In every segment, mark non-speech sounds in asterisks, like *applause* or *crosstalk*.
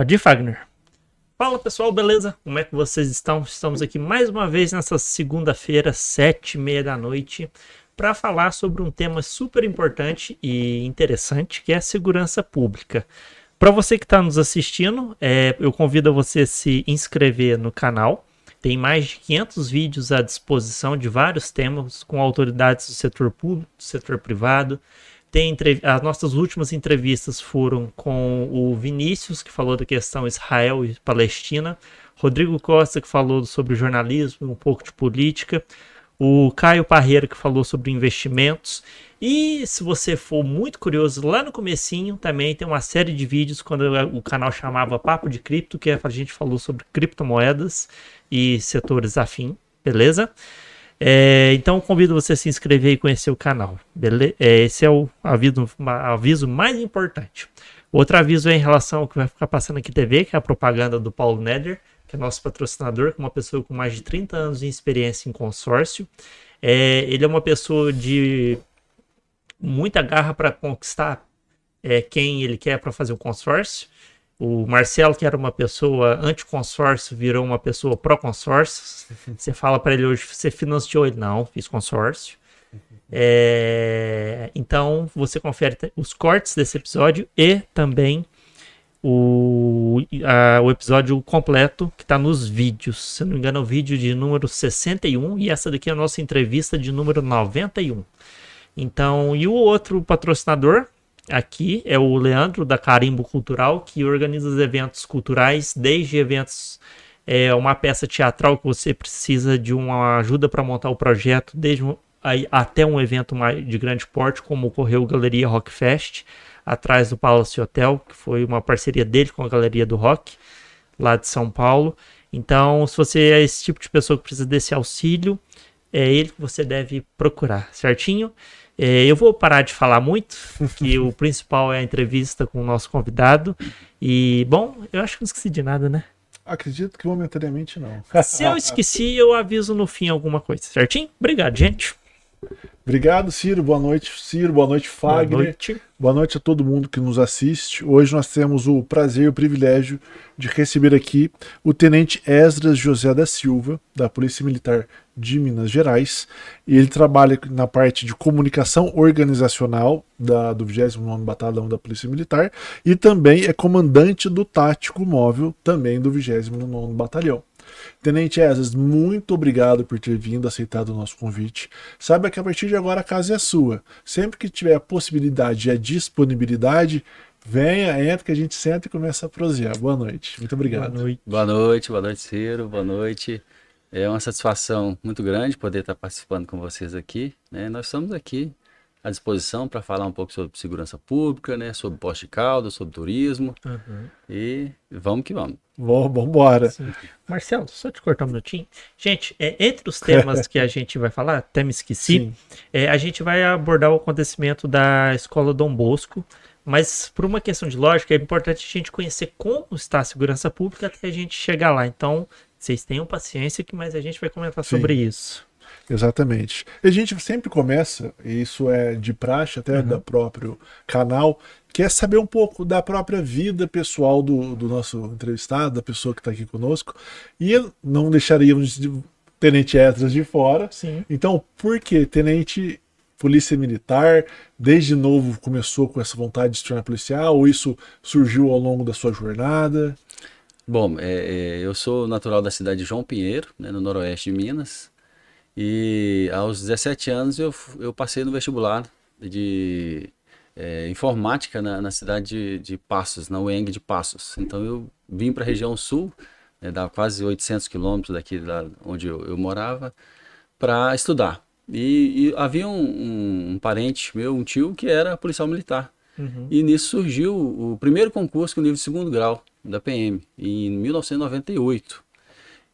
Pode ir, Fagner. Fala pessoal, beleza? Como é que vocês estão? Estamos aqui mais uma vez nessa segunda-feira, sete e meia da noite, para falar sobre um tema super importante e interessante, que é a segurança pública. Para você que está nos assistindo, é, eu convido você a se inscrever no canal. Tem mais de 500 vídeos à disposição de vários temas com autoridades do setor público, do setor privado, tem as nossas últimas entrevistas foram com o Vinícius, que falou da questão Israel e Palestina, Rodrigo Costa, que falou sobre jornalismo, um pouco de política, o Caio Parreira, que falou sobre investimentos, e se você for muito curioso, lá no comecinho também tem uma série de vídeos quando o canal chamava Papo de Cripto, que a gente falou sobre criptomoedas e setores afim, beleza? É, então convido você a se inscrever e conhecer o canal. Beleza? É, esse é o aviso, aviso mais importante. Outro aviso é em relação ao que vai ficar passando aqui TV, que é a propaganda do Paulo Neder, que é nosso patrocinador, que é uma pessoa com mais de 30 anos de experiência em consórcio. É, ele é uma pessoa de muita garra para conquistar é, quem ele quer para fazer o consórcio. O Marcelo, que era uma pessoa anti-consórcio, virou uma pessoa pró-consórcio. *laughs* Você fala para ele hoje, você financiou ele? Não, fiz consórcio. É, então, você confere os cortes desse episódio e também o, a, o episódio completo que está nos vídeos. Se não me engano, é o vídeo de número 61 e essa daqui é a nossa entrevista de número 91. Então, e o outro patrocinador, aqui é o Leandro da Carimbo Cultural, que organiza os eventos culturais, desde eventos é uma peça teatral que você precisa de uma ajuda para montar o projeto, desde um, até um evento de grande porte, como ocorreu Galeria Rock Fest, atrás do Palace Hotel, que foi uma parceria dele com a Galeria do Rock, lá de São Paulo. Então, se você é esse tipo de pessoa que precisa desse auxílio, é ele que você deve procurar, certinho? É, eu vou parar de falar muito, que o *laughs* principal é a entrevista com o nosso convidado. E, bom, eu acho que não esqueci de nada, né? Acredito que momentaneamente não. Se eu esqueci, eu aviso no fim alguma coisa, certinho? Obrigado, gente. Obrigado, Ciro. Boa noite, Ciro. Boa noite, Fagner. Boa noite. Boa noite a todo mundo que nos assiste. Hoje nós temos o prazer e o privilégio de receber aqui o Tenente Esdras José da Silva, da Polícia Militar de Minas Gerais. E ele trabalha na parte de comunicação organizacional da, do 29 Batalhão da Polícia Militar e também é comandante do Tático Móvel, também do 29 Batalhão. Tenente Esas, muito obrigado por ter vindo, aceitado o nosso convite. Saiba que a partir de agora a casa é sua. Sempre que tiver a possibilidade e a disponibilidade, venha, entra que a gente senta e começa a prosear. Boa noite. Muito obrigado. Boa noite. Boa noite, boa noite, Ciro. Boa noite. É uma satisfação muito grande poder estar participando com vocês aqui. Né? Nós estamos aqui à disposição para falar um pouco sobre segurança pública, né? sobre poste de caldo, sobre turismo. Uhum. E vamos que vamos. Vamos embora. Marcelo, só te cortar um minutinho. Gente, é, entre os temas que a gente vai falar, até me esqueci, é, a gente vai abordar o acontecimento da Escola Dom Bosco, mas por uma questão de lógica, é importante a gente conhecer como está a segurança pública até a gente chegar lá. Então, vocês tenham paciência, que mais a gente vai comentar Sim. sobre isso. Exatamente. E a gente sempre começa, e isso é de praxe até uhum. do próprio canal, que é saber um pouco da própria vida pessoal do, do nosso entrevistado, da pessoa que está aqui conosco. E não deixaríamos de Tenente Etras de fora. Sim. Então, por que Tenente Polícia Militar, desde novo começou com essa vontade de se tornar policial, ou isso surgiu ao longo da sua jornada? Bom, é, é, eu sou natural da cidade de João Pinheiro, né, no noroeste de Minas. E aos 17 anos eu, eu passei no vestibular de é, informática na, na cidade de, de, Passos, na UENG de Passos. Então eu vim para a região sul, né, quase 800 quilômetros daqui da, onde eu, eu morava, para estudar. E, e havia um, um, um, parente meu, um tio, que era policial militar. Uhum. E nisso surgiu o primeiro concurso com nível de segundo grau da PM, em 1998.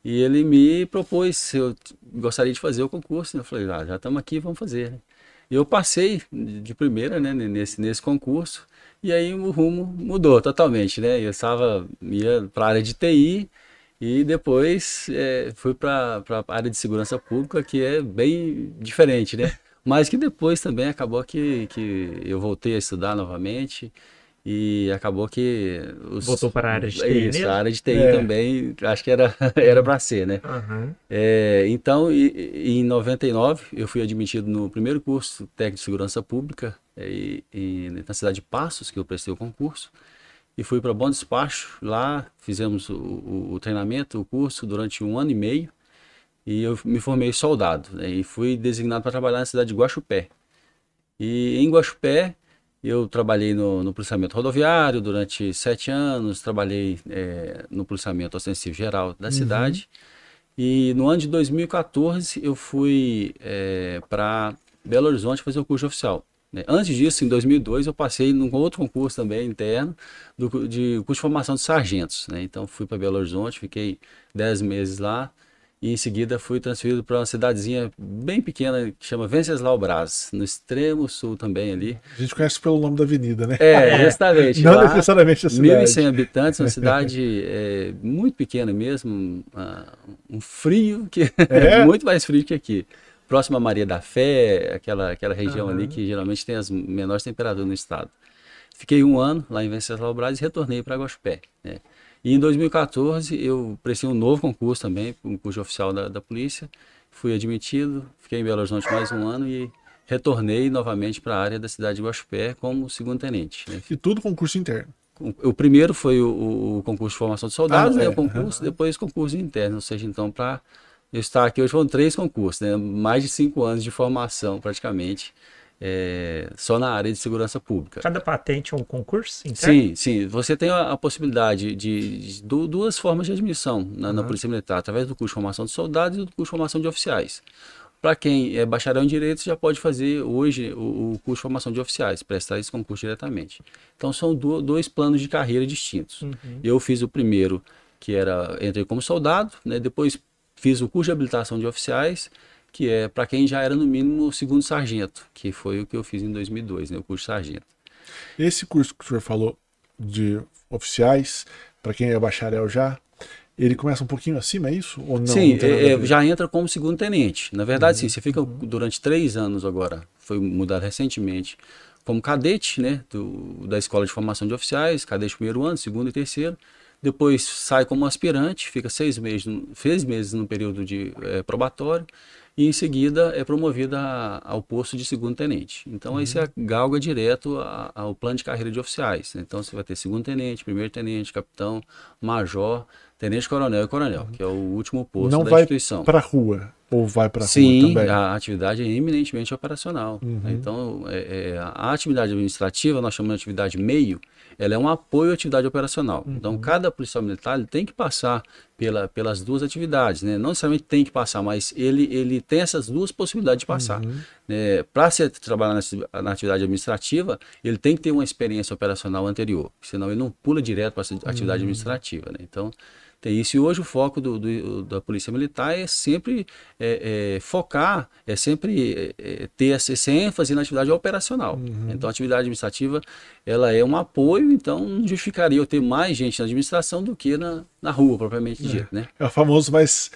E ele me propôs se eu gostaria de fazer o concurso. Né? Eu falei, ah, já estamos aqui, vamos fazer. Eu passei de primeira né, nesse, nesse concurso. E aí o rumo mudou totalmente, né? Eu estava ia para a área de TI e depois é, fui para a área de segurança pública, que é bem diferente, né? Mas que depois também acabou que, que eu voltei a estudar novamente e acabou que os, voltou para a área de TI isso, mesmo? a área de TI é. também acho que era *laughs* era para ser né uhum. é, então e, em 99 eu fui admitido no primeiro curso técnico de segurança pública é, e, e, na cidade de Passos que eu prestei o concurso e fui para Bom Despacho lá fizemos o, o, o, treinamento o curso durante um ano e meio e eu me formei soldado né, e fui designado para trabalhar na cidade de Guaxupé e em Guaxupé eu trabalhei no, no, policiamento rodoviário durante sete anos, trabalhei é, no policiamento ostensivo geral da uhum. cidade. E no ano de 2014 eu fui é, para Belo Horizonte fazer o curso oficial. Né? Antes disso, em 2002, eu passei num outro concurso também interno do, de curso de formação de sargentos. Né? Então fui para Belo Horizonte, fiquei dez meses lá e em seguida fui transferido para uma cidadezinha bem pequena que chama Venceslau Braz, no extremo sul também ali. A gente conhece pelo nome da avenida, né? É, justamente. Não lá, necessariamente a cidade. 1.100 habitantes, uma cidade é, muito pequena mesmo, um frio que *laughs* é muito mais frio que aqui. Próxima a Maria da Fé, aquela, aquela região uhum. ali que geralmente tem as menores temperaturas no estado. Fiquei um ano lá em Venceslau Braz e retornei para Guaxupé. Né? E em 2014 eu prestei um novo concurso também, um curso oficial da, da polícia. Fui admitido, fiquei em Belo Horizonte mais um ano e retornei novamente para a área da cidade de Guaxupé como segundo tenente. Né? E tudo concurso interno? O primeiro foi o, o concurso de formação de soldados, ah, né, é. o concurso, uhum. depois concurso interno, ou seja, então para eu estar aqui hoje foram três concursos, né, mais de cinco anos de formação praticamente é, só na área de segurança pública. Cada patente é um concurso? Interno? Sim, sim. Você tem a, a possibilidade de, de, de, duas formas de admissão na, uhum. na, Polícia Militar, através do curso de formação de soldados e do curso de formação de oficiais. Para quem é bacharel em Direito, já pode fazer hoje o, o, curso de formação de oficiais, prestar esse concurso diretamente. Então são do, dois planos de carreira distintos. Uhum. Eu fiz o primeiro, que era, entrei como soldado, né, depois fiz o curso de habilitação de oficiais, que é para quem já era no mínimo segundo sargento, que foi o que eu fiz em 2002, né, o curso sargento. Esse curso que o senhor falou de oficiais, para quem é bacharel já, ele começa um pouquinho acima, é isso? Ou não? Sim, não é, já entra como segundo tenente. Na verdade, uhum. sim, você fica durante três anos agora, foi mudado recentemente, como cadete, né, do, da Escola de Formação de Oficiais, cadete primeiro ano, segundo e terceiro. Depois sai como aspirante, fica seis meses, seis meses no período de é, probatório e em seguida é promovida ao posto de segundo tenente. Então uhum. aí você galga direto ao plano de carreira de oficiais. Então você vai ter segundo tenente, primeiro tenente, capitão, major, tenente coronel e coronel, uhum. que é o último posto Não da vai instituição. Para rua ou vai para Sim, também? a atividade é eminentemente operacional. Uhum. Então é, é, a atividade administrativa nós chamamos de atividade meio ela é um apoio à atividade operacional. Uhum. Então, cada policial militar ele tem que passar pela, pelas duas atividades, né? Não necessariamente tem que passar, mas ele, ele tem essas duas possibilidades de passar. Uhum. É, Para trabalhar na, na, atividade administrativa, ele tem que ter uma experiência operacional anterior, senão ele não pula direto para a atividade uhum. administrativa, né? Então, tem isso. E hoje o foco do, do da Polícia Militar é sempre é, é, focar, é sempre é, é ter essa, essa, ênfase na atividade operacional. Uhum. Então a atividade administrativa ela é um apoio, então não justificaria eu ter mais gente na administração do que na, na rua, propriamente é. dito. Né? É o famoso mais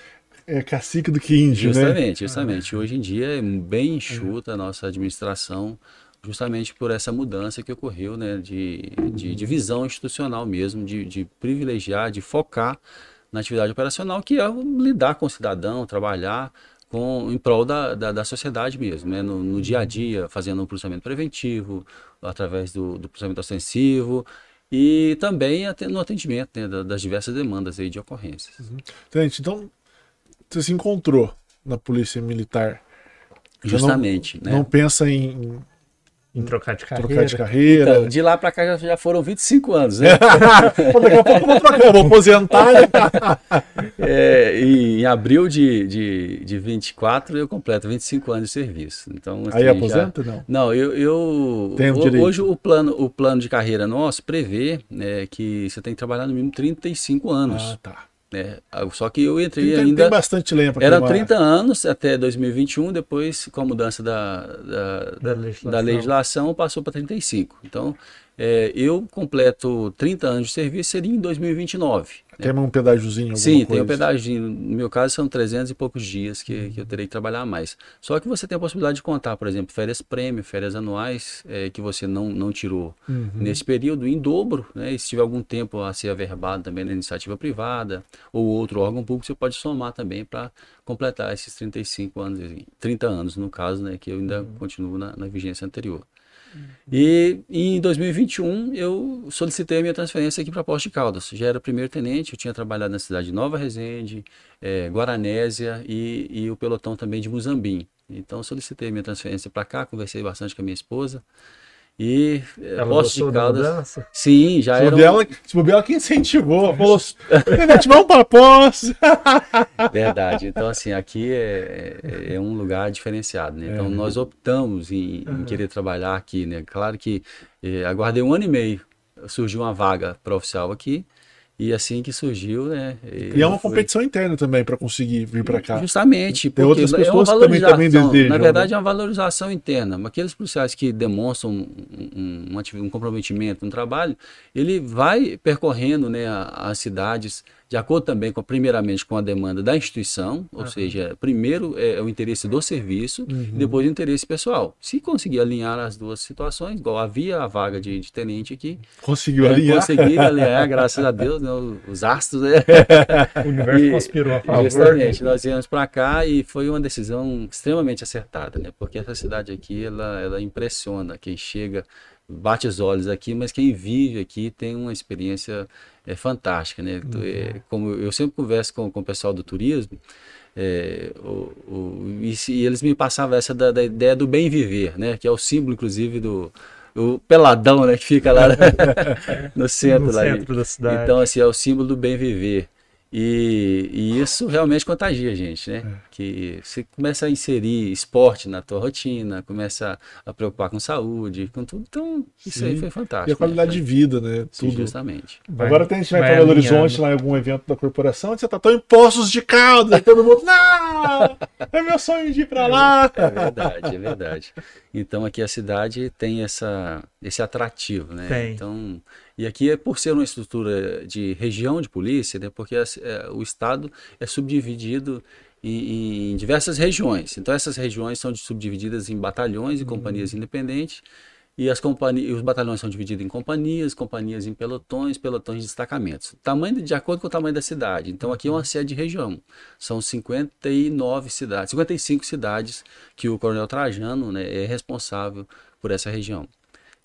é cacique do que índio, justamente, né? Justamente, justamente. Hoje em dia é bem enxuta a nossa administração justamente por essa mudança que ocorreu, né, de, de, de visão institucional mesmo, de, de privilegiar, de focar na atividade operacional, que é lidar com o cidadão, trabalhar com, em prol da, da, da sociedade mesmo, né? no, no, dia a dia, fazendo um processamento preventivo, através do, do processamento ostensivo, e também no atendimento né, das diversas demandas aí de ocorrências. Uhum. Então, você se encontrou na Polícia Militar. Justamente. Não, né? não pensa em em trocar de carreira. Trocar de carreira. Então, de lá para cá já, foram 25 anos, né? *laughs* Daqui a pouco eu vou trocar, eu vou aposentar. Né? *laughs* é, em abril de, de, de 24 eu completo 25 anos de serviço. Então, assim, Aí aposenta já... não? Não, eu, eu o, hoje o plano, o plano de carreira nosso prevê né, que você tem que trabalhar no mínimo 35 anos. Ah, tá. É, só que eu entrei tem, ainda. Tem bastante lenha para Era 30 anos até 2021, depois, com a mudança da, da, da, legislação. da legislação, passou para 35. Então, é, eu completo 30 anos de serviço, seria em 2029. Tem um pedágiozinho? Sim, coisa? tem um pedágio. No meu caso, são 300 e poucos dias que, uhum. que eu terei que trabalhar mais. Só que você tem a possibilidade de contar, por exemplo, férias prêmio, férias anuais, é, que você não, não tirou uhum. nesse período, em dobro, né? E se tiver algum tempo a ser averbado também na iniciativa privada ou outro órgão público, você pode somar também para completar esses 35 anos, 30 anos, no caso, né? Que eu ainda uhum. continuo na, na vigência anterior. E em 2021 eu solicitei a minha transferência aqui para Poste de Caldas. Já era primeiro tenente, eu tinha trabalhado na cidade de Nova Resende, é, Guaranésia e, e, o pelotão também de Muzambim. Então solicitei a minha transferência para cá, conversei bastante com a minha esposa. E eh, Ela Poços de Caldas. Sim, já se era. Um... Se bobear, quem incentivou? Falou, vamos para Poços. Verdade. Então, assim, aqui é, é, é um lugar diferenciado, né? Então, é. nós optamos em, em, querer trabalhar aqui, né? Claro que eh, aguardei um ano e meio, surgiu uma vaga para oficial aqui. E assim que surgiu, né? E é uma foi... competição interna também para conseguir vir para cá. Justamente, Tem outras é pessoas é que também, também desejam. Na verdade, né? é uma valorização interna. Aqueles policiais que demonstram um, um, um, um comprometimento no trabalho, ele vai percorrendo né, as cidades de acordo também com, primeiramente, com a demanda da instituição, ou uhum. seja, primeiro é, é, o interesse do serviço, uhum. depois o interesse pessoal. Se conseguir alinhar as duas situações, igual havia a vaga de, de tenente aqui. Conseguiu é, alinhar. Consegui alinhar, *laughs* graças a Deus, né, os astros, né? *laughs* o universo e, conspirou a favor. Justamente, nós viemos para cá e foi uma decisão extremamente acertada, né? Porque essa cidade aqui, ela, ela impressiona quem chega bate os olhos aqui, mas quem vive aqui tem uma experiência é, fantástica, né? Uhum. É, como eu sempre converso com, com o pessoal do turismo, é, o, o, e, se, e, eles me passavam essa da, da, ideia do bem viver, né? Que é o símbolo, inclusive, do o peladão, né? Que fica lá *laughs* no centro, no lá centro da cidade. Então, assim, é o símbolo do bem viver. E, e, isso realmente contagia a gente, né? É. Que você começa a inserir esporte na tua rotina, começa a preocupar com saúde, com tudo. Então, isso Sim. aí foi fantástico. E a qualidade né? de vida, né? Tudo. Sim, justamente. Vai, Agora tem, a gente vai, vai para Belo Horizonte, lá em algum evento da corporação, você tá tão em Poços de Caldas, e todo mundo, não! É meu sonho de ir para lá! É verdade, é verdade. Então, aqui a cidade tem essa, esse atrativo, né? Tem. Então, e aqui é por ser uma estrutura de região de polícia, né, porque é, o estado é subdividido em, em, diversas regiões. Então essas regiões são subdivididas em batalhões e companhias uhum. independentes. E as companhias, os batalhões são divididos em companhias, companhias em pelotões, pelotões de destacamentos. Tamanho de acordo com o tamanho da cidade. Então aqui é uma sede de região. São 59 cidades, 55 cidades que o Coronel Trajano né, é responsável por essa região.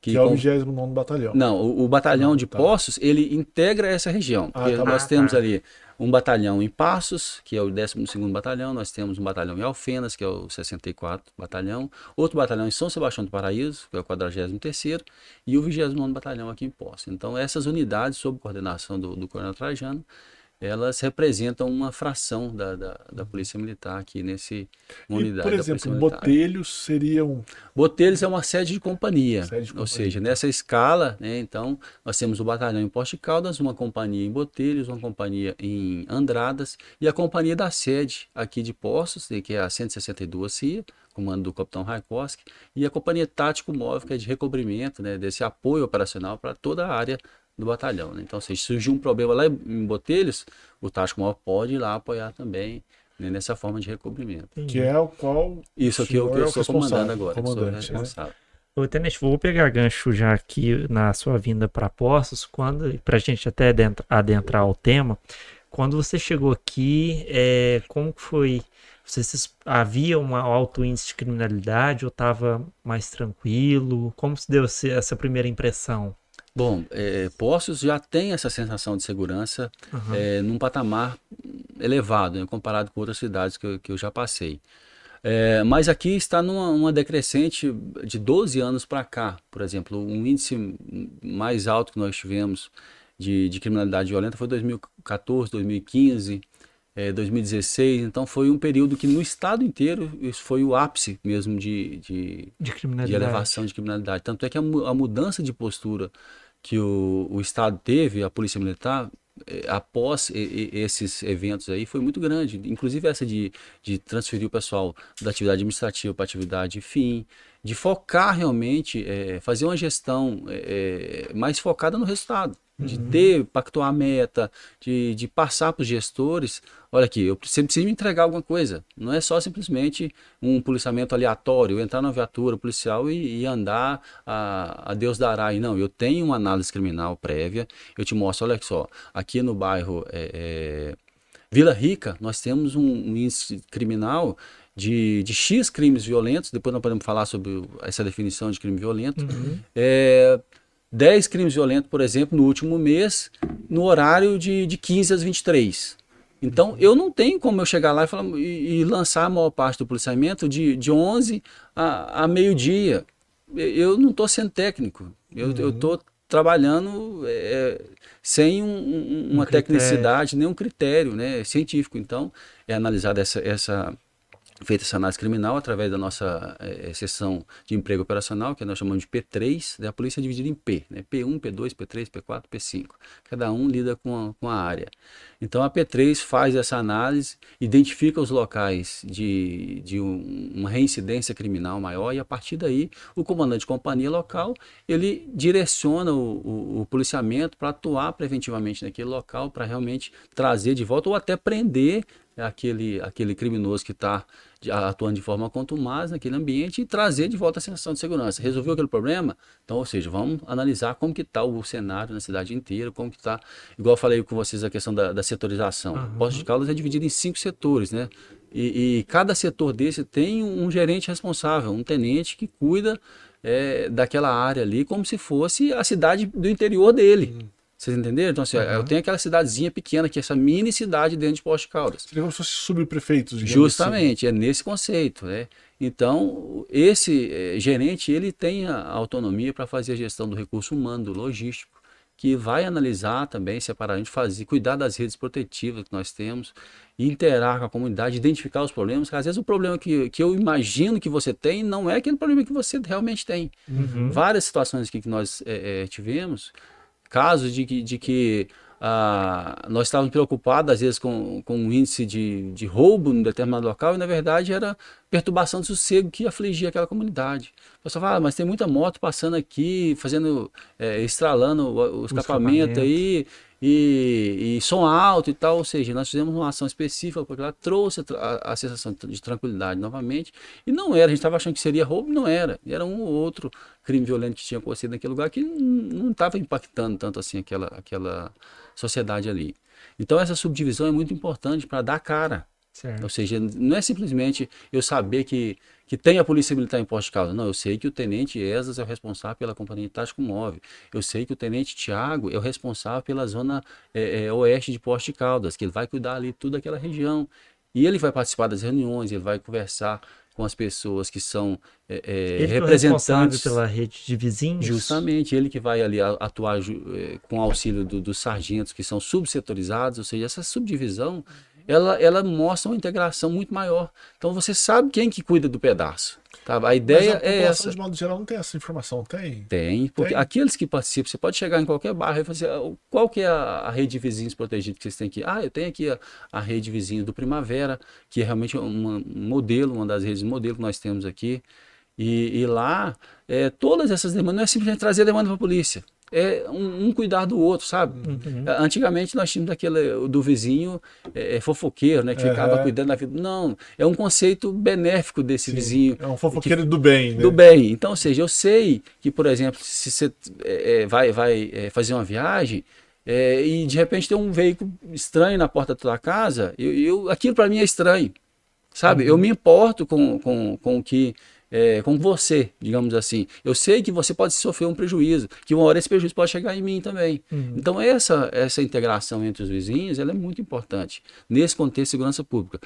Que, que é o 29 Batalhão. Não, o, o batalhão ah, de tá. Poços, ele integra essa região. Ah, tá nós temos tá. ali um batalhão em Passos, que é o 12 Batalhão, nós temos um batalhão em Alfenas, que é o 64 Batalhão, outro batalhão em São Sebastião do Paraíso, que é o 43 e o 29 Batalhão aqui em Poços. Então, essas unidades, sob coordenação do, do Coronel Trajano, elas representam uma fração da, da, da Polícia Militar aqui nesse unidade. por exemplo, Botelhos seriam. Botelhos é uma sede de companhia. Sede de companhia. Ou seja, nessa escala, né, então, nós temos o batalhão em Poste Caldas, uma companhia em Botelhos, uma companhia em Andradas e a companhia da sede aqui de Postos, né, que é a 162 CIA, comando do capitão Raikoski, e a companhia tático móvel, que é de recobrimento, né, desse apoio operacional para toda a área do batalhão. Né? Então, se surgir um problema lá em Botelhos, o tático maior pode ir lá apoiar também né, nessa forma de recobrimento. Que é o qual. Isso aqui é o que eu estou comandando agora. Comandante, sou responsável. Né? Ô, Tenente, vou pegar gancho já aqui na sua vinda para Poços, quando, para a gente até adentrar o tema, quando você chegou aqui, é, como que foi? Você, havia um alto índice de criminalidade ou estava mais tranquilo? Como se deu essa primeira impressão? Bom, é, Poços já tem essa sensação de segurança uhum. é, num patamar elevado, né, comparado com outras cidades que eu, que eu já passei. É, mas aqui está numa decrescente de 12 anos para cá, por exemplo, um índice mais alto que nós tivemos de, de criminalidade violenta foi 2014, 2015, é, 2016. Então foi um período que no estado inteiro isso foi o ápice mesmo de, de, de, de elevação de criminalidade. Tanto é que a, a mudança de postura que o, o Estado teve, a Polícia Militar, eh, após esses eventos aí foi muito grande. Inclusive essa de, de transferir o pessoal da atividade administrativa para atividade fim, de focar realmente, é, fazer uma gestão é, mais focada no resultado. De uhum. ter, pactuar a meta, de, de passar para os gestores, olha aqui, eu preciso, preciso me entregar alguma coisa. Não é só simplesmente um policiamento aleatório, entrar na viatura policial e, e andar a, a, Deus dará. E não, eu tenho uma análise criminal prévia, eu te mostro, olha só, aqui no bairro é, é, Vila Rica, nós temos um, um índice criminal de, de X crimes violentos, depois nós podemos falar sobre essa definição de crime violento, uhum. é, 10 crimes violentos, por exemplo, no último mês, no horário de, de 15 às 23. Então, eu não tenho como eu chegar lá e, falar, e, e lançar a maior parte do policiamento de, de 11 a, a meio-dia. Eu não estou sendo técnico. Eu uhum. estou trabalhando é, sem um, um, uma um tecnicidade, nem um critério né, científico. Então, é analisada essa, essa, feita essa análise criminal através da nossa é, seção de emprego operacional, que nós chamamos de P3, né? a polícia é dividida em P, né? P1, P2, P3, P4, P5. Cada um lida com a, com a área. Então a P3 faz essa análise, identifica os locais de, de um, uma reincidência criminal maior e a partir daí o comandante de companhia local ele direciona o, o, o policiamento para atuar preventivamente naquele local para realmente trazer de volta ou até prender aquele, aquele criminoso que está atuando de forma contumaz naquele ambiente e trazer de volta a sensação de segurança. Resolveu aquele problema? Então, ou seja, vamos analisar como que está o cenário na cidade inteira, como que está, igual eu falei com vocês a questão da, da setorização. Uhum. Posto de Caldas é dividido em cinco setores, né? E, e, cada setor desse tem um gerente responsável, um tenente que cuida é, daquela área ali como se fosse a cidade do interior dele. Uhum. Vocês entenderam? Então, assim, uhum. eu tenho aquela cidadezinha pequena, que é essa mini cidade dentro de Poste Caldas. Seria como se fosse subprefeitos. Justamente, assim. é nesse conceito. Né? Então, esse é, gerente, ele tem a autonomia para fazer a gestão do recurso humano, do logístico, que vai analisar também separadamente, fazer, cuidar das redes protetivas que nós temos, interar com a comunidade, identificar os problemas, às vezes o problema que, que eu imagino que você tem não é aquele problema que você realmente tem. Uhum. Várias situações aqui que nós é, é, tivemos, casos de que, de que ah, nós estávamos preocupados, às vezes, com, com um índice de, de roubo em determinado local, e na verdade era perturbação de sossego que afligia aquela comunidade. O pessoal fala, ah, mas tem muita moto passando aqui, fazendo, é, estralando o, o escapamento aí, e, e, som alto e tal, ou seja, nós fizemos uma ação específica porque ela trouxe a, a, sensação de tranquilidade novamente, e não era, a gente estava achando que seria roubo, não era, era um ou outro crime violento que tinha acontecido naquele lugar que não estava impactando tanto assim aquela, aquela sociedade ali. Então essa subdivisão é muito importante para dar cara. Certo. Ou seja, não é simplesmente eu saber que, que tem a Polícia Militar em posto de causa. Não, eu sei que o Tenente Esas é o responsável pela Companhia Tático Móvel. Eu sei que o Tenente Tiago é o responsável pela zona é, é, oeste de Poste de Caldas, que ele vai cuidar ali tudo daquela região. E ele vai participar das reuniões, ele vai conversar com as pessoas que são é, é, ele representantes pela rede de vizinhos. Justamente, ele que vai ali atuar é, com auxílio do, dos sargentos que são subsetorizados, ou seja, essa subdivisão ela, ela mostra uma integração muito maior. Então você sabe quem que cuida do pedaço. Tá? A ideia a é essa. de modo geral não tem essa informação, tem? Tem, porque tem. aqueles que participam, você pode chegar em qualquer bairro e fazer assim, ah, qual que é a, rede de vizinhos protegidos que vocês têm aqui? Ah, eu tenho aqui a, a rede de vizinhos do Primavera, que é realmente uma, um modelo, uma das redes modelo que nós temos aqui. E, e lá, é, todas essas demandas, não é simplesmente trazer a demanda para a polícia é um, um, cuidar do outro, sabe? Uhum. Antigamente nós tínhamos aquele do vizinho é, é fofoqueiro, né? Que uhum. ficava cuidando da vida. Não, é um conceito benéfico desse Sim. vizinho. É um fofoqueiro que, do bem, né? Do bem. Então, ou seja, eu sei que, por exemplo, se você é, é vai, vai é, fazer uma viagem é, e de repente tem um veículo estranho na porta da tua casa, eu, eu aquilo para mim é estranho, sabe? Uhum. Eu me importo com, com, com o que é, com você, digamos assim. Eu sei que você pode sofrer um prejuízo, que uma hora esse prejuízo pode chegar em mim também. Uhum. Então essa, essa integração entre os vizinhos ela é muito importante nesse contexto de segurança pública.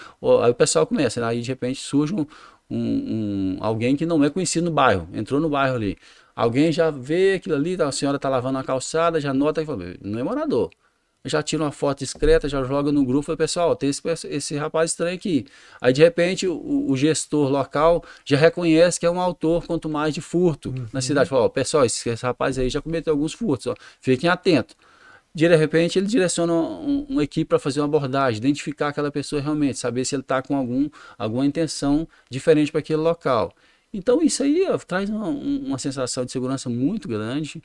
Aí o pessoal começa, né? aí de repente surge um, um, um, alguém que não é conhecido no bairro, entrou no bairro ali. Alguém já vê aquilo ali, tá, a senhora está lavando a calçada, já nota e fala, não é morador já tira uma foto discreta, já joga no grupo, fala, pessoal, tem esse, esse rapaz estranho aqui. Aí de repente o, o, gestor local já reconhece que é um autor, quanto mais de furto uhum. na cidade. Fala, ó, pessoal, esse, esse, rapaz aí já cometeu alguns furtos, ó, fiquem atentos. De repente ele direciona um, uma equipe para fazer uma abordagem, identificar aquela pessoa realmente, saber se ele está com algum, alguma intenção diferente para aquele local. Então isso aí ó, traz uma, uma sensação de segurança muito grande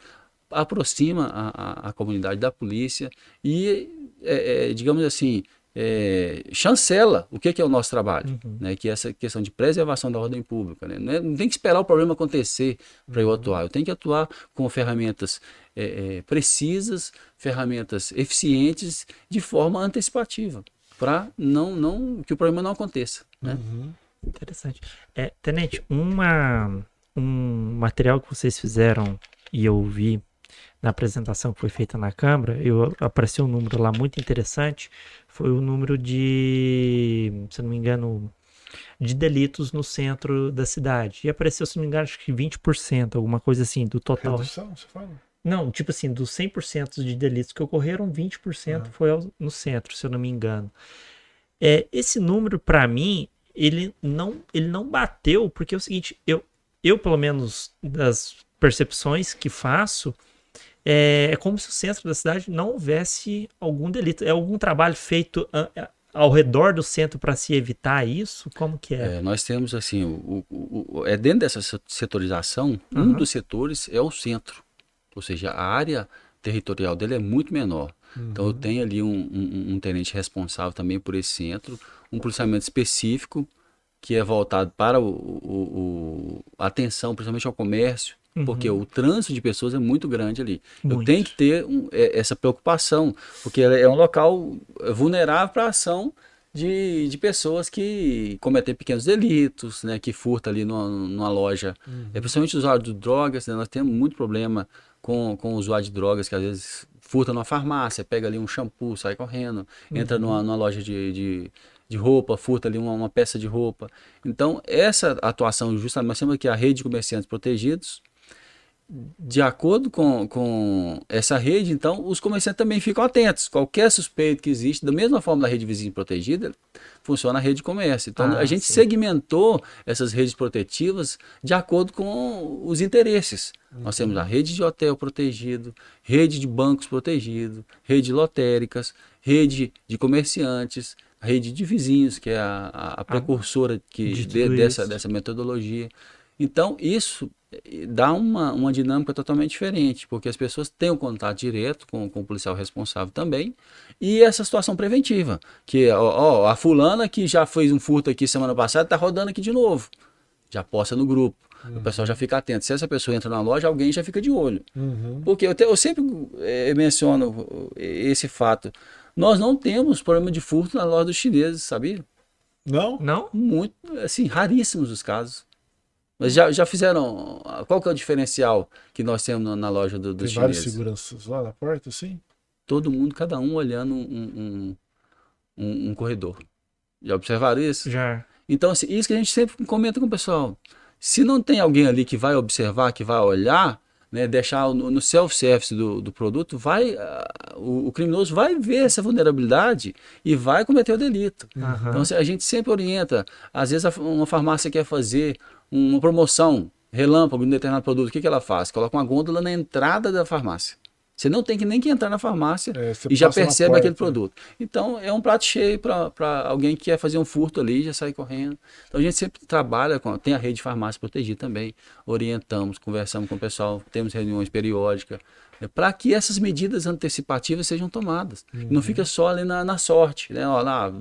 aproxima a, a, a comunidade da polícia e, é, é, digamos assim, é, chancela o que, que, é o nosso trabalho, uhum. né? que é essa questão de preservação da ordem pública. Né? Não, é, não, tem que esperar o problema acontecer para eu uhum. atuar, eu tenho que atuar com ferramentas é, é, precisas, ferramentas eficientes, de forma antecipativa, para não, não, que o problema não aconteça. Né? Uhum. Interessante. É, Tenente, uma, um material que vocês fizeram e eu vi na apresentação que foi feita na Câmara, eu, apareceu um número lá muito interessante, foi o número de, se não me engano, de delitos no centro da cidade. E apareceu, se não me engano, acho que 20%, alguma coisa assim, do total. Redução, você fala? Não, tipo assim, dos 100% de delitos que ocorreram, 20% ah. foi ao, no centro, se eu não me engano. É, esse número, para mim, ele não, ele não bateu, porque é o seguinte, eu, eu, pelo menos, das percepções que faço, é, é como se o centro da cidade não houvesse algum delito. É algum trabalho feito ao redor do centro para se evitar isso? Como que é? é nós temos assim, o, o, o, é dentro dessa setorização, uhum. um dos setores é o centro, ou seja, a área territorial dele é muito menor. Uhum. Então eu uhum. tenho ali um, um, um, tenente responsável também por esse centro, um policiamento específico que é voltado para o, o, a atenção, principalmente ao comércio, Uhum. Porque o trânsito de pessoas é muito grande ali. Muito. Eu tenho que ter um, é, essa preocupação, porque é um local vulnerável para a ação de, de pessoas que cometem pequenos delitos, né, que furtam ali numa, numa loja. Uhum. É, principalmente usuários de drogas, né, nós temos muito problema com, com o usuário de drogas que às vezes furta numa farmácia, pega ali um shampoo, sai correndo, uhum. entra numa, numa loja de, de, de, roupa, furta ali uma, uma, peça de roupa. Então, essa atuação, justamente, nós temos aqui a rede de comerciantes protegidos, de acordo com, com essa rede, então, os comerciantes também ficam atentos. Qualquer suspeito que existe, da mesma forma da rede vizinha protegida, funciona a rede de comércio. Então, ah, a gente sim. segmentou essas redes protetivas de acordo com os interesses. Uhum. Nós temos a rede de hotel protegido, rede de bancos protegido, rede lotéricas, rede de comerciantes, rede de vizinhos, que é a, a, ah, precursora que, de, dessa, dessa metodologia. Então, isso dá uma, uma dinâmica totalmente diferente, porque as pessoas têm o um contato direto com, com o policial responsável também, e essa situação preventiva, que ó, ó, a fulana que já fez um furto aqui semana passada, está rodando aqui de novo, já posta no grupo. Uhum. O pessoal já fica atento. Se essa pessoa entra na loja, alguém já fica de olho. Uhum. Porque eu, te, eu sempre é, menciono esse fato. Nós não temos problema de furto na loja dos chineses, sabia? Não? Não? Muito, assim, raríssimos os casos. Mas já, já fizeram. Qual que é o diferencial que nós temos na, loja do, dos Tem vários seguranças lá na porta, sim? Todo mundo, cada um olhando um, um, um, um corredor. Já observaram isso? Já. Então, assim, isso que a gente sempre comenta com o pessoal. Se não tem alguém ali que vai observar, que vai olhar, né, deixar no, no self-service do, do, produto, vai, uh, o, o, criminoso vai ver essa vulnerabilidade e vai cometer o delito. Uhum. Então, assim, a gente sempre orienta. Às vezes, uma farmácia quer fazer uma promoção relâmpago de um determinado produto, o que, que ela faz? Coloca uma gôndola na entrada da farmácia. Você não tem que nem que entrar na farmácia é, e já percebe aquele produto. Então é um prato cheio para alguém que quer fazer um furto ali já sai correndo. Então a gente sempre trabalha com. Tem a rede de farmácia protegida também. Orientamos, conversamos com o pessoal, temos reuniões periódicas. Né, para que essas medidas antecipativas sejam tomadas. Uhum. Não fica só ali na, na sorte. Né? Ó, lá,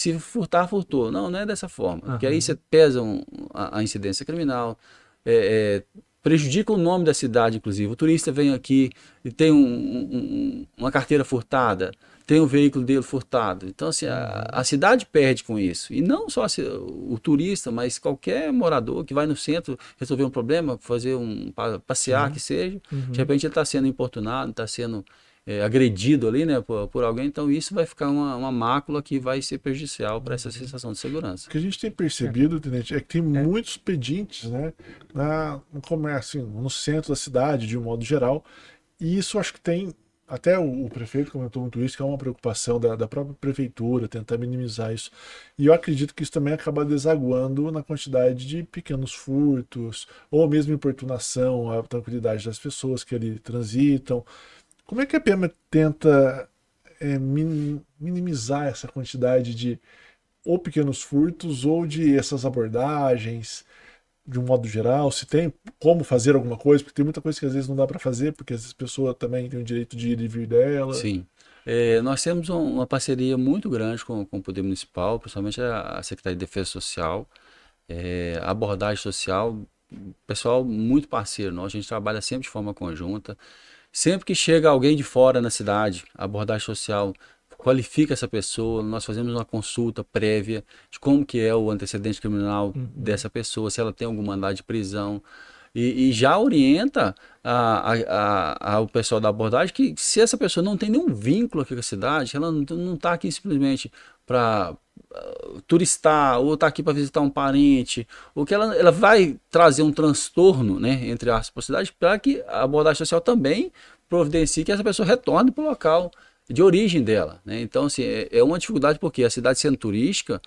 se furtar, furtou. Não, não é dessa forma. Uhum. Porque aí você pesa um, a, a, incidência criminal, é, é, prejudica o nome da cidade, inclusive. O turista vem aqui e tem um, um, uma carteira furtada, tem um veículo dele furtado. Então, assim, a, a cidade perde com isso. E não só o turista, mas qualquer morador que vai no centro resolver um problema, fazer um passear, uhum. que seja, uhum. de repente ele está sendo importunado, está sendo é, agredido ali, né, por, por, alguém, então isso vai ficar uma, uma mácula que vai ser prejudicial para essa uhum. sensação de segurança. O que a gente tem percebido, é. Tenente, é que tem é. muitos pedintes, né, na, no comércio, assim, no centro da cidade, de um modo geral, e isso acho que tem até o, o, prefeito comentou muito isso, que é uma preocupação da, da, própria prefeitura tentar minimizar isso. E eu acredito que isso também acaba desaguando na quantidade de pequenos furtos, ou mesmo importunação à tranquilidade das pessoas que ali transitam. Como é que a PM tenta é, minimizar essa quantidade de ou pequenos furtos ou de essas abordagens? de um modo geral, se tem como fazer alguma coisa, porque tem muita coisa que às vezes não dá para fazer, porque às vezes a pessoa também tem o direito de ir e vir dela. Sim. É, nós temos uma parceria muito grande com, com o Poder Municipal, principalmente a, Secretaria de Defesa Social, é, abordagem social, pessoal muito parceiro, nós, a gente trabalha sempre de forma conjunta. Sempre que chega alguém de fora na cidade, a abordagem social qualifica essa pessoa, nós fazemos uma consulta prévia de como que é o antecedente criminal uhum. dessa pessoa, se ela tem algum mandado de prisão, e, e já orienta a, a, a, o pessoal da abordagem que se essa pessoa não tem nenhum vínculo aqui com a cidade, ela não está aqui simplesmente para turistar ou está aqui para visitar um parente, ou que ela, ela vai trazer um transtorno, né, entre as possibilidades, para que a abordagem social também providencie que essa pessoa retorne para o local de origem dela. Né? Então, assim, é, é uma dificuldade porque a cidade sendo turística,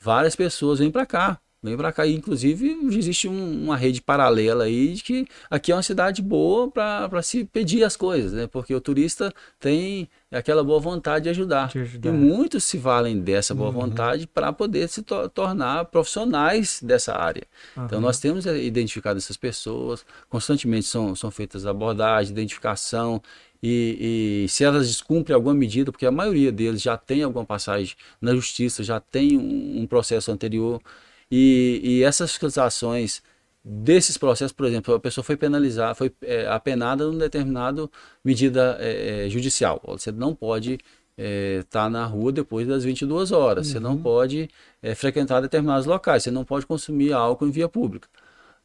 várias pessoas vêm para cá Vem para cá. Inclusive, existe um, uma rede paralela aí de que aqui é uma cidade boa para se pedir as coisas, né? Porque o turista tem aquela boa vontade de ajudar. De ajudar. E muitos se valem dessa boa uhum. vontade para poder se to tornar profissionais dessa área. Uhum. Então, nós temos identificado essas pessoas, constantemente são, são feitas abordagens, identificação. E, e, se elas descumprem alguma medida, porque a maioria deles já tem alguma passagem na justiça, já tem um, um processo anterior, e, e essas fiscalizações desses processos, por exemplo, a pessoa foi penalizada, foi é, apenada numa determinada medida é, é judicial. Você não pode estar é, tá na rua depois das 22 horas, uhum. você não uhum. pode é, frequentar determinados locais, você não pode consumir álcool em via pública.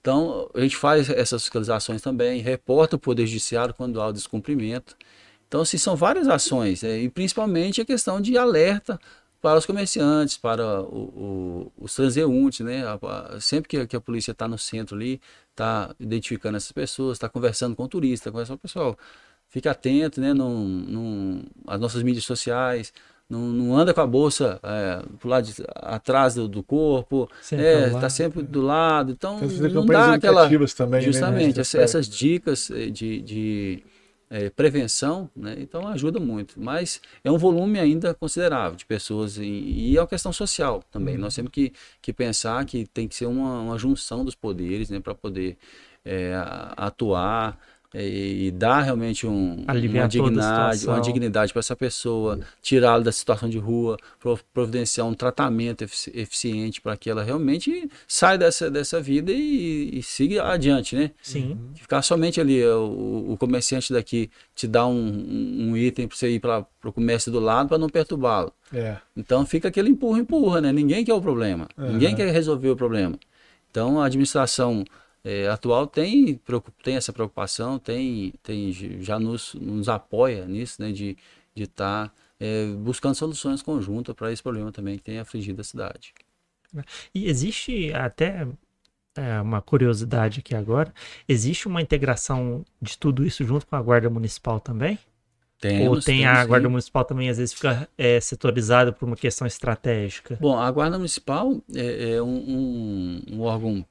Então, a gente faz essas fiscalizações também, reporta o Poder Judiciário quando há o descumprimento. Então, assim, são várias ações, é, e principalmente a questão de alerta para os comerciantes, para o, o, os transeuntes, né? Sempre que, que a polícia está no centro ali, está identificando essas pessoas, está conversando com o turista, com o pessoal, fica atento, né? Num, num, as nossas mídias sociais, não, não, anda com a bolsa é, pro lado de, atrás do, do corpo, sempre é, tá sempre do lado, então não dá aquela também, né, justamente né? essas, essas dicas eh, de, de é, prevenção, né? então ajuda muito. Mas é um volume ainda considerável de pessoas e, e é uma questão social também. Uhum. Nós temos que, que pensar que tem que ser uma, uma junção dos poderes né? para poder é, atuar e dar realmente um, uma dignidade, uma dignidade para essa pessoa, tirá-la da situação de rua, providenciar um tratamento eficiente para que ela realmente saia dessa, dessa vida e, e siga adiante, né? Sim. Ficar somente ali, o, o comerciante daqui te dá um, um item para você ir para o comércio do lado para não perturbá-lo. É. Então fica aquele empurra, empurra, né? Ninguém quer o problema, uhum. ninguém quer resolver o problema. Então a administração é, atual tem, tem essa preocupação, tem, tem já nos, nos apoia nisso, né, de estar tá, é, buscando soluções conjuntas para esse problema também que tem afligido a cidade. E existe até é, uma curiosidade aqui agora, existe uma integração de tudo isso junto com a Guarda Municipal também? Temos, Ou tem a Guarda sim. Municipal também, às vezes, fica é, setorizada por uma questão estratégica? Bom, a Guarda Municipal é, é um, um, um, órgão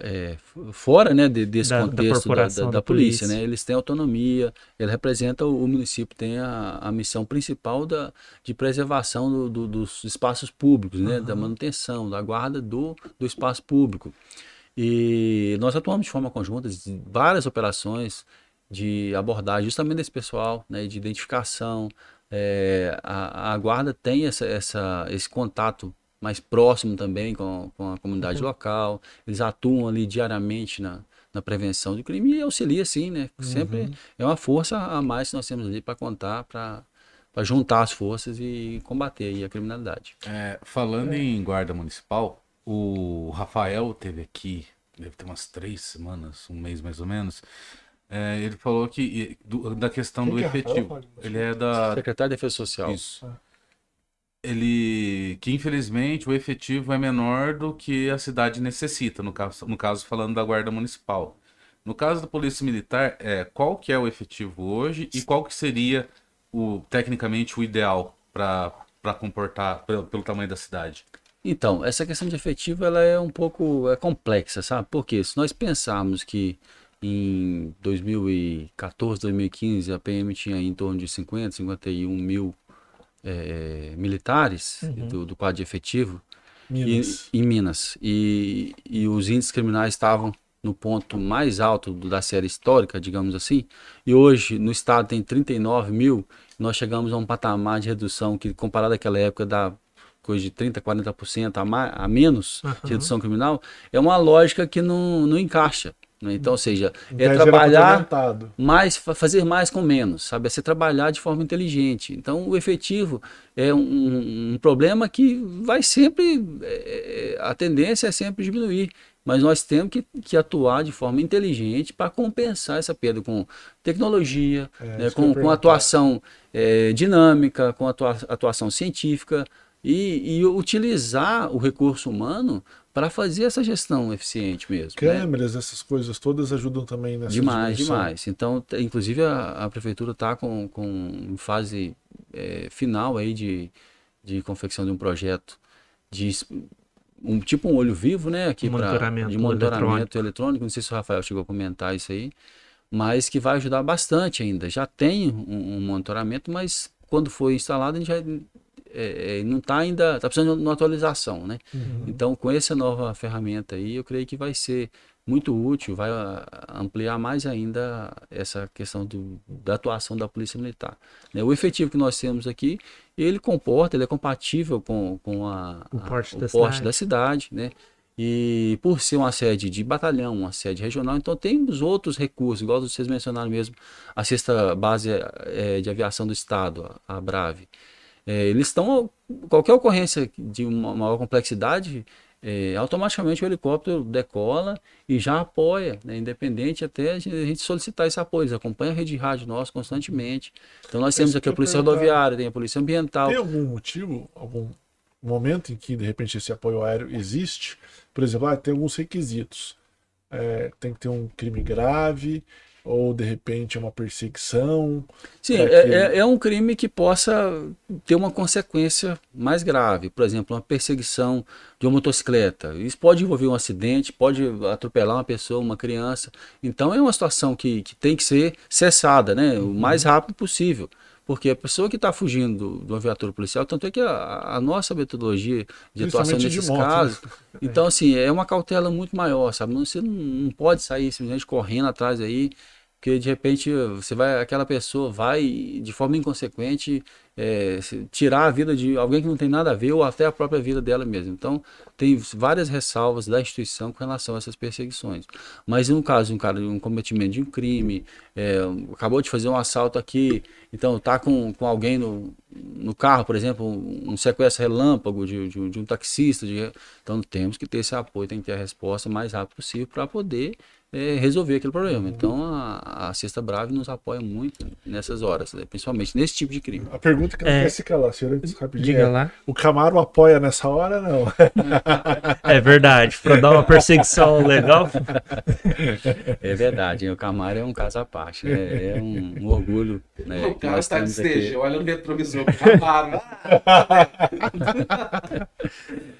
é, fora né, de, desse da, contexto da, da, da, polícia, polícia, né? Eles têm autonomia, ele representa o, o município, tem a, a missão principal da, de preservação do, do, dos espaços públicos, né? Uhum. Da manutenção, da guarda do, do espaço público. E nós atuamos de forma conjunta, em várias operações de abordagem justamente desse pessoal, né, de identificação. É, a, a guarda tem essa, essa, esse contato mais próximo também com, com a comunidade uhum. local. Eles atuam ali diariamente na, na prevenção do crime e auxilia sim, né? Sempre uhum. é uma força a mais que nós temos ali para contar, para para juntar as forças e combater a criminalidade. É, falando é. em guarda municipal, o Rafael teve aqui, deve ter umas três semanas, um mês mais ou menos. É, ele falou que do, da questão Quem do que é efetivo. Rafael? Ele é da secretário de Defesa Social. Isso. Ah ele que infelizmente o efetivo é menor do que a cidade necessita, no caso, no caso falando da guarda municipal. No caso da polícia militar, é, qual que é o efetivo hoje e qual que seria o tecnicamente o ideal para comportar pelo, pelo, tamanho da cidade? Então, essa questão de efetivo ela é um pouco é complexa, sabe? Porque se nós pensarmos que em 2014, 2015 a PM tinha em torno de 50, 51 mil é, militares uhum. do, do, quadro efetivo Minas. E, em Minas. E, e os índices criminais estavam no ponto mais alto da série histórica, digamos assim, e hoje no estado tem 39 mil, nós chegamos a um patamar de redução que, comparado àquela época, dá coisa de 30%, 40% a, mais, a menos uhum. de redução criminal, é uma lógica que não, não encaixa. Né? Então, ou seja, é trabalhar mais, fazer mais com menos, sabe? É ser trabalhar de forma inteligente. Então, o efetivo é um, um problema que vai sempre, é, a tendência é sempre diminuir. Mas nós temos que, que atuar de forma inteligente para compensar essa perda com tecnologia, é, né, com, com atuação é, dinâmica, com atua, atuação científica e, e, utilizar o recurso humano para fazer essa gestão eficiente mesmo. Né? Câmeras, né? essas coisas todas ajudam também nessa Demais, dimensão. demais. Então, inclusive a, a prefeitura está com, com em fase é, final aí de, de confecção de um projeto de um tipo um olho vivo, né, aqui para de monitoramento eletrônico. eletrônico. Não sei se o Rafael chegou a comentar isso aí, mas que vai ajudar bastante ainda. Já tem um, um monitoramento, mas quando for instalado a gente já é, é não está ainda, está precisando de uma atualização, né? Uhum. Então, com essa nova ferramenta aí, eu creio que vai ser muito útil, vai ah, ampliar mais ainda essa questão do, da atuação da Polícia Militar. Né? O efetivo que nós temos aqui, ele comporta, ele é compatível com, com a, o porte, a, da, o porte cidade. da cidade, né? E por ser uma sede de batalhão, uma sede regional, então temos outros recursos, igual vocês mencionaram mesmo, a sexta base é, de aviação do Estado, a Brave. É, eles estão, qualquer ocorrência de uma maior complexidade, é, automaticamente o helicóptero decola e já apoia, né, independente até a gente solicitar esse apoio. Eles acompanham a rede de rádio nossa constantemente. Então nós temos aqui a Polícia Rodoviária, tem a Polícia Ambiental. Tem algum motivo, algum momento em que de repente esse apoio aéreo existe? Por exemplo, ah, tem alguns requisitos. É, tem que ter um crime grave, ou de repente é uma perseguição? Sim, é, que... é, é, um crime que possa ter uma consequência mais grave. Por exemplo, uma perseguição de uma motocicleta. Isso pode envolver um acidente, pode atropelar uma pessoa, uma criança. Então é uma situação que, que tem que ser cessada né, o mais uhum. rápido possível. Porque a pessoa que está fugindo do, do viatura policial, tanto é que a, a nossa metodologia de atuação nesses de moto, casos. Né? *laughs* Então, assim, é uma cautela muito maior, sabe? Você não, não pode sair simplesmente correndo atrás aí porque de repente você vai, aquela pessoa vai de forma inconsequente é, tirar a vida de alguém que não tem nada a ver ou até a própria vida dela mesma. Então tem várias ressalvas da instituição com relação a essas perseguições. Mas no caso um cara um cometimento de um crime, é, acabou de fazer um assalto aqui, então tá com, com alguém no, no carro, por exemplo, um, sequestro relâmpago de, de, de um taxista, de, então temos que ter esse apoio, tem que ter a resposta o mais rápido possível para poder é, resolver aquele problema. Então a, a Cesta Brave nos apoia muito nessas horas, né? principalmente nesse tipo de crime. A pergunta que não é, quer se calar, senhor, rapidinho. Diga é, lá. O Camaro apoia nessa hora, não? É verdade, para dar uma perseguição legal. É verdade, o Camaro é um caso à parte, né? é um, um orgulho. Né, o cara está de esteja, olha no retrovisor, Camaro.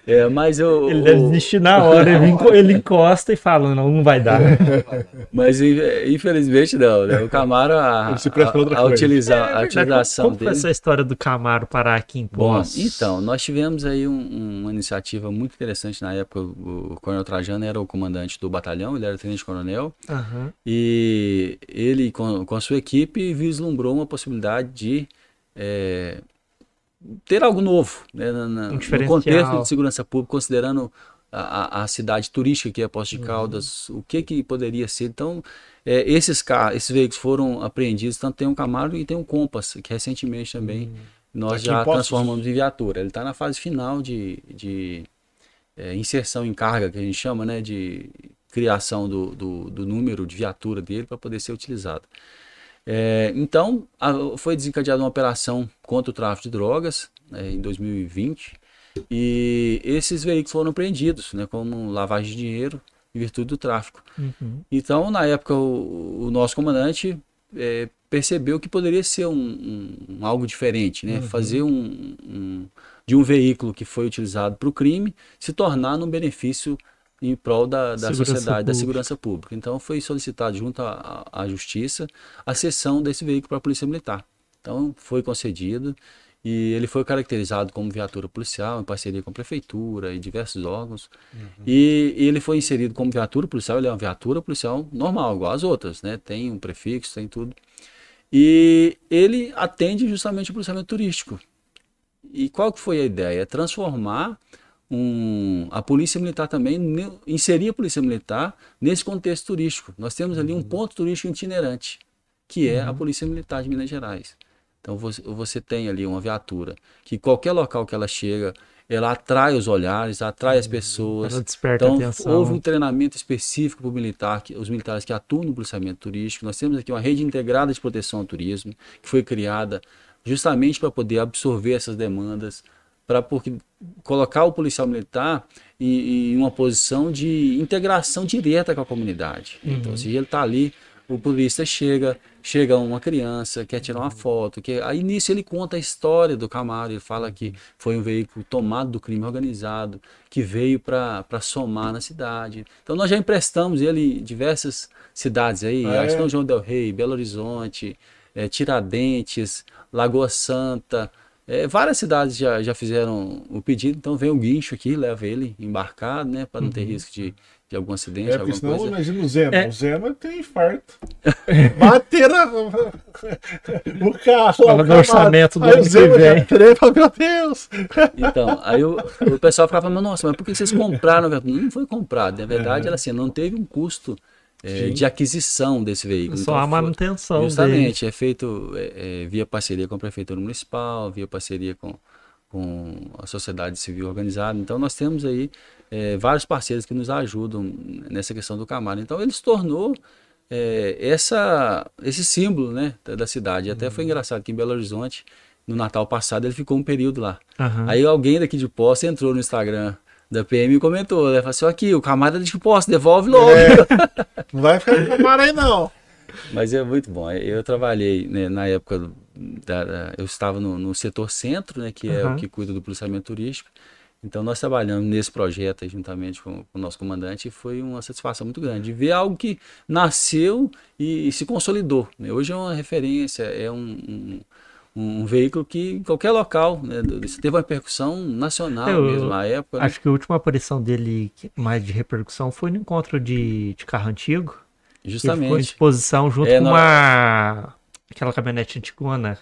é, mas eu, ele deve desistir na hora, ele encosta e fala, não, não vai dar. *laughs* Mas infelizmente não, né? O Camaro, a, a, a, utilizar, a utilização Como dele... foi essa história do Camaro parar aqui em Poços? Bom, então, nós tivemos aí um, uma iniciativa muito interessante na época. O, o Coronel Trajano era o comandante do batalhão, ele era tenente-coronel. Uhum. E ele, com, com a sua equipe, vislumbrou uma possibilidade de... É, ter algo novo né, na, um no contexto de segurança pública, considerando a, a, cidade turística que é Poços de uhum. Caldas, uhum. o que que poderia ser. Então, é, esses carros, esses veículos foram apreendidos, tanto tem um Camaro e tem um Compass, que recentemente também uhum. nós já transformamos em viatura. Ele está na fase final de, de é, inserção em carga, que a gente chama, né, de criação do, do, do número de viatura dele para poder ser utilizado. É, então, a, foi desencadeada uma operação contra o tráfico de drogas né, em 2020, e esses veículos foram preendidos, né, como lavagem de dinheiro em virtude do tráfico. Uhum. Então, na época, o, o nosso comandante é, percebeu que poderia ser um, um, um algo diferente, né? Uhum. Fazer um, um, de um veículo que foi utilizado para o crime se tornar um benefício em prol da, da sociedade, pública. da segurança pública. Então, foi solicitado junto à, à Justiça a cessão desse veículo para a Polícia Militar. Então, foi concedido E ele foi caracterizado como viatura policial em parceria com a prefeitura e diversos órgãos. Uhum. E, e, ele foi inserido como viatura policial, ele é uma viatura policial normal, igual as outras, né? Tem um prefixo, tem tudo. E ele atende justamente o policiamento turístico. E qual que foi a ideia? É transformar um, a polícia militar também, inserir a polícia militar nesse contexto turístico. Nós temos ali um uhum. ponto turístico itinerante, que é a uhum. Polícia Militar de Minas Gerais. Então você, você tem ali uma viatura que qualquer local que ela chega, ela atrai os olhares, atrai as uhum. pessoas. Ela desperta então, atenção. houve um treinamento específico para o militar, que, os militares que atuam no policiamento turístico. Nós temos aqui uma rede integrada de proteção ao turismo, que foi criada justamente para poder absorver essas demandas, para colocar o policial militar em, em, uma posição de integração direta com a comunidade. Uhum. Então, se ele está ali o polícia chega, chega uma criança, quer tirar uma foto, que aí nisso ele conta a história do Camaro, ele fala que foi um veículo tomado do crime organizado, que veio para somar na cidade. Então nós já emprestamos ele em diversas cidades aí, ah, é? São João del Rei, Belo Horizonte, é, Tiradentes, Lagoa Santa, é, várias cidades já, já fizeram o pedido, então vem o guincho aqui, leva ele embarcado, né, para não ter uhum. risco de de algum acidente, é, alguma senão, coisa. imagina o Zema. É. O Zema tem infarto. *laughs* Bateram *laughs* o carro. Fala no orçamento do ano que vem. Trepa, meu Deus. *laughs* Então, aí o, o pessoal ficava falando, nossa, mas por que vocês compraram? Não foi comprado. Na verdade, é. era assim, não teve um custo é, de aquisição desse veículo. Só então, a manutenção Justamente, dele. é feito é, é, via parceria com a Prefeitura Municipal, via parceria com, com a sociedade civil organizada. Então, nós temos aí é, vários parceiros que nos ajudam nessa questão do Camaro. Então ele se tornou é, essa, esse símbolo né, da, cidade. Uhum. Até foi uhum. engraçado que em Belo Horizonte, no Natal passado, ele ficou um período lá. Uhum. Aí alguém daqui de Posse entrou no Instagram da PM e comentou, né? Falou assim, aqui, o Camaro é de Posse, devolve logo. É. *laughs* Não vai ficar com Camaro aí não. Mas é muito bom. Eu trabalhei né, na época, da, da, eu estava no, no, setor centro, né, que é uhum. o que cuida do policiamento turístico. Então nós trabalhamos nesse projeto juntamente com, com, o nosso comandante e foi uma satisfação muito grande de ver algo que nasceu e, e se consolidou. Né? Hoje é uma referência, é um, um, um veículo que em qualquer local né, teve uma repercussão nacional Eu, mesmo na época. Né? Acho né? que a última aparição dele mais de repercussão foi no encontro de, de carro antigo. Justamente. Ele ficou em exposição junto é, com uma aquela caminhonete antigona.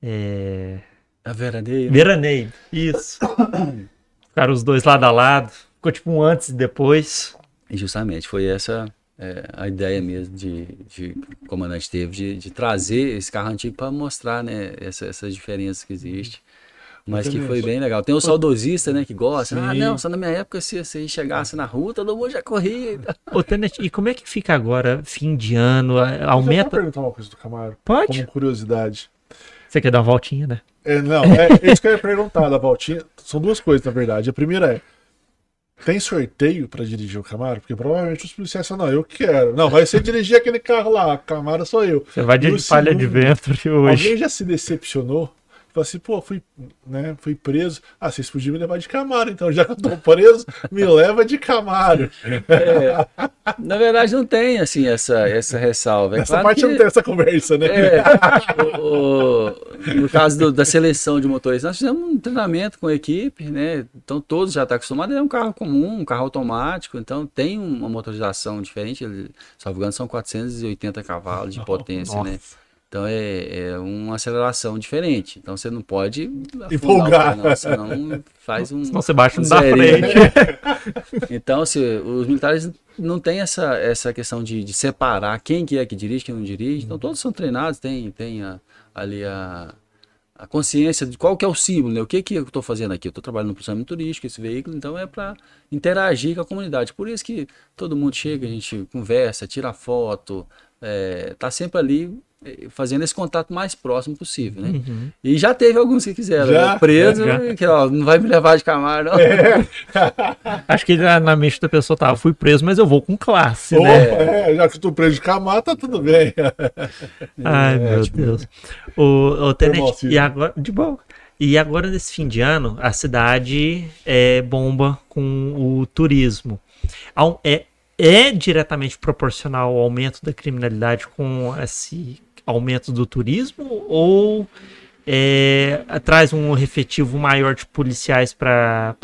É... A Veraneio. Veraneio, isso. *coughs* Ficaram os dois lado a lado. Ficou tipo um antes e depois. E justamente, foi essa é, a ideia mesmo de, de o comandante teve de, de trazer esse carro antigo para mostrar né, essa, essas diferenças que existem. Mas que foi bem legal. Tem o saudosista, né, que gosta. Ah, Sim. Ah, não, só na minha época, se você chegasse na rua, todo mundo já corria. Ô, Tenet, e como é que fica agora, fim de ano? Aumenta. Eu perguntar uma coisa do Camaro. Pode. Como curiosidade. Você quer dar uma voltinha, né? É, não, é, é isso que eu ia perguntar da voltinha. São duas coisas, na verdade. A primeira é: tem sorteio para dirigir o Camaro? Porque provavelmente os policiais falam, não, eu quero. Não, vai ser dirigir aquele carro lá, Camaro sou eu. Você vai de palha de vento *laughs* hoje. Alguém já se decepcionou Falei assim, pô, fui, né, fui preso. Ah, vocês podiam me levar de Camaro, então já que eu tô preso, me *laughs* leva de Camaro. É, na verdade, não tem, assim, essa, essa ressalva. É essa claro parte que, não tem essa conversa, né? É, o, o, no caso do, da seleção de motores, nós fizemos um treinamento com a equipe, né? Então todos já estão acostumados, é um carro comum, um carro automático, então tem uma motorização diferente, ele, salvo engano, são 480 cavalos de *laughs* potência, né? Nossa. né? Então é, é, uma aceleração diferente. Então você não pode empolgar, não, senão faz um. *laughs* Senão você baixa um da frente. *laughs* então, se os militares não têm essa, essa questão de, de, separar quem que é que dirige, quem não dirige. Então todos são treinados, tem, tem a, ali a, a consciência de qual que é o símbolo, né? O que que eu estou fazendo aqui? Eu estou trabalhando no processamento turístico, esse veículo, então é para interagir com a comunidade. Por isso que todo mundo chega, a gente conversa, tira foto, é, tá sempre ali fazendo esse contato mais próximo possível, né? Uhum. E já teve alguns que quiseram, já, né? preso, já. que ó, não vai me levar de Camaro, não. É. *laughs* Acho que na mente da pessoa tava, fui preso, mas eu vou com classe, né? É, já que estou preso de Camaro, tá tudo bem. *laughs* Ai, é, meu tipo... Deus. O, o Tenente, e agora, de boa. E agora, nesse fim de ano, a cidade é bomba com o turismo. É, é diretamente proporcional ao aumento da criminalidade com esse aumento do turismo ou é, traz um efetivo maior de policiais para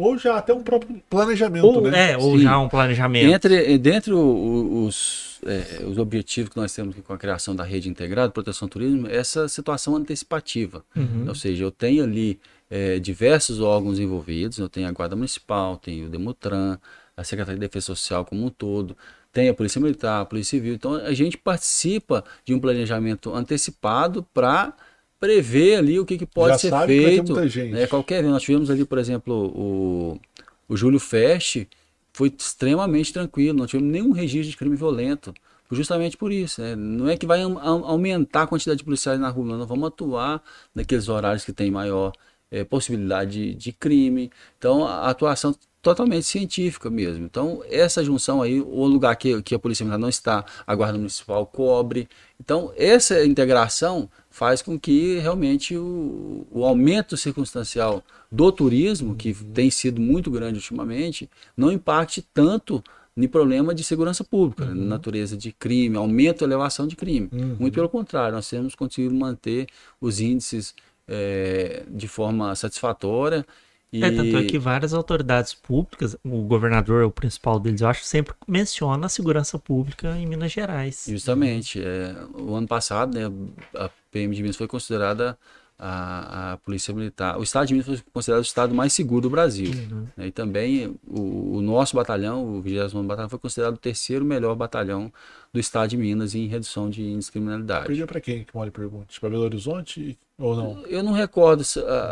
ou já até um próprio planejamento, ou, né? É, ou Sim. já um planejamento. Entre, dentre os, é, os objetivos que nós temos com a criação da rede integrada, proteção do turismo, essa situação antecipativa. Uhum. Ou seja, eu tenho ali é, diversos órgãos envolvidos, eu tenho a Guarda Municipal, tenho o Demutran, a Secretaria de Defesa Social como um todo, tem a Polícia Militar, a Polícia Civil. Então a gente participa de um planejamento antecipado para prever ali o que, que pode Já ser feito. Né? Qualquer nós tivemos ali, por exemplo, o, o Júlio Fest foi extremamente tranquilo, não tivemos nenhum registro de crime violento. Justamente por isso, né? não é que vai aumentar a quantidade de policiais na rua, nós vamos atuar naqueles horários que tem maior é, possibilidade de, de, crime. Então, a atuação totalmente científica mesmo. Então, essa junção aí, o lugar que, que a Polícia Militar não está, a Guarda Municipal cobre. Então, essa integração faz com que realmente o, o aumento circunstancial do turismo, que tem sido muito grande ultimamente, não impacte tanto no problema de segurança pública, uhum. natureza de crime, aumento, elevação de crime. Uhum. Muito pelo contrário, nós temos conseguido manter os índices é, de forma satisfatória e... É, tanto é que várias autoridades públicas, o governador, o principal deles, eu acho, sempre menciona a segurança pública em Minas Gerais. Justamente. É, o ano passado, né, a PM de Minas foi considerada a, a Polícia Militar. O Estado de Minas foi considerado o estado mais seguro do Brasil. Uhum. Né, e também o, o, nosso batalhão, o 20 Batalhão, foi considerado o terceiro melhor batalhão do Estado de Minas em redução de indiscriminalidade. Perdia para quem que mole pergunta? Para Belo Horizonte ou não? Eu não recordo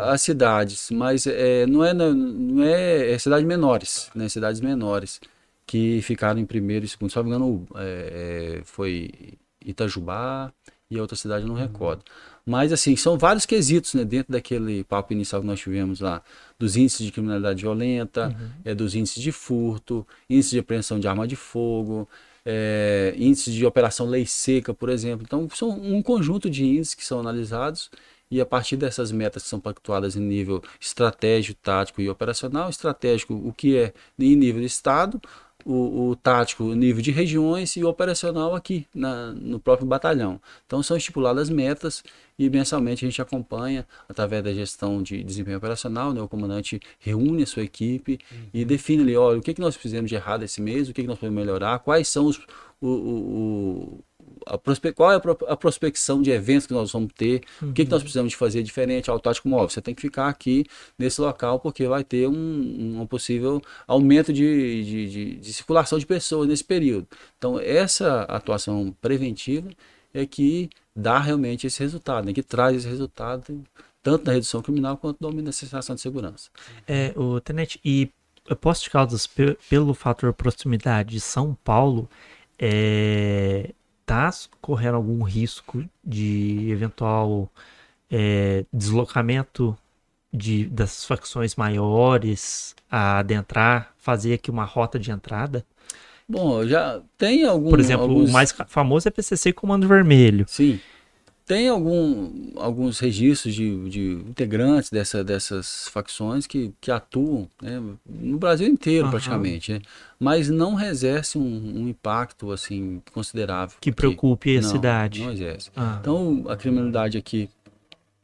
as cidades, mas é, não, é, não é, é cidades menores, né? cidades menores que ficaram em primeiro e segundo. Se não me engano, é, é, foi Itajubá e a outra cidade eu não recordo. Mas, assim, são vários quesitos né, dentro daquele papo inicial que nós tivemos lá, dos índices de criminalidade violenta, uhum. é, dos índices de furto, índices de apreensão de arma de fogo, é, índices de operação lei seca, por exemplo. Então, são um conjunto de índices que são analisados e a partir dessas metas que são pactuadas em nível estratégico, tático e operacional, estratégico, o que é em nível de Estado, o, o tático, o nível de regiões e o operacional aqui na, no próprio batalhão. Então são estipuladas metas e mensalmente a gente acompanha através da gestão de desempenho operacional, né? o comandante reúne a sua equipe uhum. e define ali, olha, o que, que nós fizemos de errado esse mês, o que, que nós podemos melhorar, quais são os, o, o, a prospe... qual é a prospecção de eventos que nós vamos ter, uhum. o que, que nós uhum. precisamos de fazer diferente ao tático móvel. Você tem que ficar aqui nesse local porque vai ter um, um possível aumento de, de, de, de circulação de pessoas nesse período. Então, essa atuação preventiva é que dá realmente esse resultado, né? que traz esse resultado tanto na redução criminal quanto no aumento da sensação de segurança. É, o Tenente, e Posto de Caldas, pelo fator proximidade de São Paulo, é, está correndo algum risco de eventual é, deslocamento de, das facções maiores a adentrar, fazer aqui uma rota de entrada? Bom, já tem algum. Por exemplo, alguns... o mais famoso é PCC Comando Vermelho. Sim. Tem algum, alguns registros de, de integrantes dessa, dessas facções que, que atuam né, no Brasil inteiro, uhum. praticamente, né, mas não exerce um, um, impacto assim considerável. Que preocupe aqui. a não, cidade. Não exerce. Ah. Então, a criminalidade aqui,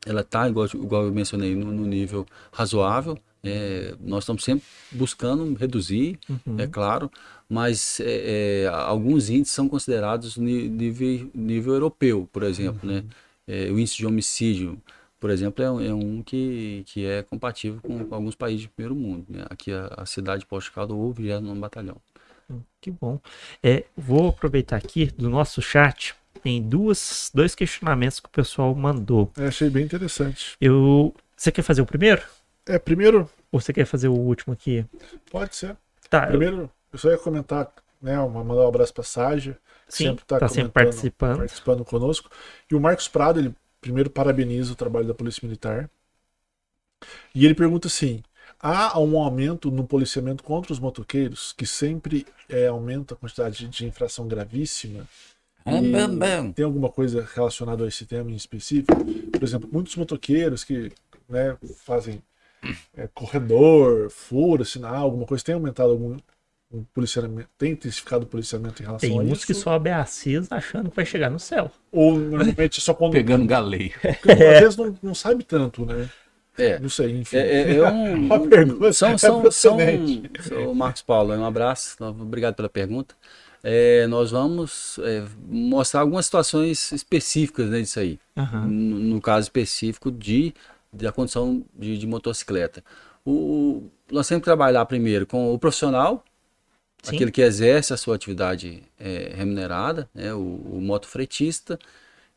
ela está, igual, igual eu mencionei, no, no nível razoável. É, nós estamos sempre buscando reduzir, uhum. é claro, mas é, é, alguns índices são considerados nível, nível europeu, por exemplo, né? uhum. né? É, o índice de homicídio, por exemplo, é, é, um que, que é compatível com, com alguns países de primeiro mundo. Né? Aqui a, a cidade de Posto Caldo houve já no batalhão. Hum, que bom. É, vou aproveitar aqui do nosso chat. Tem duas, dois questionamentos que o pessoal mandou. Eu achei bem interessante. Eu, você quer fazer o primeiro? É, primeiro. Ou você quer fazer o último aqui? Pode ser. Tá. Primeiro, eu, só ia comentar, né? Mandar um abraço para Ságia. Sim, sempre está tá sempre participando. participando conosco. E o Marcos Prado, ele primeiro parabeniza o trabalho da Polícia Militar. E ele pergunta assim: há um aumento no policiamento contra os motoqueiros, que sempre é, aumenta a quantidade de infração gravíssima? Tem alguma coisa relacionada a esse tema em específico? Por exemplo, muitos motoqueiros que né, fazem é, corredor, fura, sinal, alguma coisa, tem aumentado algum o policiamento, tem intensificado o policiamento em relação tem a isso? Tem uns que sobe a CIS achando que vai chegar no céu. Ou normalmente só quando. Pegando galeio. *laughs* Às vezes não, não sabe tanto, né? É. Não sei, enfim. É, é, é um, *laughs* Uma pergunta são, é são, são, são, Marcos Paulo, um abraço, obrigado pela pergunta. É, nós vamos é, mostrar algumas situações específicas né, disso aí. Uhum. No, no caso específico de, da condição de, de motocicleta. O, nós temos que trabalhar primeiro com o profissional, Sim. aquele que exerce a sua atividade é, remunerada, né, o, o motofretista,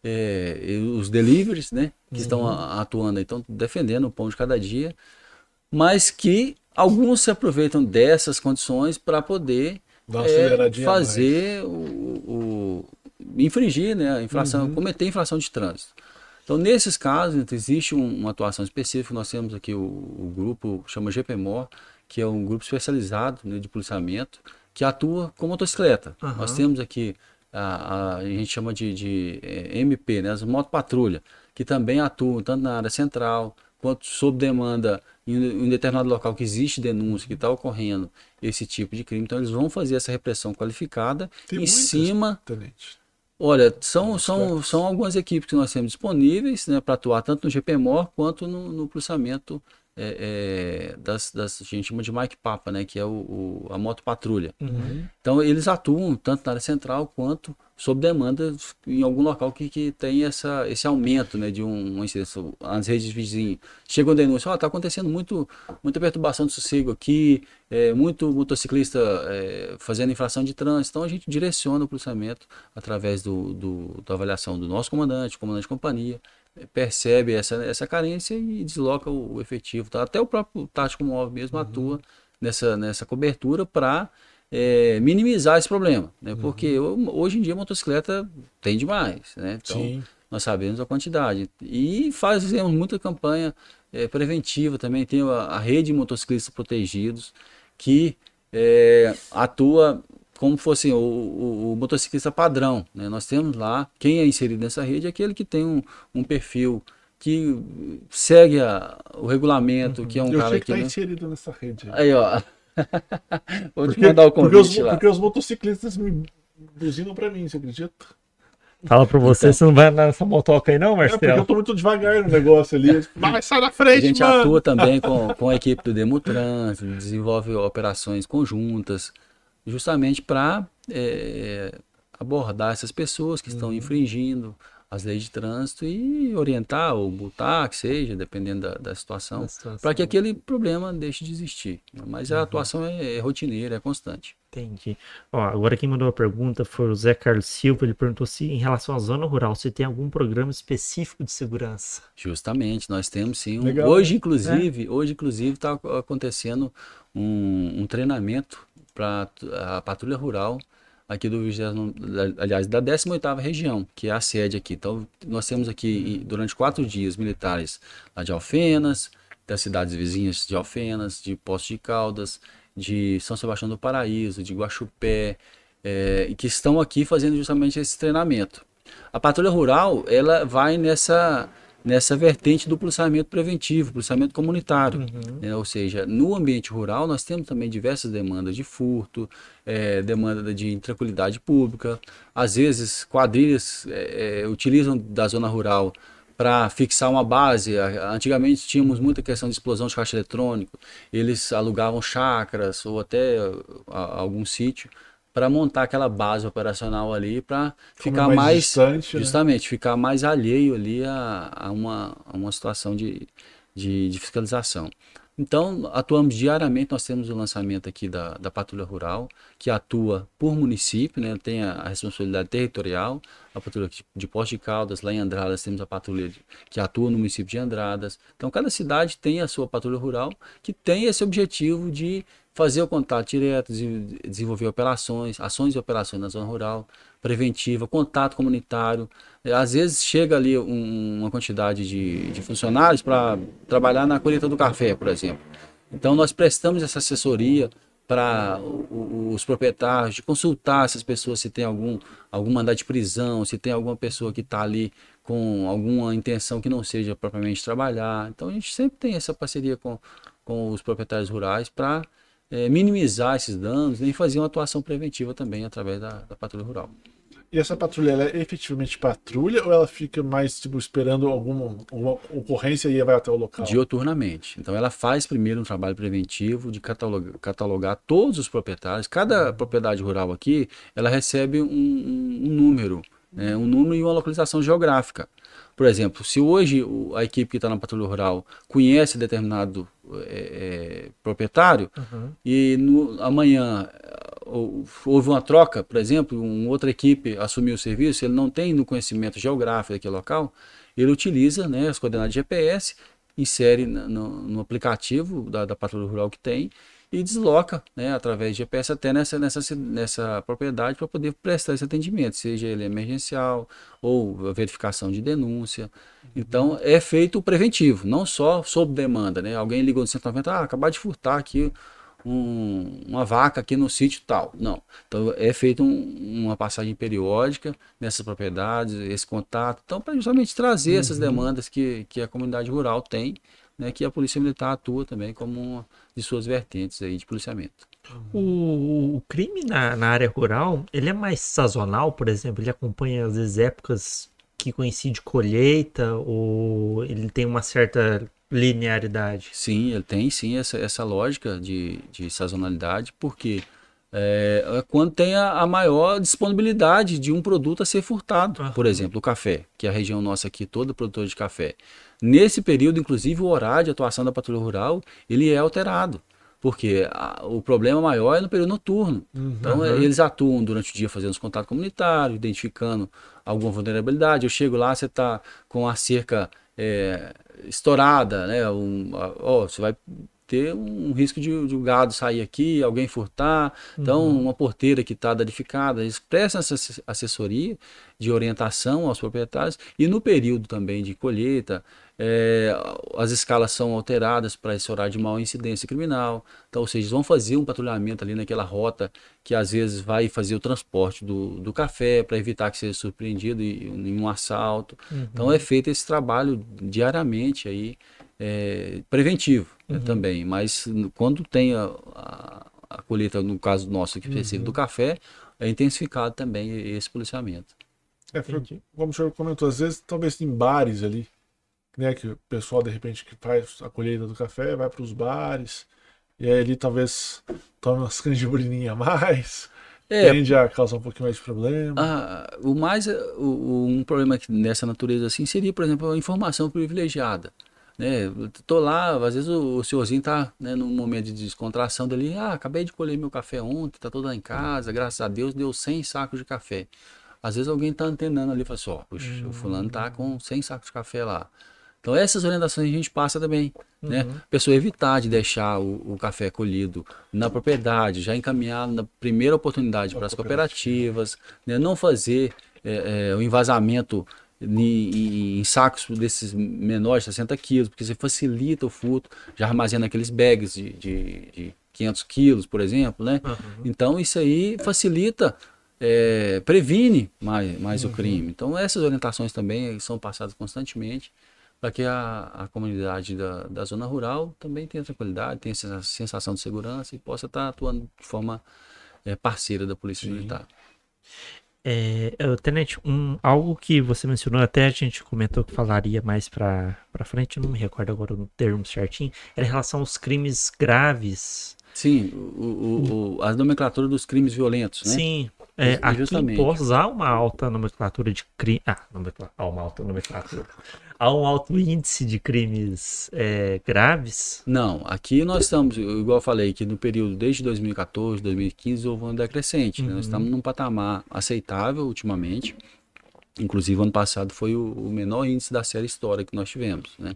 é, e os deliveries, né, que Uhum. estão a- atuando, estão defendendo o pão de cada dia, mas que alguns se aproveitam dessas condições para poder é, fazer o, o- infringir, né, a infração, Uhum. cometer infração de trânsito. Então, nesses casos, então, existe um- uma atuação específica. Nós temos aqui o, o grupo, chama GPMOR, que é um grupo especializado né, de policiamento, que atua com motocicleta. Aham. Nós temos aqui, a, a, a gente chama de, de eh, MP, né, as motopatrulha, que também atuam tanto na área central, quanto sob demanda em, em determinado local que existe denúncia, que está ocorrendo esse tipo de crime. Então, eles vão fazer essa repressão qualificada Tem em cima Tenente. Olha, são, são, são algumas equipes que nós temos disponíveis né, para atuar tanto no GPMOR quanto no, no policiamento é, é, das, das, a gente chama de Mike Papa, né, que é o, o- a moto patrulha. Uhum. Então eles atuam tanto na área central quanto sob demanda em algum local que, que tem essa, esse aumento né, de um, uma incidência. As redes vizinhas chegam a denúncia, está acontecendo muito, muita perturbação de sossego aqui, é, muito motociclista é, fazendo infração de trânsito. Então a gente direciona o policiamento através do, do- da avaliação do nosso comandante, comandante de companhia, percebe essa, essa carência e desloca o, o efetivo. tá? Até o próprio tático móvel mesmo atua nessa, nessa cobertura para é, minimizar esse problema, né? Porque ho- hoje em dia a motocicleta tem demais, né? Então Sim. nós sabemos a quantidade e fazemos muita campanha é, preventiva também. Tem a, a rede de motociclistas protegidos que é, atua como fosse o, o- o motociclista padrão. Né? Nós temos lá quem é inserido nessa rede é aquele que tem um, um perfil que segue a- o regulamento, que é um eu cara que que tá né? inserido nessa rede. Aí, ó. Vou te Porque, mandar o porque, os, convite lá. porque os motociclistas me buzinam pra mim, você acredita? Fala pra você, Então. você não vai andar nessa motoca aí não, É porque Marcelo? eu tô muito devagar no negócio ali. *laughs* Vai, sai da A frente, gente mano! atua também *laughs* com, com a equipe do Demutran, desenvolve operações conjuntas, justamente para abordar essas pessoas que Uhum. estão infringindo as leis de trânsito e orientar ou multar, que seja, dependendo da, da situação, situação. para que aquele problema deixe de existir. Mas Uhum. a atuação é, é rotineira, é constante. Entendi. Ó, agora quem mandou a pergunta foi o Zé Carlos Silva. Ele perguntou se, em relação à zona rural, se tem algum programa específico de segurança. Justamente, nós temos sim. um- hoje, inclusive, hoje, inclusive, está acontecendo um, um treinamento para a patrulha rural aqui do 20, aliás, da 18ª região, que é a sede aqui. Então, nós temos aqui durante quatro dias militares lá de Alfenas, das cidades vizinhas de Alfenas, de Poços de Caldas, de São Sebastião do Paraíso, de Guaxupé, e que estão aqui fazendo justamente esse treinamento. A patrulha rural, ela vai nessa nessa vertente do policiamento preventivo, policiamento comunitário, né? ou seja, no ambiente rural nós temos também diversas demandas de furto, eh, demanda de intranquilidade pública, às vezes quadrilhas eh, eh, utilizam da zona rural para fixar uma base. A- Antigamente tínhamos muita questão de explosão de caixa eletrônico. Eles alugavam chácaras ou até a- algum sítio para montar aquela base operacional ali para ficar mais mais, distante, né? justamente ficar mais alheio ali a, a uma, a uma situação de, de, de fiscalização. Então, atuamos diariamente, nós temos o lançamento aqui da, da Patrulha Rural, que atua por município, né? tem a, a responsabilidade territorial, a patrulha de, Poços de Caldas, lá em Andradas temos a patrulha que atua no município de Andradas. Então, cada cidade tem a sua patrulha rural, que tem esse objetivo de fazer o contato direto, de- desenvolver operações, ações e operações na zona rural, preventiva, contato comunitário. Às vezes chega ali um- uma quantidade de, de funcionários para trabalhar na colheita do café, por exemplo. Então nós prestamos essa assessoria para os proprietários, de consultar essas pessoas se tem algum, algum mandado de prisão, se tem alguma pessoa que está ali com alguma intenção que não seja propriamente trabalhar. Então a gente sempre tem essa parceria com, com os proprietários rurais para é, minimizar esses danos né, e fazer uma atuação preventiva também através da, da patrulha rural. E essa patrulha, ela é efetivamente patrulha ou ela fica mais tipo, esperando alguma, alguma ocorrência e vai até o local? Dioturnamente. Então ela faz primeiro um trabalho preventivo de catalogar, catalogar todos os proprietários. Cada propriedade rural aqui, ela recebe um, um número, né, um número e uma localização geográfica. Por exemplo, se hoje a equipe que está na patrulha rural conhece determinado é, é, proprietário uhum. e no, amanhã houve uma troca, por exemplo, uma outra equipe assumiu o serviço, ele não tem no conhecimento geográfico daquele local, ele utiliza né, as coordenadas de GPS, insere no, no aplicativo da, da patrulha rural que tem e desloca né, através de GPS até nessa, nessa, nessa propriedade para poder prestar esse atendimento, seja ele emergencial ou verificação de denúncia. Então é feito o preventivo, não só sob demanda. Né? Alguém ligou no 190, ah, acabar de furtar aqui um, uma vaca aqui no sítio tal. Não. Então é feita um, uma passagem periódica nessas propriedades, esse contato. Então, para justamente trazer uhum. essas demandas que, que a comunidade rural tem, né, que a Polícia Militar atua também como uma de suas vertentes aí de policiamento. O, o crime na, na, área rural, ele é mais sazonal, por exemplo, ele acompanha às vezes épocas que coincide colheita ou ele tem uma certa linearidade. Sim, ele tem sim essa, essa lógica de, de sazonalidade, porque é, é quando tem a, a, maior disponibilidade de um produto a ser furtado. Por exemplo, o café, que a região nossa aqui toda produtora de café. Nesse período, inclusive, o horário de atuação da patrulha rural ele é alterado. Porque a, o problema maior é no período noturno. Uhum. Então, eles atuam durante o dia fazendo os contatos comunitários, identificando alguma vulnerabilidade. Eu chego lá, você está com a cerca é, estourada, né? Um, ó, você vai ter um risco de, de o gado sair aqui, alguém furtar. Então, uhum. uma porteira que está danificada, eles prestam essa assessoria de orientação aos proprietários e no período também de colheita, é, as escalas são alteradas para esse horário de maior incidência criminal. Então, ou seja, eles vão fazer um patrulhamento ali naquela rota que às vezes vai fazer o transporte do, do café para evitar que seja surpreendido em, um assalto. Uhum. Então, é feito esse trabalho diariamente aí, é, preventivo uhum. também. Mas quando tem a, a, a, colheita, no caso nosso aqui específico uhum. do café, é intensificado também esse policiamento. É, como o senhor comentou, às vezes talvez em bares ali, né? Que o pessoal, de repente, que faz a colheita do café, vai para os bares, e aí ali talvez tome umas *laughs* canjiburininhas a mais. É, tende a causar um pouquinho mais de problema. Ah, o mais, o, um problema nessa natureza assim seria, por exemplo, a informação privilegiada. Né? Tô lá, às vezes o, o senhorzinho tá né, num momento de descontração dele, ah, acabei de colher meu café ontem, tá todo lá em casa, graças a Deus deu 100 sacos de café. Às vezes alguém tá antenando ali e fala assim, ó, hum. o fulano tá com 100 sacos de café lá. Então essas orientações a gente passa também, né? uhum. né? A pessoa evitar de deixar o, o, café colhido na propriedade, já encaminhar na primeira oportunidade para as cooperativas, né? não fazer é, é, o envasamento em, em, sacos desses menores, 60 quilos, porque você facilita o furto, já armazena aqueles bags de, de, de 500 quilos, por exemplo, né? Uhum. Então isso aí facilita é, previne mais, mais uhum. o crime. Então essas orientações também são passadas constantemente para que a, a comunidade da, da zona rural também tenha tranquilidade, tenha essa sensação de segurança e possa estar atuando de forma é, parceira da Polícia Sim. Militar. É, Tenente, um, algo que você mencionou, até a gente comentou que falaria mais para frente, não me recordo agora o termo certinho, era em relação aos crimes graves. Sim, o, o, o, a nomenclatura dos crimes violentos, né? Sim, é, aqui em Poços há uma alta nomenclatura de crime. Ah, nomenclatura, há uma alta nomenclatura. Há um alto índice de crimes é, graves? Não, aqui nós estamos, igual eu falei, que no período desde 2014, 2015 houve uma decrescente. Uhum. Né? Nós uhum. estamos num patamar aceitável ultimamente. Inclusive, ano passado foi o, o menor índice da série histórica que nós tivemos. Né?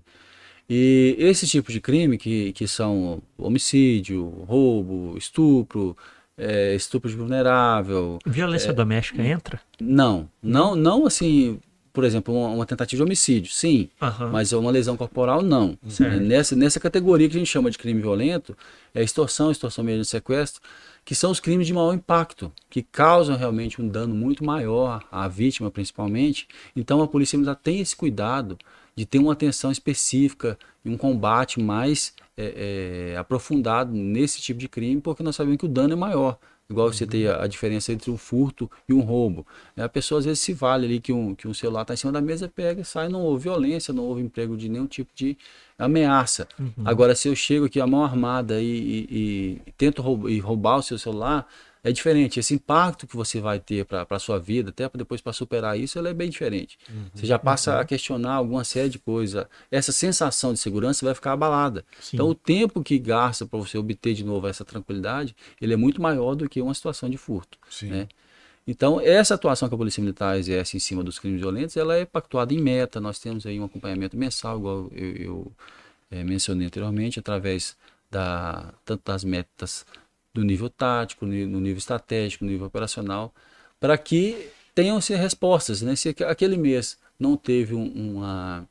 E esse tipo de crime, que, que são homicídio, roubo, estupro, é, estupro de vulnerável. Violência é, doméstica entra? Não, não, não assim, por exemplo, uma, uma tentativa de homicídio, sim, uhum. mas uma lesão corporal, não. Nessa, nessa categoria que a gente chama de crime violento, é extorsão, extorsão mediante sequestro, que são os crimes de maior impacto, que causam realmente um dano muito maior à vítima, principalmente. Então a polícia ainda tem esse cuidado de ter uma atenção específica um combate mais é, é, aprofundado nesse tipo de crime, porque nós sabemos que o dano é maior. Igual você tem a, a, diferença entre um furto e um roubo. A pessoa às vezes se vale ali que um, que um celular está em cima da mesa, pega, sai, não houve violência, não houve emprego de nenhum tipo de ameaça. Uhum. Agora, se eu chego aqui a mão armada e, e, e tento roubar, e roubar o seu celular, é diferente. Esse impacto que você vai ter para a sua vida, até depois para superar isso, ele é bem diferente. Uhum. Você já passa uhum. a questionar alguma série de coisas. Essa sensação de segurança vai ficar abalada. Sim. Então, o tempo que gasta para você obter de novo essa tranquilidade, ele é muito maior do que uma situação de furto. Né? Então, essa atuação que a Polícia Militar exerce em cima dos crimes violentos, ela é pactuada em meta. Nós temos aí um acompanhamento mensal, igual eu, eu é, mencionei anteriormente, através da, tanto das metas do nível tático, no nível estratégico, no nível operacional, para que tenham-se respostas. Né? Se aquele mês não teve um, uma,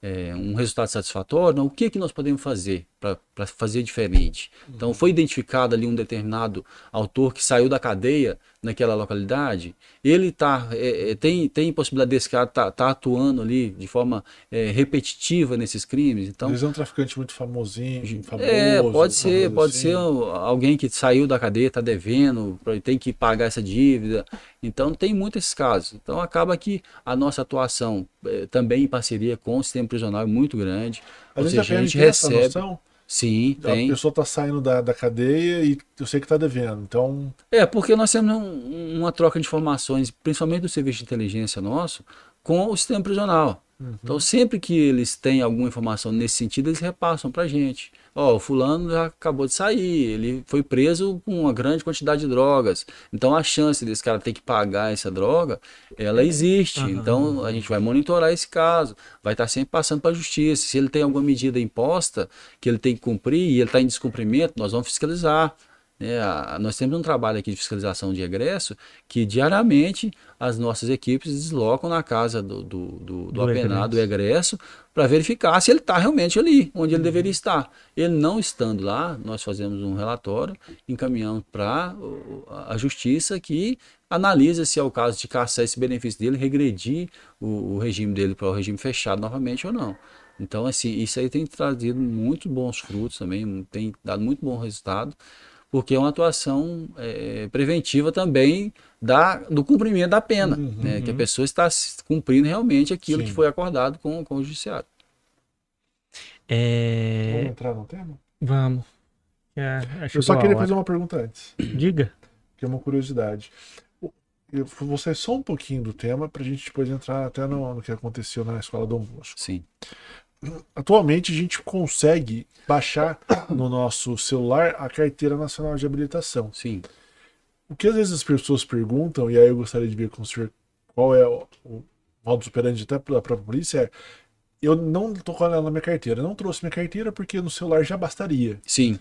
é, um resultado satisfatório, não, o que, que nós podemos fazer para fazer diferente? Então, foi identificado ali um determinado autor que saiu da cadeia naquela localidade, ele tá, é, é tem, tem possibilidade desse cara estar tá, tá atuando ali de forma é, repetitiva nesses crimes. Então, Eles é um traficante muito famosinho, famoso. É, pode ser, pode ser alguém que saiu da cadeia, está devendo, tem que pagar essa dívida. Então, tem muitos esses casos. Então, acaba que a nossa atuação é, também em parceria com o sistema prisional é muito grande. A Ou seja, a gente recebe. Sim, tem. A pessoa está saindo da, da cadeia e eu sei que está devendo. Então. É, porque nós temos um, uma troca de informações, principalmente do serviço de inteligência nosso, com o sistema prisional. Uhum. Então, sempre que eles têm alguma informação nesse sentido, eles repassam para a gente. Ó, oh, o fulano já acabou de sair, ele foi preso com uma grande quantidade de drogas. Então, a chance desse cara ter que pagar essa droga, ela existe. Uhum. Então, a gente vai monitorar esse caso, vai estar tá sempre passando para a justiça. Se ele tem alguma medida imposta que ele tem que cumprir e ele está em descumprimento, nós vamos fiscalizar. É, nós temos um trabalho aqui de fiscalização de egresso que diariamente as nossas equipes deslocam na casa do, do, do, do apenado, do egresso, para verificar se ele está realmente ali, onde ele uhum. deveria estar. Ele não estando lá, nós fazemos um relatório, encaminhamos para a justiça que analisa se é o caso de caçar esse benefício dele, regredir o, o regime dele para o regime fechado novamente ou não. Então, assim, isso aí tem trazido muito bons frutos também, tem dado muito bom resultado porque é uma atuação é, preventiva também da, do cumprimento da pena, uhum, né? que a pessoa está cumprindo realmente aquilo Sim. que foi acordado com, com o judiciário. É... Vamos entrar no tema? Vamos. É, eu só queria fazer uma pergunta antes. *clears throat* Diga. Que é uma curiosidade. Eu vou sair só um pouquinho do tema para a gente depois entrar até no, no, que aconteceu na escola do Bosco. Sim atualmente a gente consegue baixar no nosso celular a carteira nacional de habilitação. Sim. O que às vezes as pessoas perguntam, e aí eu gostaria de ver com o senhor qual é o, o modus operandi até da própria polícia, é eu não estou com ela na minha carteira. Eu não trouxe minha carteira porque no celular já bastaria. Sim.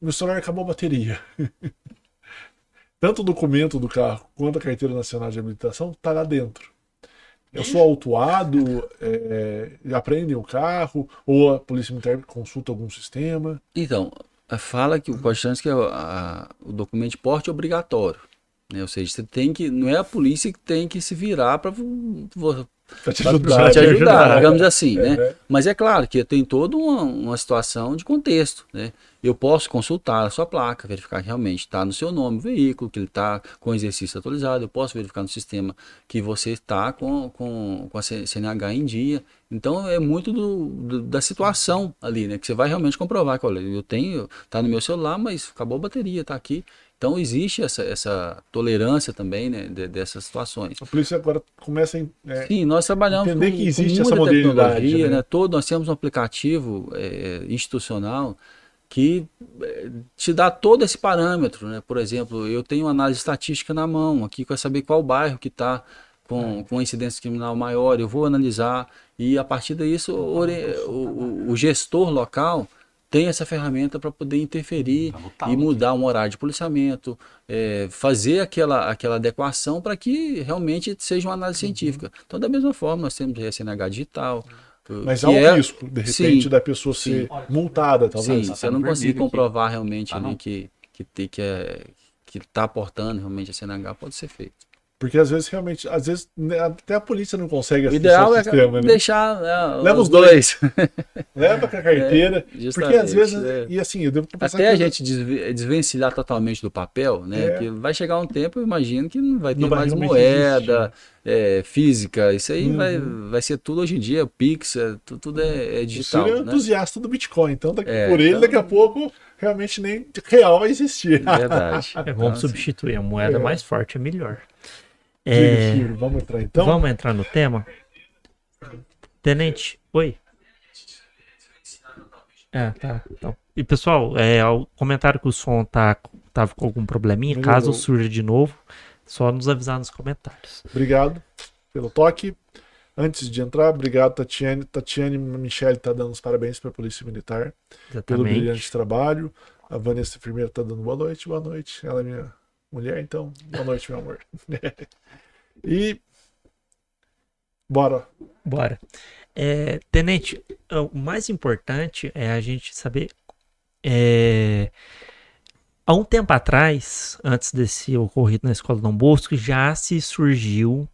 Meu celular acabou a bateria. *laughs* Tanto o documento do carro quanto a carteira nacional de habilitação está lá dentro. Eu sou autuado, é, aprendem o carro, ou a polícia militar consulta algum sistema? Então, fala que o Código que é a, o documento de porte obrigatório. Né? Ou seja, você tem que. Não é a polícia que tem que se virar para para te ajudar, pra te ajudar, digamos assim, né? É. Mas é claro que tem toda uma, uma situação de contexto, né? Eu posso consultar a sua placa, verificar que realmente está no seu nome o veículo, que ele está com exercício atualizado. Eu posso verificar no sistema que você está com, com, com a CNH em dia. Então é muito do, do, da situação ali, né? Que você vai realmente comprovar que olha, eu tenho, está no meu celular, mas acabou a bateria, está aqui. Então existe essa, essa tolerância também né, de, dessas situações. A polícia agora começa a é, Sim, nós trabalhamos entender com, que existe essa modernidade. Né? Né? Todo, nós temos um aplicativo é, institucional que é, te dá todo esse parâmetro. Né? Por exemplo, eu tenho análise estatística na mão aqui para saber qual bairro que está com, é. com incidência criminal maior, eu vou analisar e a partir disso o, o, o gestor local tem essa ferramenta para poder interferir tá e mudar um horário de policiamento, é, fazer aquela, aquela adequação para que realmente seja uma análise uhum. científica. Então, da mesma forma, nós temos SNH digital. Mas há um é... risco, de repente, sim, da pessoa ser multada, talvez. Sim, se eu não conseguir comprovar realmente ah, ali que, que, que, é, que está aportando realmente a CNH, pode ser feito. Porque às vezes realmente, às vezes né, até a polícia não consegue o ideal é sistema, né? deixar né, leva os dois, dois. *laughs* leva com a carteira, é, porque às vezes é. e assim eu devo até a gente desvencilhar totalmente do papel, né? É. Que vai chegar um tempo, eu imagino que não vai ter não mais vai moeda é, física, isso aí uhum. vai, vai ser tudo hoje em dia, Pix, é, tudo, tudo é, é digital. Ele é né? entusiasta do Bitcoin, então daqui por ele então... daqui a pouco realmente nem real vai existir. Verdade. É, vamos então, substituir a moeda mais forte, é melhor. É... vamos entrar então? Vamos entrar no tema? Tenente, oi. É, tá. Então. E pessoal, é, o comentário que o som tá, tava com algum probleminha, caso surja de novo, só nos avisar nos comentários. Obrigado pelo toque. Antes de entrar, obrigado, Tatiane. Tatiane Michele está dando os parabéns para a Polícia Militar Exatamente. pelo brilhante trabalho. A Vanessa Enfermeira está dando boa noite, boa noite. Ela é minha mulher, então, boa noite, meu amor. *laughs* e. Bora. Bora. É, tenente, o mais importante é a gente saber. É, há um tempo atrás, antes desse ocorrido na escola Dom Bosco, já se surgiu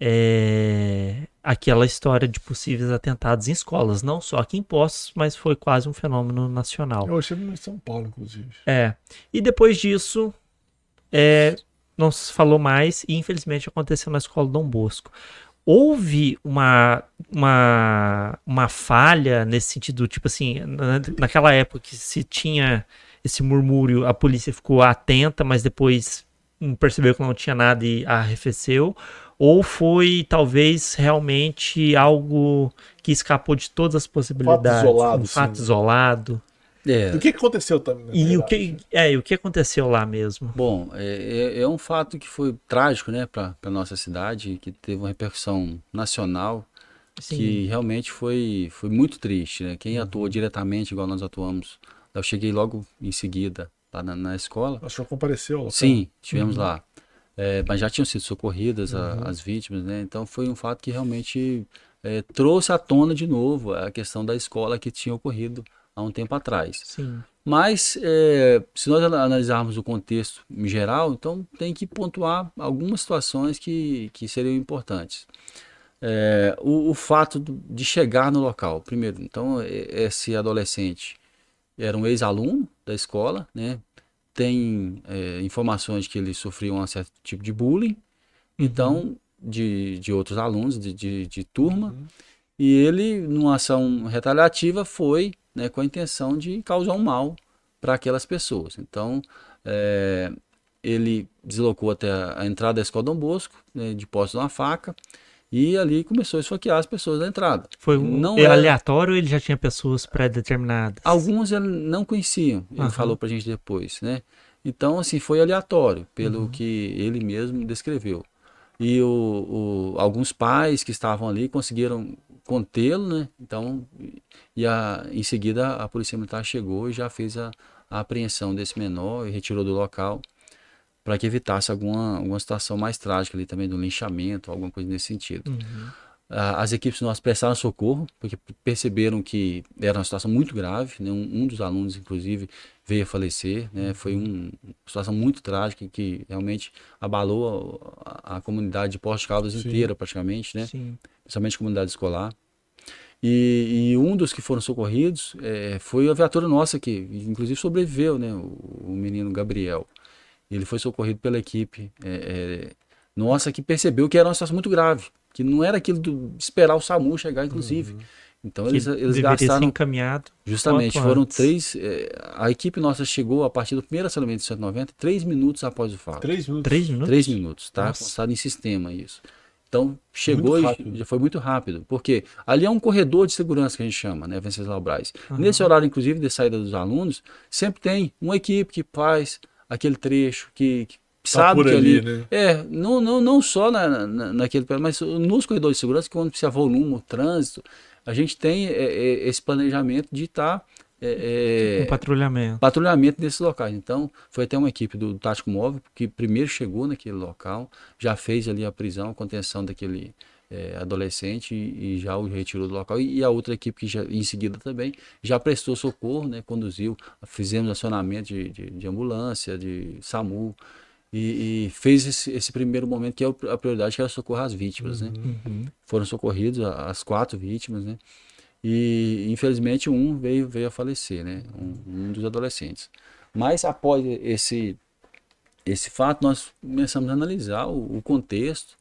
é, aquela história de possíveis atentados em escolas, não só aqui em Poços, mas foi quase um fenômeno nacional. Eu achei em São Paulo, inclusive. É. E depois disso, é, não se falou mais e infelizmente aconteceu na escola Dom Bosco. Houve uma, uma, uma falha nesse sentido, tipo assim, na, naquela época que se tinha esse murmúrio, a polícia ficou atenta, mas depois percebeu que não tinha nada e arrefeceu? Ou foi talvez realmente algo que escapou de todas as possibilidades? Fato isolado. Um fato sim. isolado. É. O que aconteceu também? E o que, é, o que aconteceu lá mesmo? Bom, é, é, é um fato que foi trágico né, para a nossa cidade, que teve uma repercussão nacional, Sim. que realmente foi, foi muito triste. Né? Quem uhum. atuou diretamente, igual nós atuamos, eu cheguei logo em seguida lá na, na escola. O senhor compareceu? Sim, tivemos uhum. lá. É, mas já tinham sido socorridas uhum. a, as vítimas, né? Então foi um fato que realmente é, trouxe à tona de novo a questão da escola que tinha ocorrido há um tempo atrás. Sim. Mas, é, se nós analisarmos o contexto em geral, então tem que pontuar algumas situações que, que seriam importantes. É, o, o, fato de chegar no local, primeiro, então, esse adolescente era um ex-aluno da escola, né? Tem é, informações que ele sofria um certo tipo de bullying, então, uhum. de, de outros alunos de, de, de turma, uhum. e ele, numa ação retaliativa, foi né, com a intenção de causar um mal para aquelas pessoas. Então, é, ele deslocou até a, entrada da escola Dom Bosco, né, de posse de uma faca, e ali começou a esfaquear as pessoas da entrada. Foi um não era... aleatório ou ele já tinha pessoas pré-determinadas? Alguns ele não conheciam, ele uhum. falou pra gente depois, né? Então, assim, foi aleatório, pelo uhum. que ele mesmo descreveu. E o, o, alguns pais que estavam ali conseguiram contê-lo, né? Então, e a, em seguida a polícia militar chegou e já fez a, a apreensão desse menor e retirou do local para que evitasse alguma, alguma situação mais trágica ali também, do linchamento, alguma coisa nesse sentido. Uhum. As equipes nós prestaram socorro, porque perceberam que era uma situação muito grave, né? um, um dos alunos, inclusive, veio a falecer, né? foi um, uma situação muito trágica que realmente abalou a, a comunidade de Porto Caldas inteira, praticamente, né? Sim. Principalmente comunidade escolar. E, e, um dos que foram socorridos é, foi a viatura nossa, que inclusive sobreviveu, né? o, o menino Gabriel. Ele foi socorrido pela equipe é, é, nossa que percebeu que era uma situação muito grave, que não era aquilo de esperar o SAMU chegar, inclusive. Uhum. Então eles, eles gastaram. encaminhado. Justamente, foram antes. três. É, a equipe nossa chegou a partir do primeiro aceleramento de 190, três minutos após o fato. Três minutos? Três minutos? Três minutos, tá? Constado em sistema isso. Então chegou e já foi muito rápido, porque ali é um corredor de segurança que a gente chama, né, Venceslau Braz. Uhum. Nesse horário, inclusive, de saída dos alunos, sempre tem uma equipe que faz aquele trecho que, que tá sabe que ali, ali né? é não, não, não só na, na, naquele mas nos corredores de segurança que quando se avoluma o trânsito a gente tem é, é, esse planejamento de estar tá, é, um patrulhamento patrulhamento desses locais então foi até uma equipe do, do tático móvel que primeiro chegou naquele local já fez ali a prisão a contenção daquele é, adolescente e, e, já o retirou do local. E, e, a outra equipe que já, em seguida também já prestou socorro, né, conduziu, fizemos acionamento de, de, de ambulância, de SAMU. e, e fez esse, esse, primeiro momento, que é a prioridade, que era socorrer as vítimas, né? Uhum. Foram socorridos as quatro vítimas, né? E infelizmente um veio, veio a falecer, né? Um, um dos adolescentes. Mas após esse, esse fato, nós começamos a analisar o, o contexto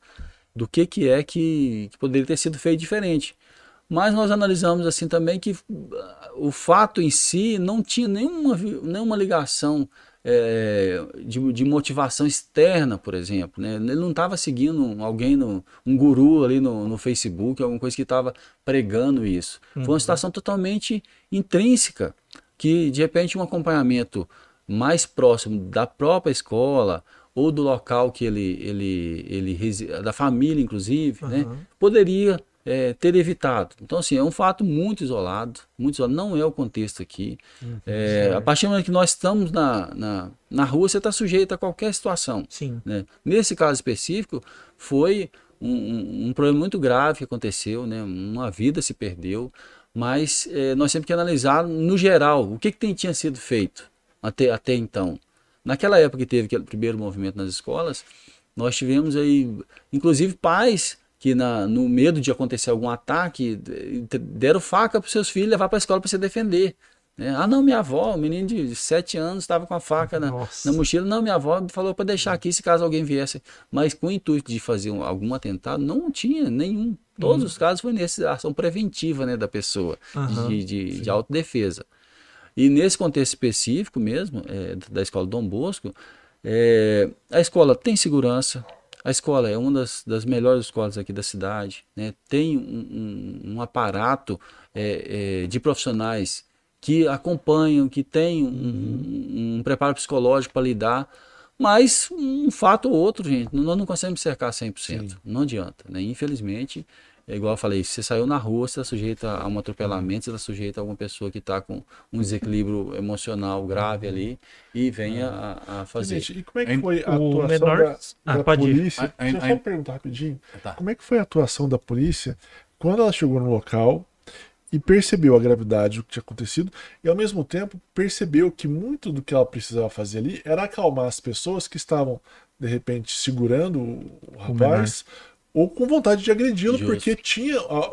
do que, que é que, que poderia ter sido feito diferente. Mas nós analisamos assim também que o fato em si não tinha nenhuma, nenhuma ligação é, de, de, motivação externa, por exemplo. Né? Ele não estava seguindo alguém, no, um guru ali no, no Facebook, alguma coisa que estava pregando isso. Uhum. Foi uma uhum. situação totalmente intrínseca, que de repente um acompanhamento mais próximo da própria escola ou do local que ele, ele, ele da família inclusive, uhum. né? poderia é, ter evitado. Então, assim, é um fato muito isolado, muito isolado. Não é o contexto aqui. Uhum, é, a partir do momento que nós estamos na, na, na rua, você está sujeito a qualquer situação. Sim. Né? Nesse caso específico, foi um, um, um, problema muito grave que aconteceu, né? uma vida se perdeu, mas é, nós temos que analisar no geral o que, que tem, tinha sido feito até, até então. Naquela época que teve aquele primeiro movimento nas escolas, nós tivemos aí, inclusive, pais que na, no medo de acontecer algum ataque, deram faca para seus filhos levar para a escola para se defender. Né? Ah, não, minha avó, um menino de 7 anos, estava com a faca na, na, mochila. Não, minha avó falou para deixar aqui se caso alguém viesse. Mas com o intuito de fazer um, algum atentado, não tinha nenhum. Todos uhum. os casos foi nessa ação preventiva né, da pessoa, uhum. de, de, de, autodefesa. E nesse contexto específico mesmo, é, da escola Dom Bosco, é, a escola tem segurança, a escola é uma das, das melhores escolas aqui da cidade, né? tem um, um, um aparato é, é, de profissionais que acompanham, que tem um, um preparo psicológico para lidar, mas um fato ou outro, gente, nós não conseguimos cercar 100%, Sim. não adianta, né? infelizmente é igual eu falei, se você saiu na rua, você está sujeito a um atropelamento, você está sujeito a alguma pessoa que está com um desequilíbrio emocional grave ali e venha a, a fazer. Gente, e como é que foi a atuação menor... da, ah, da polícia? Deixa eu só perguntar rapidinho. Tá. Como é que foi a atuação da polícia quando ela chegou no local e percebeu a gravidade do que tinha acontecido e ao mesmo tempo percebeu que muito do que ela precisava fazer ali era acalmar as pessoas que estavam de repente segurando o rapaz ou com vontade de agredi-lo, porque tinha a,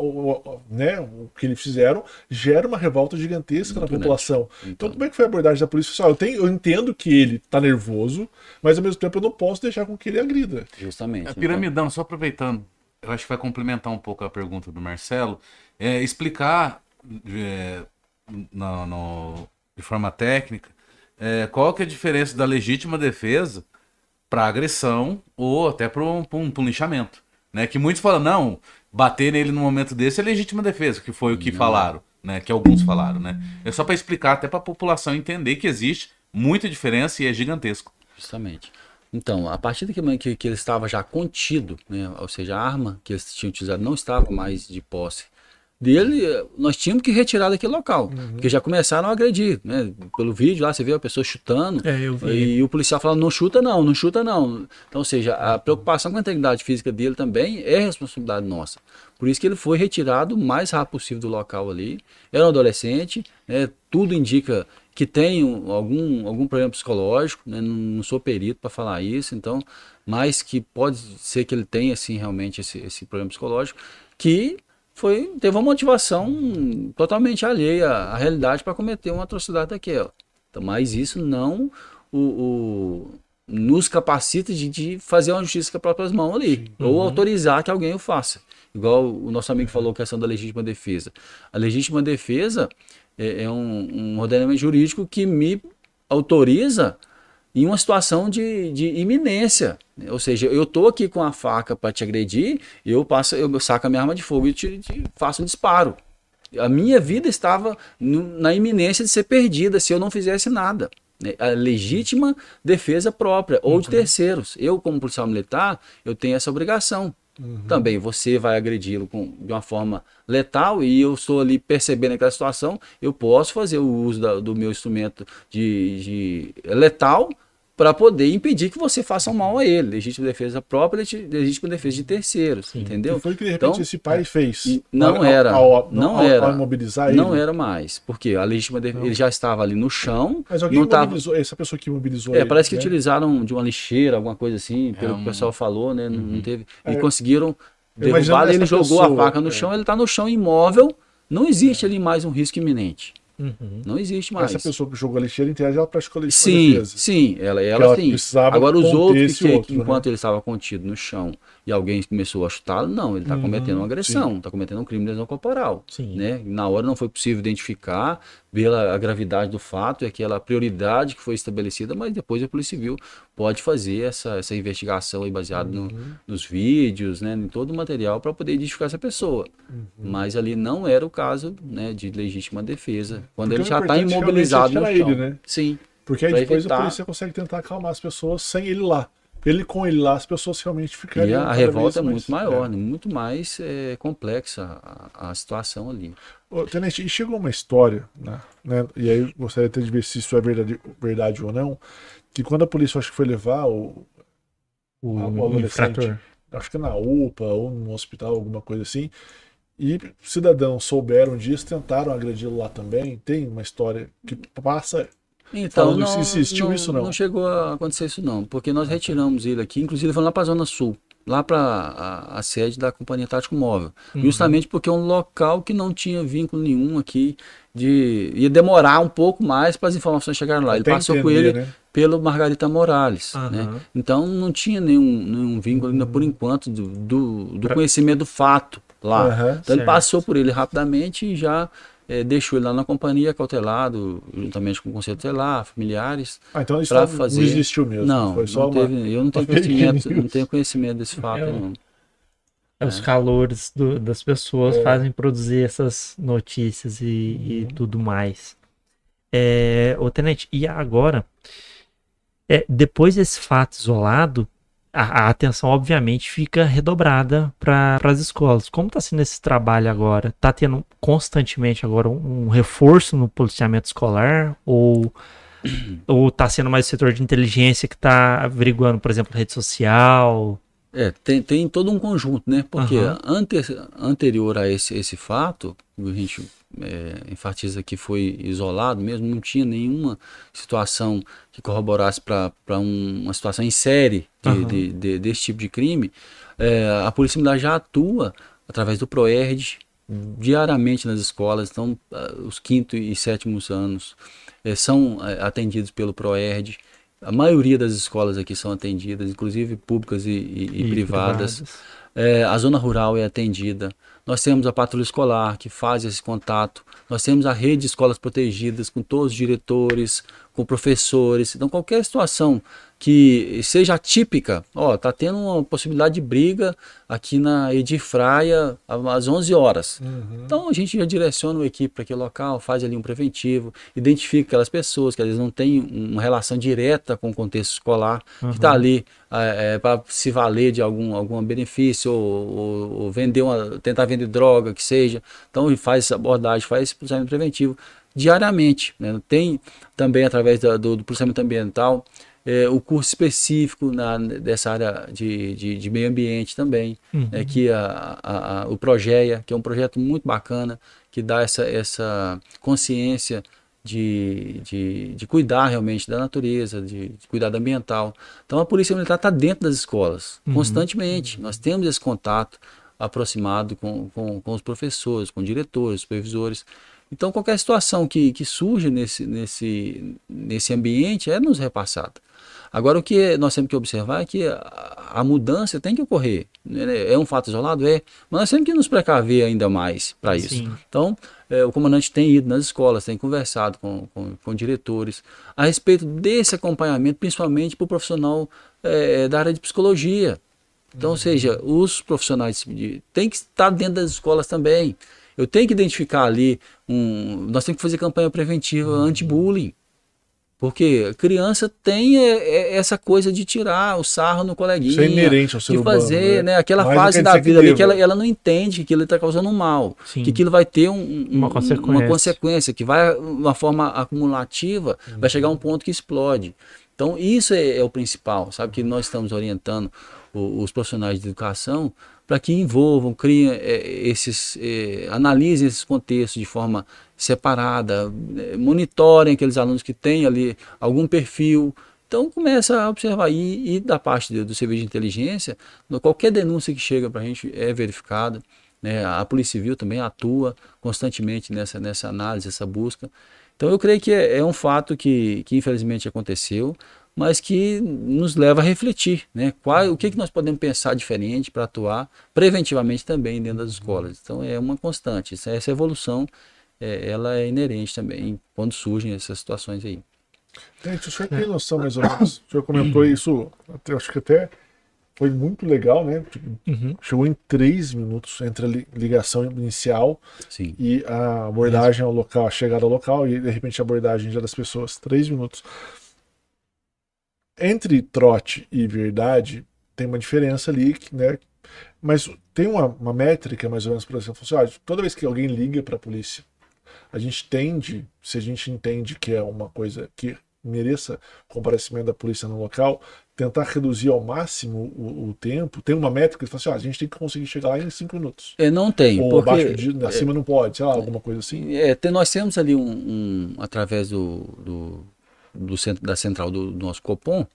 né, o que eles fizeram gera uma revolta gigantesca Muito na população. Então, então, como é que foi a abordagem da polícia? Só, eu, tenho, eu entendo que ele está nervoso, mas ao mesmo tempo eu não posso deixar com que ele agrida. Justamente. A piramidão, então... só aproveitando, eu acho que vai complementar um pouco a pergunta do Marcelo, é explicar é, no, no, de forma técnica é, qual que é a diferença da legítima defesa para agressão ou até para um, um, um lixamento. Né? Que muitos falam, não, bater nele no momento desse é legítima defesa, que foi o que não. falaram, né? Que alguns falaram, né? É só para explicar até para a população entender que existe muita diferença e é gigantesco. Justamente. Então, a partir do que, que, que ele estava já contido, né? ou seja, a arma que eles tinham utilizado não estava mais de posse dele, nós tínhamos que retirar daquele local. Uhum. Porque já começaram a agredir, né? Pelo vídeo lá, você vê a pessoa chutando. É, eu vi. E o policial falando, não chuta não, não chuta não. Então, ou seja, a preocupação com a integridade física dele também é responsabilidade nossa. Por isso que ele foi retirado o mais rápido possível do local ali. Era um adolescente, né? tudo indica que tem algum, algum problema psicológico, né? não, não sou perito para falar isso, então, mas que pode ser que ele tenha, assim, realmente esse, esse problema psicológico, que foi teve uma motivação totalmente alheia à realidade para cometer uma atrocidade daquela. Então, mas isso não o, o nos capacita de, de, fazer uma justiça com as próprias mãos ali, uhum. ou autorizar que alguém o faça. Igual o nosso amigo falou, a questão da legítima defesa. A legítima defesa é, é um, um ordenamento jurídico que me autoriza em uma situação de, de iminência. Ou seja, eu tô aqui com a faca para te agredir, eu passo, eu saco a minha arma de fogo e te, te faço um disparo. A minha vida estava no, na iminência de ser perdida se eu não fizesse nada. Né? A legítima defesa própria ou de uhum. terceiros. Eu, como policial militar, eu tenho essa obrigação. Uhum. Também você vai agredi-lo de uma forma letal e eu estou ali percebendo aquela situação, eu posso fazer o uso da, do meu instrumento de, de letal para poder impedir que você faça um mal a ele. Legítima defesa própria, legítima defesa de terceiros, Sim. entendeu? Que foi que de repente então, esse pai fez. Não era. Ao, ao, não ao, era. imobilizar ele. Não era mais, porque a legítima defesa, ele já estava ali no chão. Mas alguém imobilizou, tava... essa pessoa que imobilizou É, ele, parece que né? utilizaram de uma lixeira, alguma coisa assim, pelo é um... que o pessoal falou, né? Não, não uhum. teve. E é. conseguiram derrubar, ele jogou pessoa, a faca no é. chão, ele está no chão imóvel, não existe ali mais um risco iminente. Uhum. Não existe mais. Essa pessoa que jogou a lixeira inteira, ela praticou a lixeira sim. Sim, ela, ela, ela sim. Agora os outros que, outro, que enquanto né? ele estava contido no chão e alguém começou a chutá-lo, não, ele está uhum, cometendo uma agressão, está cometendo um crime de lesão corporal. Sim. Né? Na hora não foi possível identificar pela a gravidade do fato e aquela prioridade que foi estabelecida, mas depois a Polícia Civil pode fazer essa, essa investigação aí baseada uhum. no, nos vídeos, né, em todo o material para poder identificar essa pessoa. Uhum. Mas ali não era o caso né, de legítima defesa, quando Porque ele já está imobilizado no chão. Ele, né? Sim. Porque aí depois evitar... a polícia consegue tentar acalmar as pessoas sem ele lá ele com ele lá, as pessoas realmente ficariam. E a, revolta é muito maior, é. Né? muito mais é, complexa a, a, situação ali. Ô, Tenente, e chegou uma história, né, né, e aí gostaria até de ver se isso é verdade, verdade ou não, que quando a polícia acho que foi levar o, o, o adolescente, acho que na UPA ou no hospital, alguma coisa assim, e cidadãos souberam disso, tentaram agredi-lo lá também. Tem uma história que passa então, não, insistiu não, isso não? Não chegou a acontecer isso não, porque nós retiramos ele aqui, inclusive foi lá para a Zona Sul, lá para a, a, sede da Companhia Tático Móvel, uhum. justamente porque é um local que não tinha vínculo nenhum aqui, de ia demorar um pouco mais para as informações chegarem lá. Ele Até passou entender, com ele né? pelo Margarita Morales, uhum. né? Então não tinha nenhum, nenhum vínculo ainda por enquanto do, do, do conhecimento do fato lá. Uhum, então certo. ele passou por ele rapidamente e já é, deixou ele lá na companhia, cautelado, juntamente com o conselho tutelar, familiares. Ah, então isso fazer... não existiu mesmo? Não, Foi só não teve, eu não tenho, conhecimento, não tenho conhecimento desse fato. É, não. É, os calores do, das pessoas é. fazem produzir essas notícias e, uhum. e tudo mais. É, ô, Tenente, e agora, é, depois desse fato isolado, a, a atenção, obviamente, fica redobrada para as escolas. Como está sendo esse trabalho agora? Está tendo constantemente agora um, um, reforço no policiamento escolar? Ou *clears throat* ou está sendo mais o setor de inteligência que está averiguando, por exemplo, rede social? É, tem, tem todo um conjunto, né? Porque uhum. ante, anterior a esse, esse fato, a gente é, enfatiza que foi isolado mesmo, não tinha nenhuma situação que corroborasse para um, uma situação em série de, uhum. de, de, desse tipo de crime, é, a Polícia Militar já atua através do PROERD diariamente nas escolas, então os quinto e sétimos anos é, são é, atendidos pelo PROERD, a maioria das escolas aqui são atendidas, inclusive públicas e, e, e, e privadas. privadas. É, a zona rural é atendida. Nós temos a patrulha escolar que faz esse contato. Nós temos a rede de escolas protegidas com todos os diretores, com professores. Então, qualquer situação que seja atípica, ó, tá tendo uma possibilidade de briga aqui na Edifraia às 11 horas. Uhum. Então a gente já direciona uma equipe para aquele local, faz ali um preventivo, identifica aquelas pessoas que às vezes não têm uma relação direta com o contexto escolar, uhum. que está ali é, é, para se valer de algum, algum benefício ou, ou, ou, vender uma, tentar vender droga, que seja. Então faz essa abordagem, faz esse preventivo diariamente. Né? Tem também através da, do, do processamento ambiental é, o curso específico na, dessa área de, de, de meio ambiente também, uhum. é, que a, a, a, o Progeia, que é um projeto muito bacana, que dá essa, essa consciência de, de, de cuidar realmente da natureza, de, de cuidar do ambiental. Então a Polícia Militar está dentro das escolas, uhum. constantemente. Nós temos esse contato aproximado com, com, com os professores, com diretores, supervisores. Então, qualquer situação que, que surge nesse, nesse, nesse ambiente é nos repassada. Agora, o que nós temos que observar é que a, a mudança tem que ocorrer. É um fato isolado? É. Mas nós temos que nos precaver ainda mais para isso. Sim. Então, é, o comandante tem ido nas escolas, tem conversado com, com, com diretores a respeito desse acompanhamento, principalmente para o profissional é, da área de psicologia. Então, ou seja, os profissionais têm que estar dentro das escolas também. Eu tenho que identificar ali um. Nós temos que fazer campanha preventiva uhum. anti-bullying. Porque criança tem é, é, essa coisa de tirar o sarro no coleguinha. Isso é inerente ao ser De fazer, humano, né? né? Aquela Mais fase da vida ali que ela, ela não entende que aquilo está causando um mal. Sim. Que aquilo vai ter um, um, uma, consequência. uma, consequência. que vai, uma forma acumulativa, uhum. vai chegar a um ponto que explode. Então, isso é, é o principal, sabe? Que nós estamos orientando os profissionais de educação para que envolvam, criem é, esses, é, analisem esses contextos de forma separada, é, monitorem aqueles alunos que têm ali algum perfil. Então começa a observar e, e da parte do, do serviço de inteligência, qualquer denúncia que chega para a gente é verificada. Né? A Polícia Civil também atua constantemente nessa, nessa análise, essa busca. Então eu creio que é, é um fato que, que infelizmente aconteceu, mas que nos leva a refletir, né? Qual, o que, que nós podemos pensar diferente para atuar preventivamente também dentro das escolas. Então é uma constante, essa evolução é, ela é inerente também quando surgem essas situações aí. Gente, o senhor tem noção mais ou menos, o senhor comentou isso, até, acho que até foi muito legal, né? Tipo, uhum. Chegou em três minutos entre a ligação inicial Sim. e a abordagem ao local, a chegada ao local e de repente a abordagem já das pessoas. Três minutos. Entre trote e verdade tem uma diferença ali, né? Mas tem uma, uma métrica mais ou menos, por exemplo, assim, ah, toda vez que alguém liga para a polícia, a gente tende, se a gente entende que é uma coisa que mereça comparecimento da polícia no local, tentar reduzir ao máximo o, o tempo. Tem uma métrica que fala assim, ah, a gente tem que conseguir chegar lá em cinco minutos. É, não tem. Ou porque, abaixo de, acima é, não pode, sei lá, alguma coisa assim. É, tem, nós temos ali um, um através do, do, do, centro, da central do, do nosso Copom,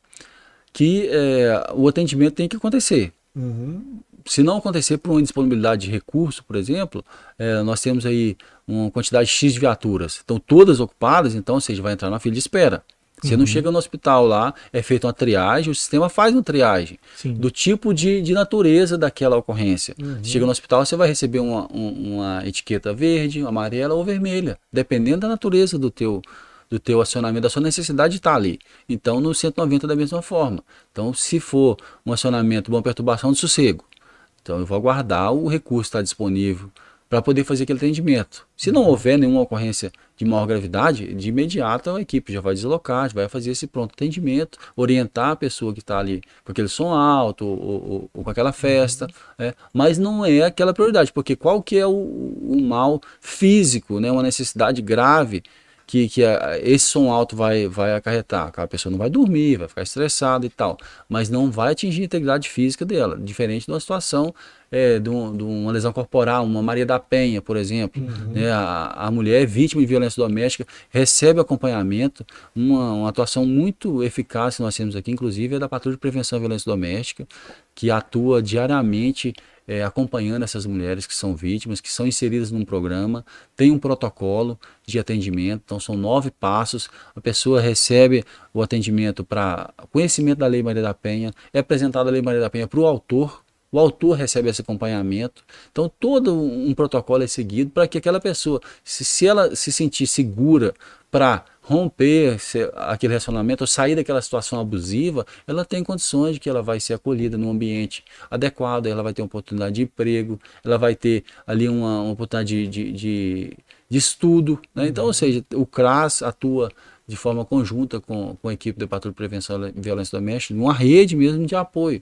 que é, o atendimento tem que acontecer. Uhum. Se não acontecer por uma disponibilidade de recurso, por exemplo, é, nós temos aí uma quantidade X de viaturas. Então, todas ocupadas, então, seja, vai entrar na fila de espera. Você uhum. não chega no hospital lá, é feita uma triagem, o sistema faz uma triagem Sim. do tipo de, de natureza daquela ocorrência. Uhum. Você chega no hospital, você vai receber uma, uma etiqueta verde, amarela ou vermelha, dependendo da natureza do teu, do teu acionamento, da sua necessidade de estar ali. Então, no 190 da mesma forma. Então, se for um acionamento, uma perturbação de sossego, então eu vou aguardar o recurso estar disponível para poder fazer aquele atendimento. Se não houver nenhuma ocorrência de maior gravidade, de imediato a equipe já vai deslocar, já vai fazer esse pronto atendimento, orientar a pessoa que está ali com aquele som alto ou, ou, ou com aquela festa, uhum. é, mas não é aquela prioridade, porque qual que é o, o mal físico, né, uma necessidade grave que, que a, esse som alto vai, vai acarretar. A pessoa não vai dormir, vai ficar estressada e tal, mas não vai atingir a integridade física dela, diferente de uma situação é, de, um, de, uma lesão corporal, uma Maria da Penha, por exemplo. Uhum. Né? A, a, mulher é vítima de violência doméstica, recebe acompanhamento, uma, uma atuação muito eficaz que nós temos aqui, inclusive, é da Patrulha de Prevenção à Violência Doméstica, que atua diariamente é, acompanhando essas mulheres que são vítimas, que são inseridas num programa, tem um protocolo de atendimento, então são nove passos, a pessoa recebe o atendimento para conhecimento da Lei Maria da Penha, é apresentada a Lei Maria da Penha para o autor, o autor recebe esse acompanhamento. Então, todo um protocolo é seguido para que aquela pessoa, se, se ela se sentir segura para romper aquele relacionamento ou sair daquela situação abusiva, ela tem condições de que ela vai ser acolhida num ambiente adequado, ela vai ter uma oportunidade de emprego, ela vai ter ali uma, uma oportunidade de, de, de, de estudo. Né? Então, ou seja, o CRAS atua de forma conjunta com, com a equipe do Patrulho de Prevenção e Violência Doméstica, numa rede mesmo de apoio.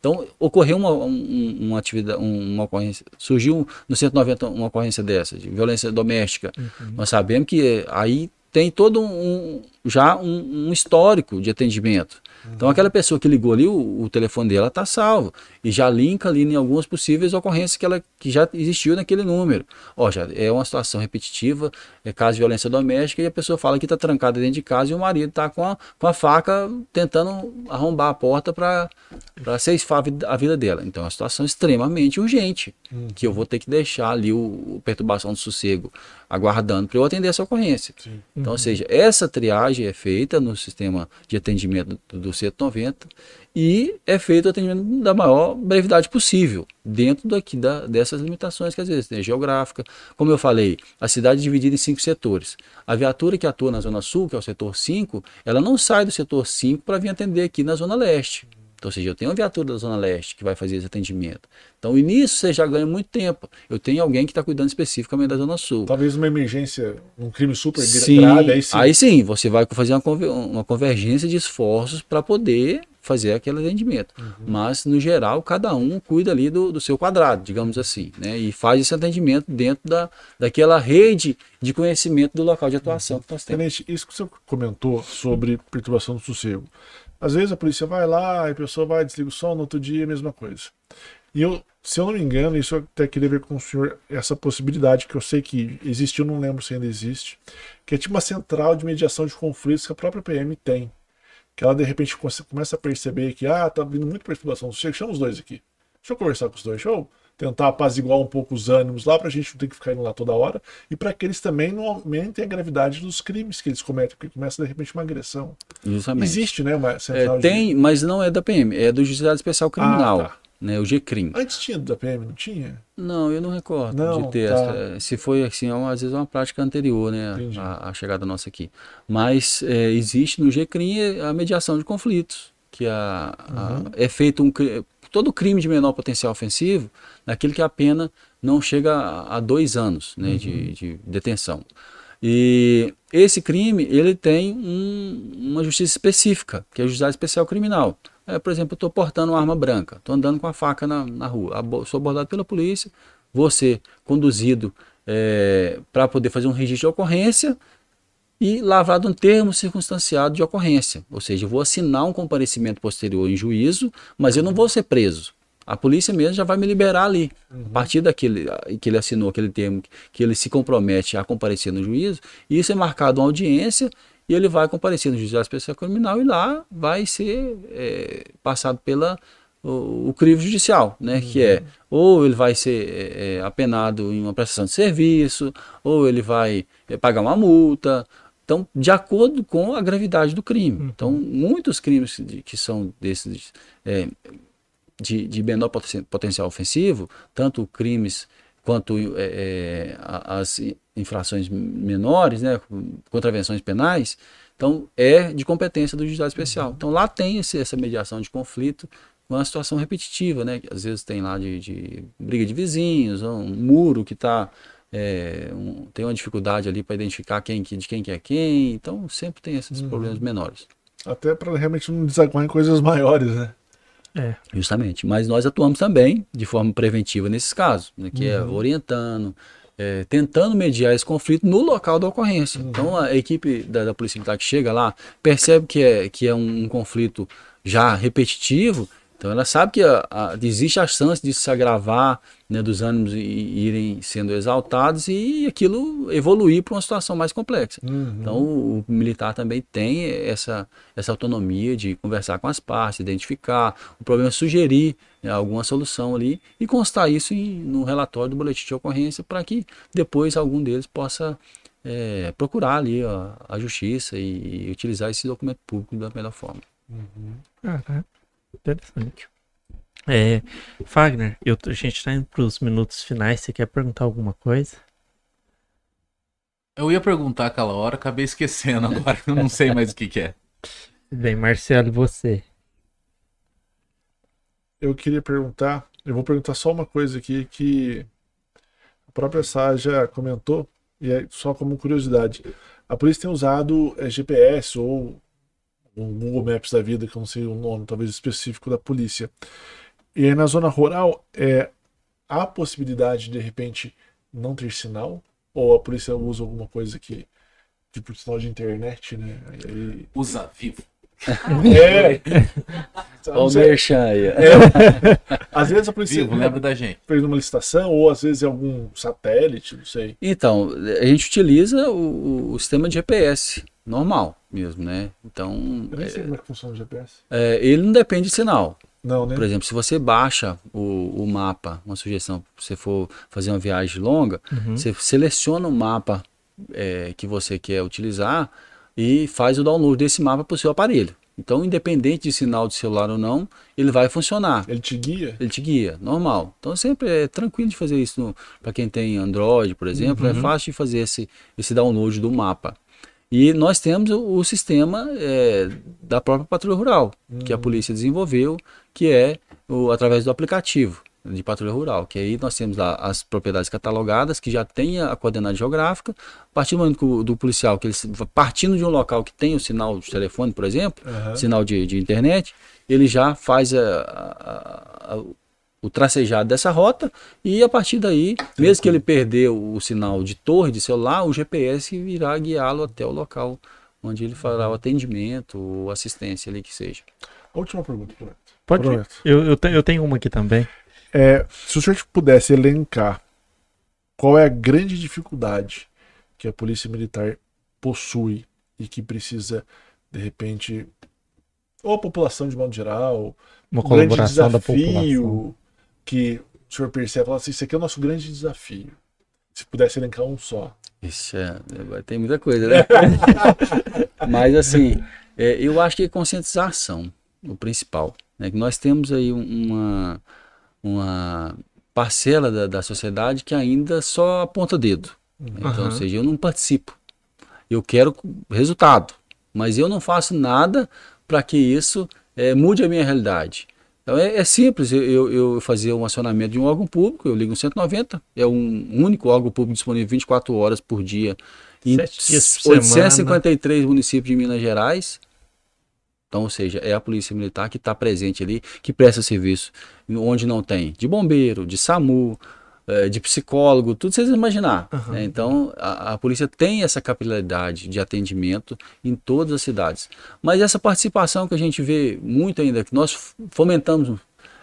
Então, ocorreu uma, uma atividade, uma ocorrência, surgiu no 190 uma ocorrência dessa, de violência doméstica. Uhum. Nós sabemos que aí tem todo um, já um, um histórico de atendimento. Então aquela pessoa que ligou ali, o, o telefone dela está salvo e já linka ali em algumas possíveis ocorrências que, ela, que já existiu naquele número. Ó, já é uma situação repetitiva, é caso de violência doméstica e a pessoa fala que está trancada dentro de casa e o marido está com a, com a faca tentando arrombar a porta para ceifar a vida dela. Então é uma situação extremamente urgente, uhum. que eu vou ter que deixar ali o, o perturbação do sossego aguardando para eu atender essa ocorrência. Sim. Então, uhum. ou seja, essa triagem é feita no sistema de atendimento do, do 190 e é feito o atendimento da maior brevidade possível, dentro daqui da, dessas limitações que às vezes tem geográfica. Como eu falei, a cidade é dividida em cinco setores. A viatura que atua na Zona Sul, que é o setor 5, ela não sai do setor 5 para vir atender aqui na Zona Leste. Então, ou seja, eu tenho uma viatura da Zona Leste que vai fazer esse atendimento. Então, e nisso você já ganha muito tempo. Eu tenho alguém que está cuidando especificamente da Zona Sul. Talvez uma emergência, um crime super sim, grave, aí sim. Aí sim, você vai fazer uma, uma convergência de esforços para poder fazer aquele atendimento. Uhum. Mas, no geral, cada um cuida ali do, do seu quadrado, digamos assim, né? E faz esse atendimento dentro da, daquela rede de conhecimento do local de atuação uhum. que nós temos. Tenente, isso que você comentou sobre perturbação do sossego. Às vezes a polícia vai lá, a pessoa vai, desliga o som, no outro dia, a mesma coisa. E eu, se eu não me engano, isso eu até queria ver com o senhor essa possibilidade, que eu sei que existe, eu não lembro se ainda existe, que é tipo uma central de mediação de conflitos que a própria PM tem. Que ela de repente começa a perceber que, ah, tá vindo muita perturbação. Chama os dois aqui. Deixa eu conversar com os dois. Deixa eu tentar apaziguar um pouco os ânimos lá, pra gente não ter que ficar indo lá toda hora. E para que eles também não aumentem a gravidade dos crimes que eles cometem, porque começa de repente uma agressão. Justamente. Existe, né? Uma central é, tem, de... mas não é da PM, é do Juizado Especial Criminal. Ah, tá né, o GCRIM. Antes tinha da PM, não tinha? Não, eu não recordo não, de ter tá. essa, Se foi assim, é uma, às vezes é uma prática anterior, né, a, a, chegada nossa aqui. Mas é, existe no GCRIM a mediação de conflitos, que a, uhum. é feito um todo crime de menor potencial ofensivo, naquele que a pena não chega a, a dois anos né, uhum. de, de detenção. E esse crime ele tem um, uma justiça específica, que é a Justiça Especial Criminal. É, por exemplo, eu estou portando uma arma branca, estou andando com a faca na, na rua, sou abordado pela polícia, vou ser conduzido é, para poder fazer um registro de ocorrência e lavrado um termo circunstanciado de ocorrência. Ou seja, eu vou assinar um comparecimento posterior em juízo, mas eu não vou ser preso. A polícia mesmo já vai me liberar ali. Uhum. A partir daquele que ele assinou aquele termo, que ele se compromete a comparecer no juízo, isso é marcado uma audiência e ele vai comparecer no juizado especial criminal e lá vai ser é, passado pela o, o, crivo judicial, né? Uhum. Que é ou ele vai ser é, é, apenado em uma prestação de serviço, ou ele vai é, pagar uma multa. Então, de acordo com a gravidade do crime. Uhum. Então, muitos crimes que são desses é, de, de menor potencial ofensivo, tanto crimes quanto é, é as infrações menores, né, contravenções penais, então é de competência do juizado especial. Uhum. Então lá tem esse, essa mediação de conflito, uma situação repetitiva, né, que às vezes tem lá de, de briga de vizinhos, um muro que está é, um, tem uma dificuldade ali para identificar quem de quem que é quem, então sempre tem esses uhum. problemas menores. Até para realmente não desaguar em coisas maiores, né? É. Justamente. Mas nós atuamos também de forma preventiva nesses casos, né, que é uhum. é orientando, é, tentando mediar esse conflito no local da ocorrência. Uhum. Então a equipe da, da, Polícia Militar que chega lá percebe que é, que é um, um conflito já repetitivo então ela sabe que a, a, existe a chance de se agravar, né, dos ânimos irem sendo exaltados e aquilo evoluir para uma situação mais complexa. Uhum. Então o, o, militar também tem essa, essa autonomia de conversar com as partes, identificar o problema, sugerir né, alguma solução ali e constar isso em, no relatório do boletim de ocorrência para que depois algum deles possa é, procurar ali a, a justiça e, e, utilizar esse documento público da melhor forma. Uhum. Uhum. Interessante. É, Fagner, eu, a gente está indo para os minutos finais. Você quer perguntar alguma coisa? Eu ia perguntar aquela hora, acabei esquecendo agora. Eu não sei mais o que, que é. *laughs* Bem, Marcelo, e você? Eu queria perguntar. Eu vou perguntar só uma coisa aqui que a própria Sá já comentou, e é só como curiosidade. A polícia tem usado é, GPS ou um Google Maps da vida, que eu não sei o nome, talvez específico da polícia. E aí na zona rural, é, há possibilidade de, de repente, não ter sinal? Ou a polícia usa alguma coisa que, tipo, sinal de internet, né? Aí... Usa vivo. *laughs* É. Olha o merchan aí. É. Às vezes a polícia Vivo, lembra da gente. fez numa licitação, ou às vezes é algum satélite, não sei. Então, a gente utiliza o, o sistema de GPS normal mesmo, né? Então. Eu nem sei é, como é que funciona o GPS. É, ele não depende de sinal. Não, né? Por exemplo, se você baixa o, o mapa, uma sugestão, se você for fazer uma viagem longa, uhum. você seleciona o mapa é, que você quer utilizar e faz o download desse mapa para o seu aparelho. Então, independente de sinal de celular ou não, ele vai funcionar. Ele te guia? Ele te guia, normal. Então, sempre é tranquilo de fazer isso. Para quem tem Android, por exemplo, é uhum. é fácil de fazer esse, esse download do mapa. E nós temos o, o sistema é, da própria patrulha rural, uhum. que a uhum. polícia desenvolveu, que é o, através do aplicativo. de patrulha rural, que aí nós temos lá as propriedades catalogadas, que já tem a coordenada geográfica, a partir do momento do policial, que ele partindo de um local que tem o sinal de telefone, por exemplo, uhum. sinal de, de, internet, ele já faz a, a, a, o tracejado dessa rota e a partir daí, mesmo que ele perdeu o sinal de torre de celular, o GPS irá guiá-lo até o local onde ele fará o atendimento ou assistência ali que seja. Última pergunta, Pode. Eu, eu, eu tenho uma aqui também. É, se o senhor pudesse elencar qual é a grande dificuldade que a Polícia Militar possui e que precisa, de repente, ou a população de modo geral, uma um colaboração da população que o senhor percebe, fala assim, isso aqui é o nosso grande desafio. Se pudesse elencar um só. Isso é, tem muita coisa, né? *laughs* Mas assim, é, eu acho que é conscientização, o principal. Né? Que nós temos aí uma, uma parcela da, da sociedade que ainda só aponta dedo. Então, uhum. ou seja, eu não participo. Eu quero resultado, mas eu não faço nada para que isso é, mude a minha realidade. Então é, é simples, eu, eu, fazer um acionamento de um órgão público, eu ligo no 190, é um único órgão público disponível 24 horas por dia em 853 semana. municípios de Minas Gerais. Então, ou seja, é a Polícia Militar que está presente ali, que presta serviço onde não tem de bombeiro, de SAMU, de psicólogo, tudo vocês imaginar. Uhum. Né? Então, a, a, polícia tem essa capilaridade de atendimento em todas as cidades. Mas essa participação que a gente vê muito ainda, que nós fomentamos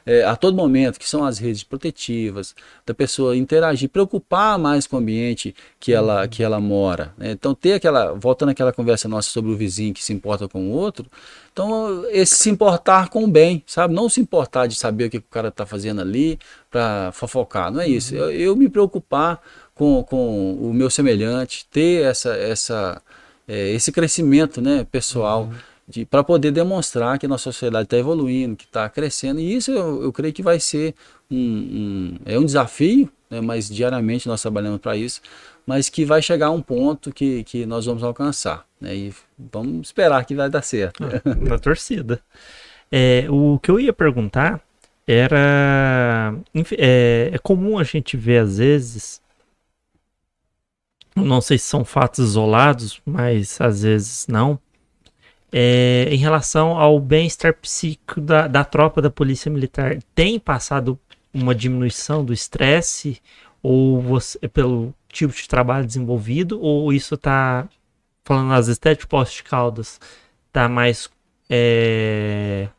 é, a todo momento, que são as redes protetivas, da pessoa interagir, preocupar mais com o ambiente que ela, que ela mora. Né? Então, ter aquela, voltando àquela conversa nossa sobre o vizinho que se importa com o outro, então, esse se importar com o bem, sabe? Não se importar de saber o que o cara está fazendo ali para fofocar, não é isso. Eu, eu, me preocupar com, com o meu semelhante, ter essa, essa, é, esse crescimento né, pessoal. Uhum para poder demonstrar que nossa sociedade está evoluindo, que está crescendo. E isso eu, eu, creio que vai ser um, um é um desafio, né, mas diariamente nós trabalhamos para isso, mas que vai chegar a um ponto que, que nós vamos alcançar. Né, e vamos esperar que vai dar certo. *laughs* Né? Na torcida. É, o que eu ia perguntar era. É, é comum a gente ver às vezes não sei se são fatos isolados, mas às vezes não é, em relação ao bem-estar psíquico da, da tropa da polícia militar, tem passado uma diminuição do estresse ou você, pelo tipo de trabalho desenvolvido ou isso está falando às vezes até de poste de caldas tá mais é,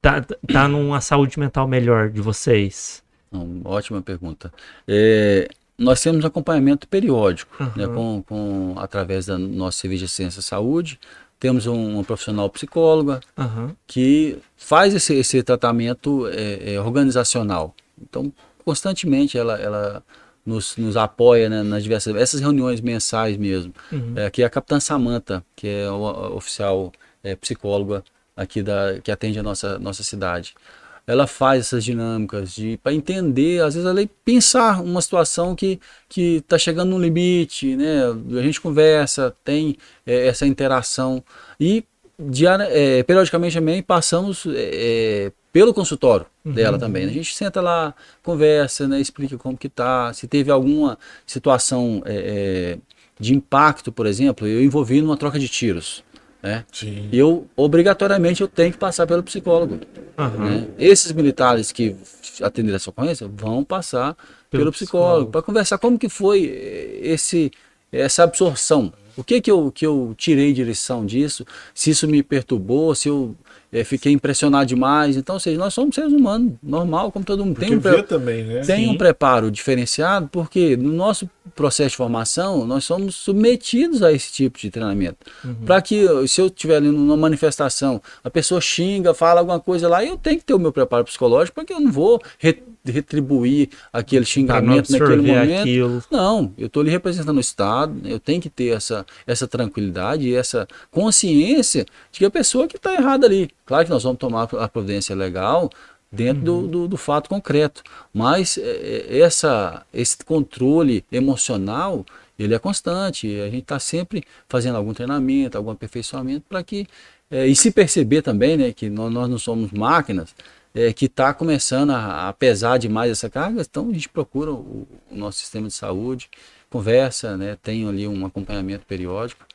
tá, tá numa saúde mental melhor de vocês ótima pergunta é, nós temos acompanhamento periódico uhum. né, com, com através da nosso serviço de ciência e saúde temos um, um profissional psicóloga uhum. que faz esse, esse tratamento é, é, organizacional. Então, constantemente ela, ela nos, nos apoia né, nas diversas essas reuniões mensais mesmo. Uhum. É, aqui é a capitã Samanta, que é o, a oficial é, psicóloga aqui da que atende a nossa nossa cidade ela faz essas dinâmicas de para entender, às vezes ela pensar uma situação que que está chegando no limite, né? A gente conversa, tem é, essa interação e diária, é, periodicamente também passamos é, é pelo consultório uhum. dela também. Né? A gente senta lá, conversa, né? Explica como que tá, se teve alguma situação é, é, de impacto, por exemplo, eu envolvi numa troca de tiros. Né? Sim. Eu, obrigatoriamente, eu tenho que passar pelo psicólogo. Uhum. Né? Esses militares que atenderam essa ocorrência vão passar pelo, pelo psicólogo, para conversar como que foi esse, essa absorção. O que que eu, que eu tirei de lição disso? Se isso me perturbou, se eu é, fiquei impressionado demais. Então, ou seja, nós somos seres humanos, normal, como todo mundo. Porque tem um, pre... também, né? tem um preparo diferenciado, porque no nosso processo de formação, nós somos submetidos a esse tipo de treinamento. Uhum. Para que, se eu estiver ali numa manifestação, a pessoa xinga, fala alguma coisa lá, eu tenho que ter o meu preparo psicológico, porque eu não vou retribuir aquele xingamento naquele momento. Aquilo. Não, eu estou ali representando o Estado, eu tenho que ter essa, essa tranquilidade e essa consciência de que a pessoa que está errada ali. Claro que nós vamos tomar a providência legal dentro uhum. do, do, do, fato concreto, mas é, é, essa, esse controle emocional ele é constante. A gente está sempre fazendo algum treinamento, algum aperfeiçoamento para que é, e se perceber também, né, que nós, nós não somos máquinas, é, que está começando a, a, pesar demais essa carga, então a gente procura o, o nosso sistema de saúde, conversa, né, tem ali um acompanhamento periódico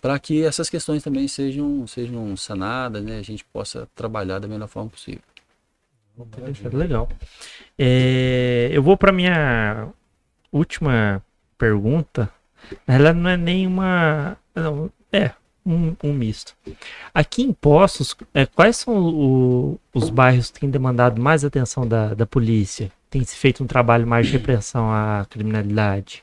para que essas questões também sejam, sejam sanadas, né, a gente possa trabalhar da melhor forma possível. Legal. É, eu vou para minha última pergunta. Realidade, não é nenhuma. Não, é, um, um, misto. Aqui em Poços, é, quais são o, os bairros que têm demandado mais atenção da, da polícia? Tem se feito um trabalho mais de repressão à criminalidade?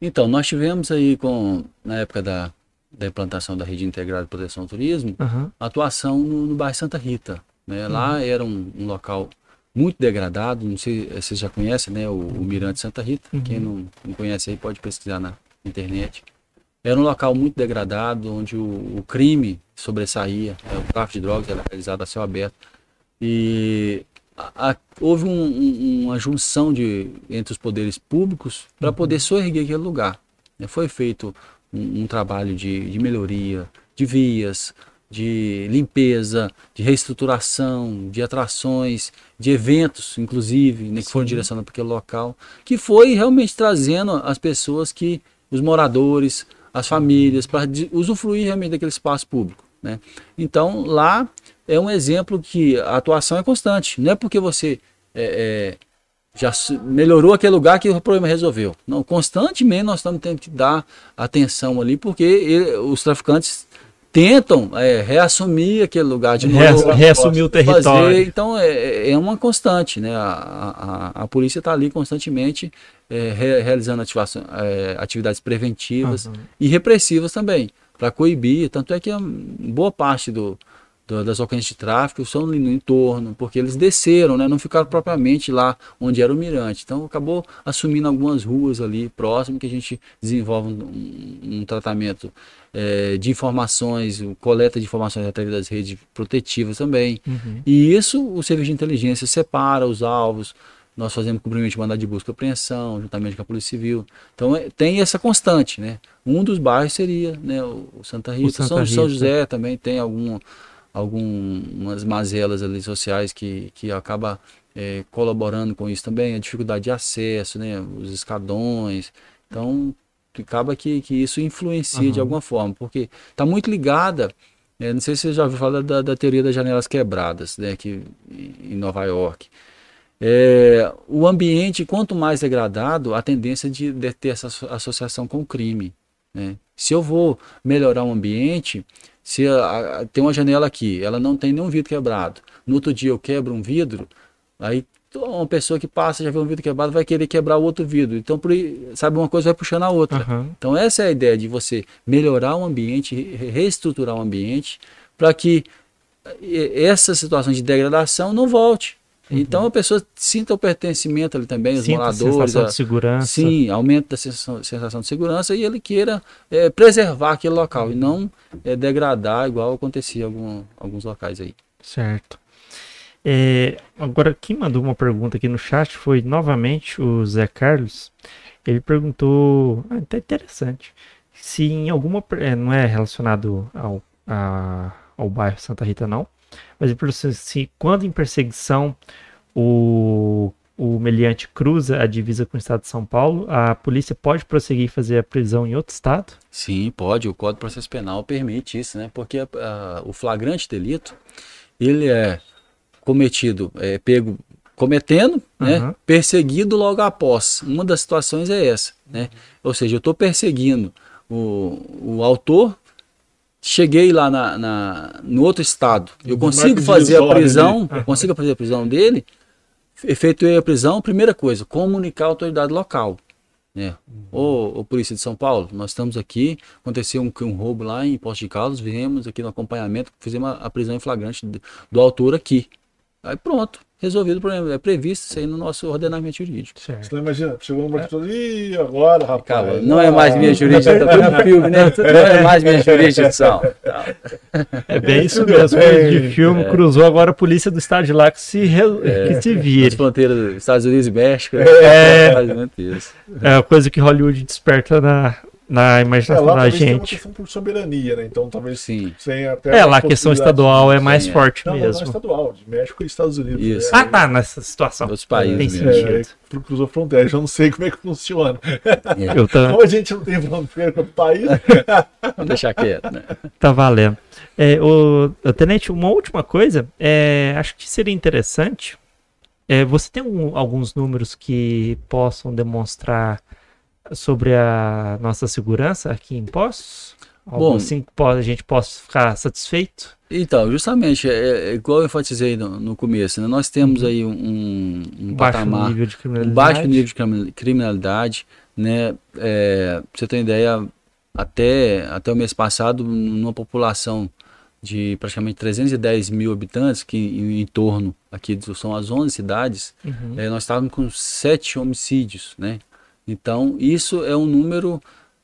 Então, nós tivemos aí com, na época da, da implantação da rede integrada de proteção ao turismo, uhum. atuação no, no bairro Santa Rita. Né? Uhum. Lá era um, um, local muito degradado, não sei se vocês já conhecem, né? O, o Mirante Santa Rita. Uhum. Quem não, não conhece aí pode pesquisar na internet. Era um local muito degradado, onde o, o crime sobressaía, né? o tráfico de drogas era realizado a céu aberto. E a, a, houve um, um, uma junção de, entre os poderes públicos para uhum. poder soerguer aquele lugar. Né? Foi feito um, um trabalho de, de, melhoria de vias, de limpeza, de reestruturação, de atrações, de eventos, inclusive, né, que foram direcionados para aquele local, que foi realmente trazendo as pessoas que, os moradores, as famílias, para usufruir realmente daquele espaço público. Né? Então, lá é um exemplo que a atuação é constante. Não é porque você é, é, já melhorou aquele lugar que o problema resolveu. Não, constantemente nós estamos tendo que dar atenção ali, porque ele, os traficantes tentam é, reassumir aquele lugar de novo. Reassumir o território. Fazer, então é, é uma constante, né? A, a, a polícia está ali constantemente é, re, realizando ativação, é, atividades preventivas uhum. e repressivas também, para coibir. Tanto é que boa parte do, das ocorrências de tráfico são no entorno, porque eles desceram, né, não ficaram propriamente lá onde era o mirante. Então acabou assumindo algumas ruas ali próximo que a gente desenvolve um, um tratamento é, de informações, coleta de informações através das redes protetivas também. Uhum. E isso o serviço de inteligência separa os alvos, nós fazemos cumprimento de mandado de busca e apreensão, juntamente com a Polícia Civil. Então é, tem essa constante, né? Um dos bairros seria né, o Santa Rita, o Santa São, Rita. São José também tem algum, algumas mazelas ali sociais que, que acaba é, colaborando com isso também, a dificuldade de acesso, né? Os escadões. Então acaba que, que isso influencia uhum. de alguma forma, porque está muito ligada é, não sei se você já ouviu falar da, da teoria das janelas quebradas, né, que, em Nova York. É, o ambiente, quanto mais degradado, a tendência de, de ter essa associação com o crime. Né? Se eu vou melhorar o ambiente, se a, a, tem uma janela aqui, ela não tem nenhum vidro quebrado. No outro dia eu quebro um vidro, aí uma pessoa que passa já vê um vidro quebrado vai querer quebrar o outro vidro. Então, por, sabe, uma coisa vai puxando a outra. Uhum. Então, essa é a ideia de você melhorar o ambiente, reestruturar o ambiente, para que essa situação de degradação não volte. Uhum. Então a pessoa sinta o pertencimento ali também, os Sinta moradores. A sensação de segurança. Sim, aumento da sensação, sensação de segurança e ele queira é, preservar aquele local e não é, degradar igual acontecia em algum, alguns locais aí. Certo. É, agora, quem mandou uma pergunta aqui no chat foi novamente o Zé Carlos. Ele perguntou, ah, até interessante, se em alguma. É, não é relacionado ao, a, ao bairro Santa Rita, não mas se quando em perseguição o, o meliante cruza a divisa com o estado de São Paulo, a polícia pode prosseguir e fazer a prisão em outro estado? Sim, pode. O Código de Processo Penal permite isso, né? Porque a, a, o flagrante delito, ele é cometido, é pego cometendo, né? Uhum. Perseguido logo após. Uma das situações é essa, né? Ou seja, eu estou perseguindo o, o autor cheguei lá na, na, no outro estado, eu consigo fazer a prisão, consigo fazer a prisão dele, efetuei a prisão, primeira coisa, comunicar a autoridade local. Né? Uhum. Ô, ô, Polícia de São Paulo, nós estamos aqui, aconteceu um, um roubo lá em Posto de Caldas, viemos aqui no acompanhamento, fizemos a, a prisão em flagrante do, do autor aqui. Aí pronto, resolvido o problema. É previsto isso aí no nosso ordenamento jurídico. Certo. Você não imagina, chegou um banco é. e agora, rapaz. Calma, não é mais minha jurisdição, tá tudo filme, né? *laughs* Não é mais minha jurisdição. É bem isso mesmo, é, de filme, é. cruzou agora a polícia do estado de lá que se, re... é. que se vire. As fronteiras dos Estados Unidos e México. É, é, é a coisa que Hollywood desperta na, na imaginação é, lá, da gente. Tem uma questão por soberania, né? Então talvez sim. sem até É, lá a questão estadual é mais sim, é. forte não, mesmo. Não, não é estadual, de México e Estados Unidos. Isso. né? Ah, tá, nessa situação. Outros países Tem mesmo. sentido. É, é, cruzou fronteira, eu não sei como é que funciona. É, Eu Como a gente não tem fronteira com o país, *laughs* Vamos deixar quieto, né? tá valendo. É, o, o Tenente, uma última coisa, é, acho que seria interessante. é, você tem um- alguns números que possam demonstrar sobre a nossa segurança aqui em Poços? Algo Bom. assim que a gente possa ficar satisfeito? Então, justamente, é, é igual eu enfatizei no, no começo, né? nós temos aí um, um, um Baixo patamar, nível de um criminalidade. baixo nível de crimi- criminalidade, né? É, você ter uma ideia, até, até o mês passado, numa população de praticamente 310 mil habitantes, que em, em torno aqui são as 11 cidades, Uhum. é, nós estávamos com sete homicídios, né? Então, isso é um número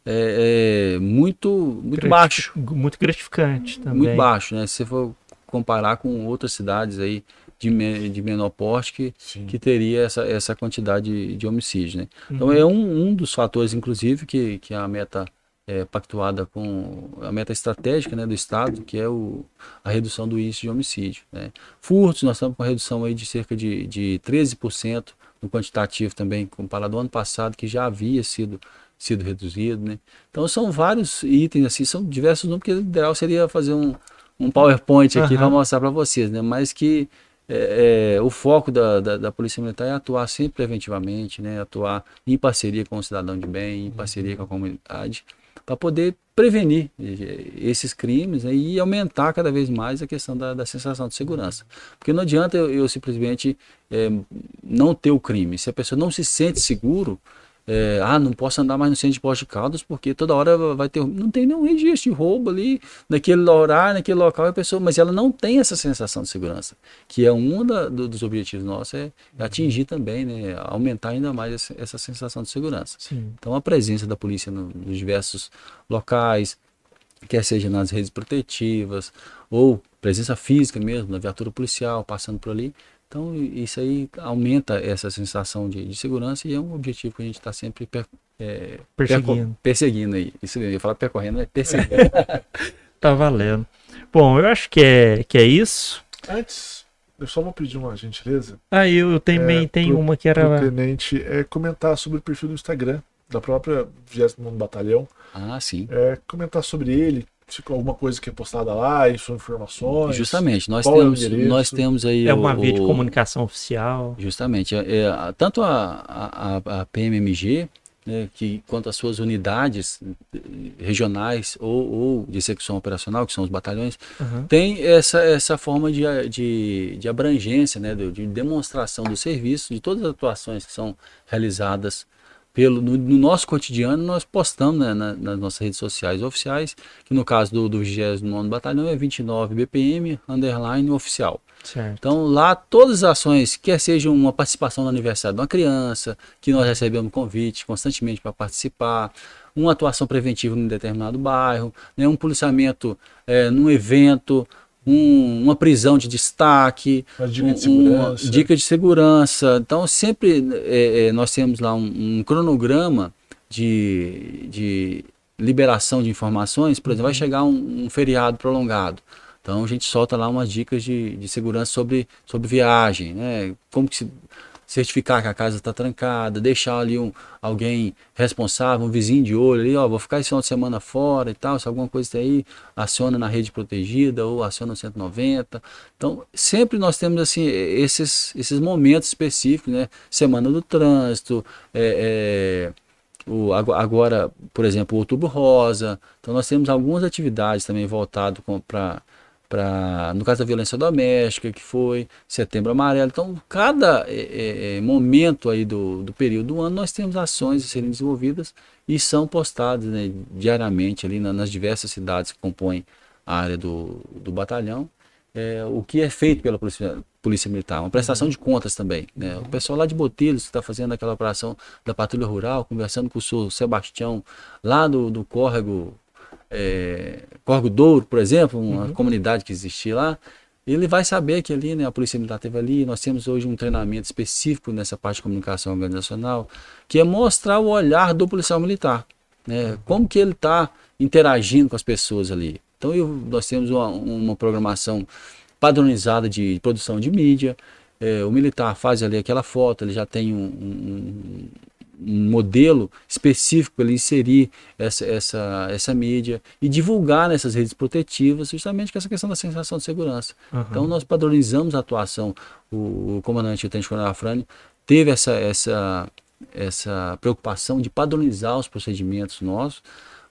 é, é, muito, muito Gratifi- baixo. Muito gratificante também. Muito baixo, né? Se você for comparar com outras cidades aí de, me- de menor porte que, que teria essa, essa quantidade de, de homicídio, né? Então Uhum. é um, um dos fatores, inclusive, que, que a meta é pactuada com a meta estratégica né, do Estado, que é o, a redução do índice de homicídio. Né? Furtos, nós estamos com uma redução aí de cerca de, de 13% no quantitativo também, comparado ao ano passado, que já havia sido sido reduzido, né? Então são vários itens assim, são diversos números que o ideal seria fazer um, um PowerPoint aqui Aham. para mostrar para vocês, né? Mas que é, é, o foco da, da, da Polícia Militar é atuar sempre preventivamente, né? Atuar em parceria com o cidadão de bem, em parceria com a comunidade, para poder prevenir esses crimes né? e aumentar cada vez mais a questão da, da sensação de segurança. Porque não adianta eu, eu simplesmente eh, não ter o crime. Se a pessoa não se sente seguro, é, ah, não posso andar mais no centro de Poços de Caldas porque toda hora vai ter. Não tem nenhum registro de roubo ali, naquele horário, naquele local, a pessoa, mas ela não tem essa sensação de segurança, que é um da- do- dos objetivos nossos, é atingir também, né, aumentar ainda mais essa, essa sensação de segurança. Sim. Então a presença da polícia no- nos diversos locais, quer seja nas redes protetivas, ou presença física mesmo, na viatura policial, passando por ali. Então isso aí aumenta essa sensação de, de segurança e é um objetivo que a gente está sempre per- é, Perseguindo. perseguindo aí. Isso eu ia falar percorrendo, é perseguindo. *laughs* Tá valendo. Bom, eu acho que é, que é isso. antes, eu só vou pedir uma gentileza Aí eu também É, tenho pro- uma que era. tenente é, comentar sobre o perfil do Instagram da própria 29 Batalhão. ah, sim. É, comentar sobre ele, alguma coisa que é postada lá, suas informações. Justamente, nós é o temos, endereço? nós temos aí É o- uma via de o- comunicação oficial. Justamente, é, é, tanto a, a, a- PMMG, né, que, quanto as suas unidades eh, regionais ou, ou de execução operacional, que são os batalhões, Aham. tem essa, essa forma de, de, de abrangência, né, de, de demonstração do serviço, de todas as atuações que são realizadas pelo, no, no nosso cotidiano, nós postamos né, na- nas nossas redes sociais oficiais, que no caso do, do 29 Batalhão é 29 BPM, underline oficial. Certo. Então, lá, todas as ações, quer seja uma participação no aniversário de uma criança, que nós recebemos convite constantemente para participar, uma atuação preventiva em determinado bairro, né, um policiamento eh, num evento, um- uma prisão de destaque, dica de um- segurança. uma dica de segurança. Então, sempre eh, eh, nós temos lá um, um cronograma de, de liberação de informações. Por exemplo, vai chegar um, um feriado prolongado. Então, a gente solta lá umas dicas de, de segurança sobre, sobre viagem, né? Como que se certificar que a casa está trancada, deixar ali um, alguém responsável, um vizinho de olho ali, ó, vou ficar esse final de semana fora e tal, se alguma coisa tem aí, aciona na rede protegida ou aciona no 190. Então, sempre nós temos assim esses, esses momentos específicos, né? Semana do trânsito, é, é, o, ago- agora, por exemplo, o Outubro Rosa. Então, nós temos algumas atividades também voltadas para no caso da violência doméstica que foi setembro amarelo então cada é, é, é, momento aí do, do período do ano nós temos ações a serem desenvolvidas e são postadas né, diariamente ali na- nas diversas cidades que compõem a área do, do batalhão é, o que é feito pela polícia, polícia militar uma prestação de contas também né? o pessoal lá de Botelhos que está fazendo aquela operação da patrulha rural conversando com o senhor Sebastião lá do, do córrego é, Corgo Douro, por exemplo, uma comunidade que existia lá, ele vai saber que ali, né, a Polícia Militar esteve ali, nós temos hoje um treinamento específico nessa parte de comunicação organizacional, que é mostrar o olhar do policial militar. né? Como que ele está interagindo com as pessoas ali? Então eu, nós temos uma, uma, programação padronizada de produção de mídia. É, o militar faz ali aquela foto, ele já tem um, um, um modelo específico para ele inserir essa, essa, essa mídia e divulgar nessas redes protetivas justamente com essa questão da sensação de segurança. Uhum. Então nós padronizamos a atuação. O, o comandante Tenente Coronel Afrânio teve essa, essa, essa preocupação de padronizar os procedimentos nossos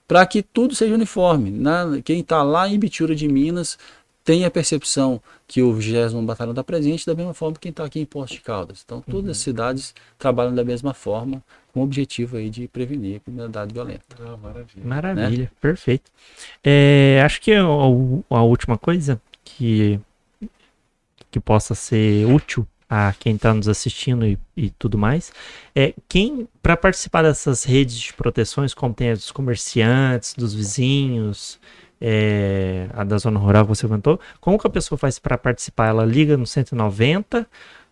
para que tudo seja uniforme. Na, quem está lá em Bitura de Minas tem a percepção que o 20 Batalhão está presente da mesma forma que quem está aqui em Posto de Caldas. Então, todas uhum. as cidades trabalham da mesma forma, com o objetivo aí de prevenir a criminalidade violenta. Ah, maravilha. Maravilha, né? perfeito. É, acho que a, a, última coisa que, que possa ser útil a quem está nos assistindo e, e, tudo mais é quem para participar dessas redes de proteções, como tem dos comerciantes, dos vizinhos, é, a da zona rural que você comentou, como que a pessoa faz para participar? Ela liga no 190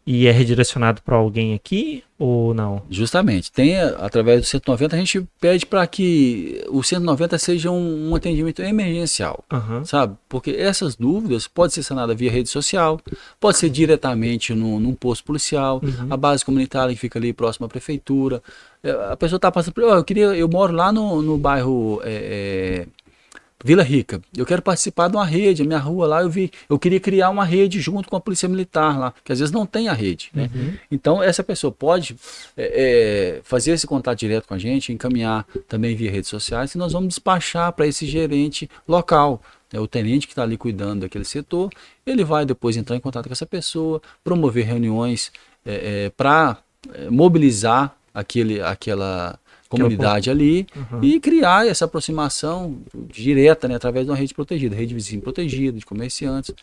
e é redirecionado para alguém aqui ou não? Justamente. Tem através do 190 a gente pede para que o 190 seja um, um atendimento emergencial, uhum. sabe? Porque essas dúvidas pode ser sanadas via rede social, pode ser diretamente no, num posto policial, uhum. a base comunitária que fica ali próximo à prefeitura. É, a pessoa está passando por, oh, eu queria, eu moro lá no, no bairro é, é, Vila Rica, eu quero participar de uma rede, a minha rua lá eu vi, eu queria criar uma rede junto com a polícia militar lá, que às vezes não tem a rede, né? Uhum. Então essa pessoa pode é, é, fazer esse contato direto com a gente, encaminhar também via redes sociais e nós vamos despachar para esse gerente local, né? o tenente que está ali cuidando daquele setor, ele vai depois entrar em contato com essa pessoa, promover reuniões é, é para é, mobilizar aquele, aquela comunidade ali uhum. e criar essa aproximação direta, né, através de uma rede protegida, rede vizinha protegida, de comerciantes.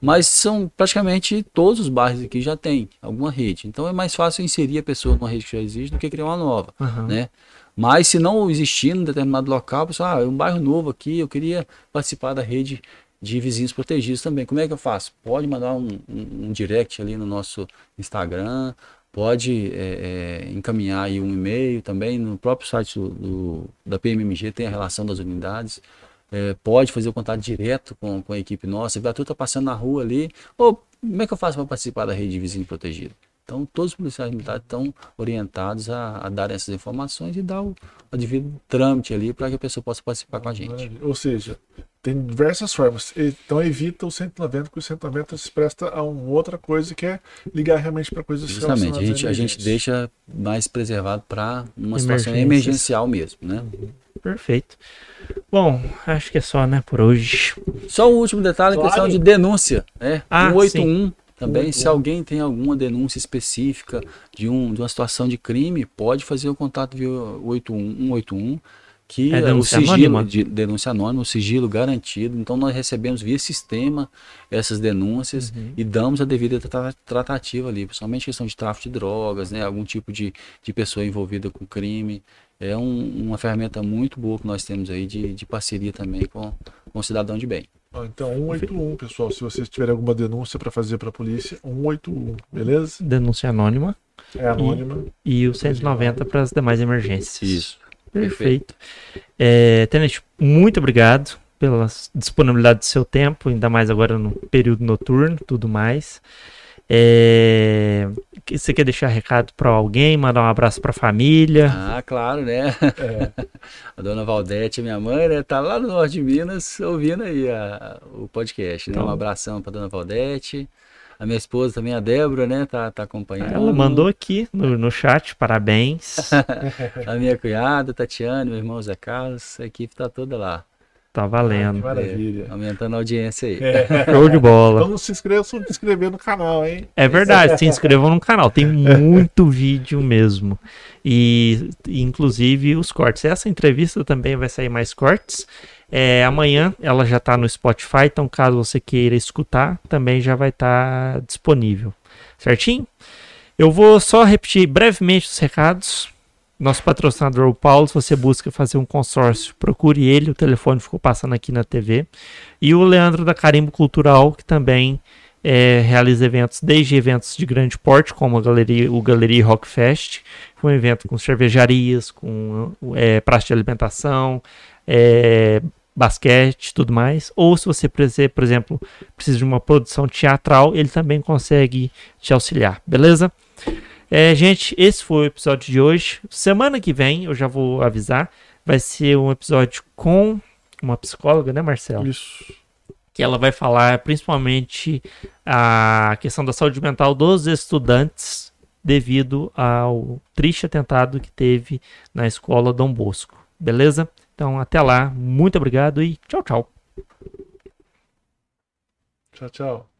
Mas são praticamente todos os bairros aqui já tem alguma rede. Então é mais fácil inserir a pessoa numa rede que já existe do que criar uma nova, uhum. né? Mas se não existir em determinado local, a pessoa, ah, é um bairro novo aqui, eu queria participar da rede de vizinhos protegidos também. Como é que eu faço? Pode mandar um, um, um direct ali no nosso Instagram pode é, é, encaminhar aí um e-mail também. No próprio site do, do, da PMMG tem a relação das unidades. É, pode fazer o contato direto com, com a equipe nossa. A tudo está passando na rua ali. Ou como é que eu faço para participar da rede de vizinho protegido? Então todos os policiais militares estão orientados a, a dar essas informações e dar o, o devido trâmite ali para que a pessoa possa participar com a gente. Ou seja tem diversas formas. Então evita o 190, porque o 190 se presta a uma outra coisa que é ligar realmente para coisas Justamente, a gente, a gente deixa mais preservado para uma situação emergencial mesmo, né? Perfeito. Bom, acho que é só, né, por hoje. Só o último detalhe, claro. questão de denúncia, né? Ah, 181 sim. também, se alguém tem alguma denúncia específica de, um, de uma situação de crime, pode fazer o contato via 81, 181 que é o sigilo de denúncia anônima, o sigilo garantido. Então nós recebemos via sistema essas denúncias uhum. e damos a devida tratativa ali, principalmente questão de tráfico de drogas, né, algum tipo de, de pessoa envolvida com crime. É um, uma ferramenta muito boa que nós temos aí de, de parceria também com, com o cidadão de bem. Então, 181, pessoal. Se vocês tiverem alguma denúncia para fazer para a polícia, 181, beleza? Denúncia anônima. É anônima. E, e o 190 para as demais emergências. Isso. Perfeito. É, Tenente, muito obrigado pela disponibilidade do seu tempo, ainda mais agora no período noturno tudo mais. É... Você quer deixar recado para alguém, mandar um abraço para a família? Ah, claro, né? É. *laughs* a dona Valdete, minha mãe, né, tá lá no norte de Minas ouvindo aí a, o podcast. Né? Então... Um abração para dona Valdete. A minha esposa também, a Débora, né? Tá, tá acompanhando. Ela mandou aqui no, no chat, parabéns. *laughs* a minha cunhada, Tatiane, meu irmão Zé Carlos, a equipe tá toda lá. Tá valendo. Ah, maravilha. É, aumentando a audiência aí. É. *laughs* Show de bola. Então se inscrevam, se inscrever no canal, hein? É verdade, se inscrevam no canal. Tem muito vídeo mesmo. E inclusive os cortes. Essa entrevista também vai sair mais cortes. É, amanhã ela já está no Spotify, então caso você queira escutar, também já vai estar tá disponível. Certinho? Eu vou só repetir brevemente os recados. Nosso patrocinador, o Paulo, se você busca fazer um consórcio, procure ele, o telefone ficou passando aqui na TV. E o Leandro da Carimbo Cultural, que também é, realiza eventos, desde eventos de grande porte, como a galeria, o Galeria Rock Fest, um evento com cervejarias, com é, praça de alimentação, é, basquete tudo mais. Ou se você, por exemplo, precisa de uma produção teatral, ele também consegue te auxiliar, beleza? É, gente, esse foi o episódio de hoje. Semana que vem, eu já vou avisar, vai ser um episódio com uma psicóloga, né, Marcelo? Isso. Que ela vai falar principalmente a questão da saúde mental dos estudantes devido ao triste atentado que teve na escola Dom Bosco. Beleza? Então, até lá. Muito obrigado e tchau, tchau. Tchau, tchau.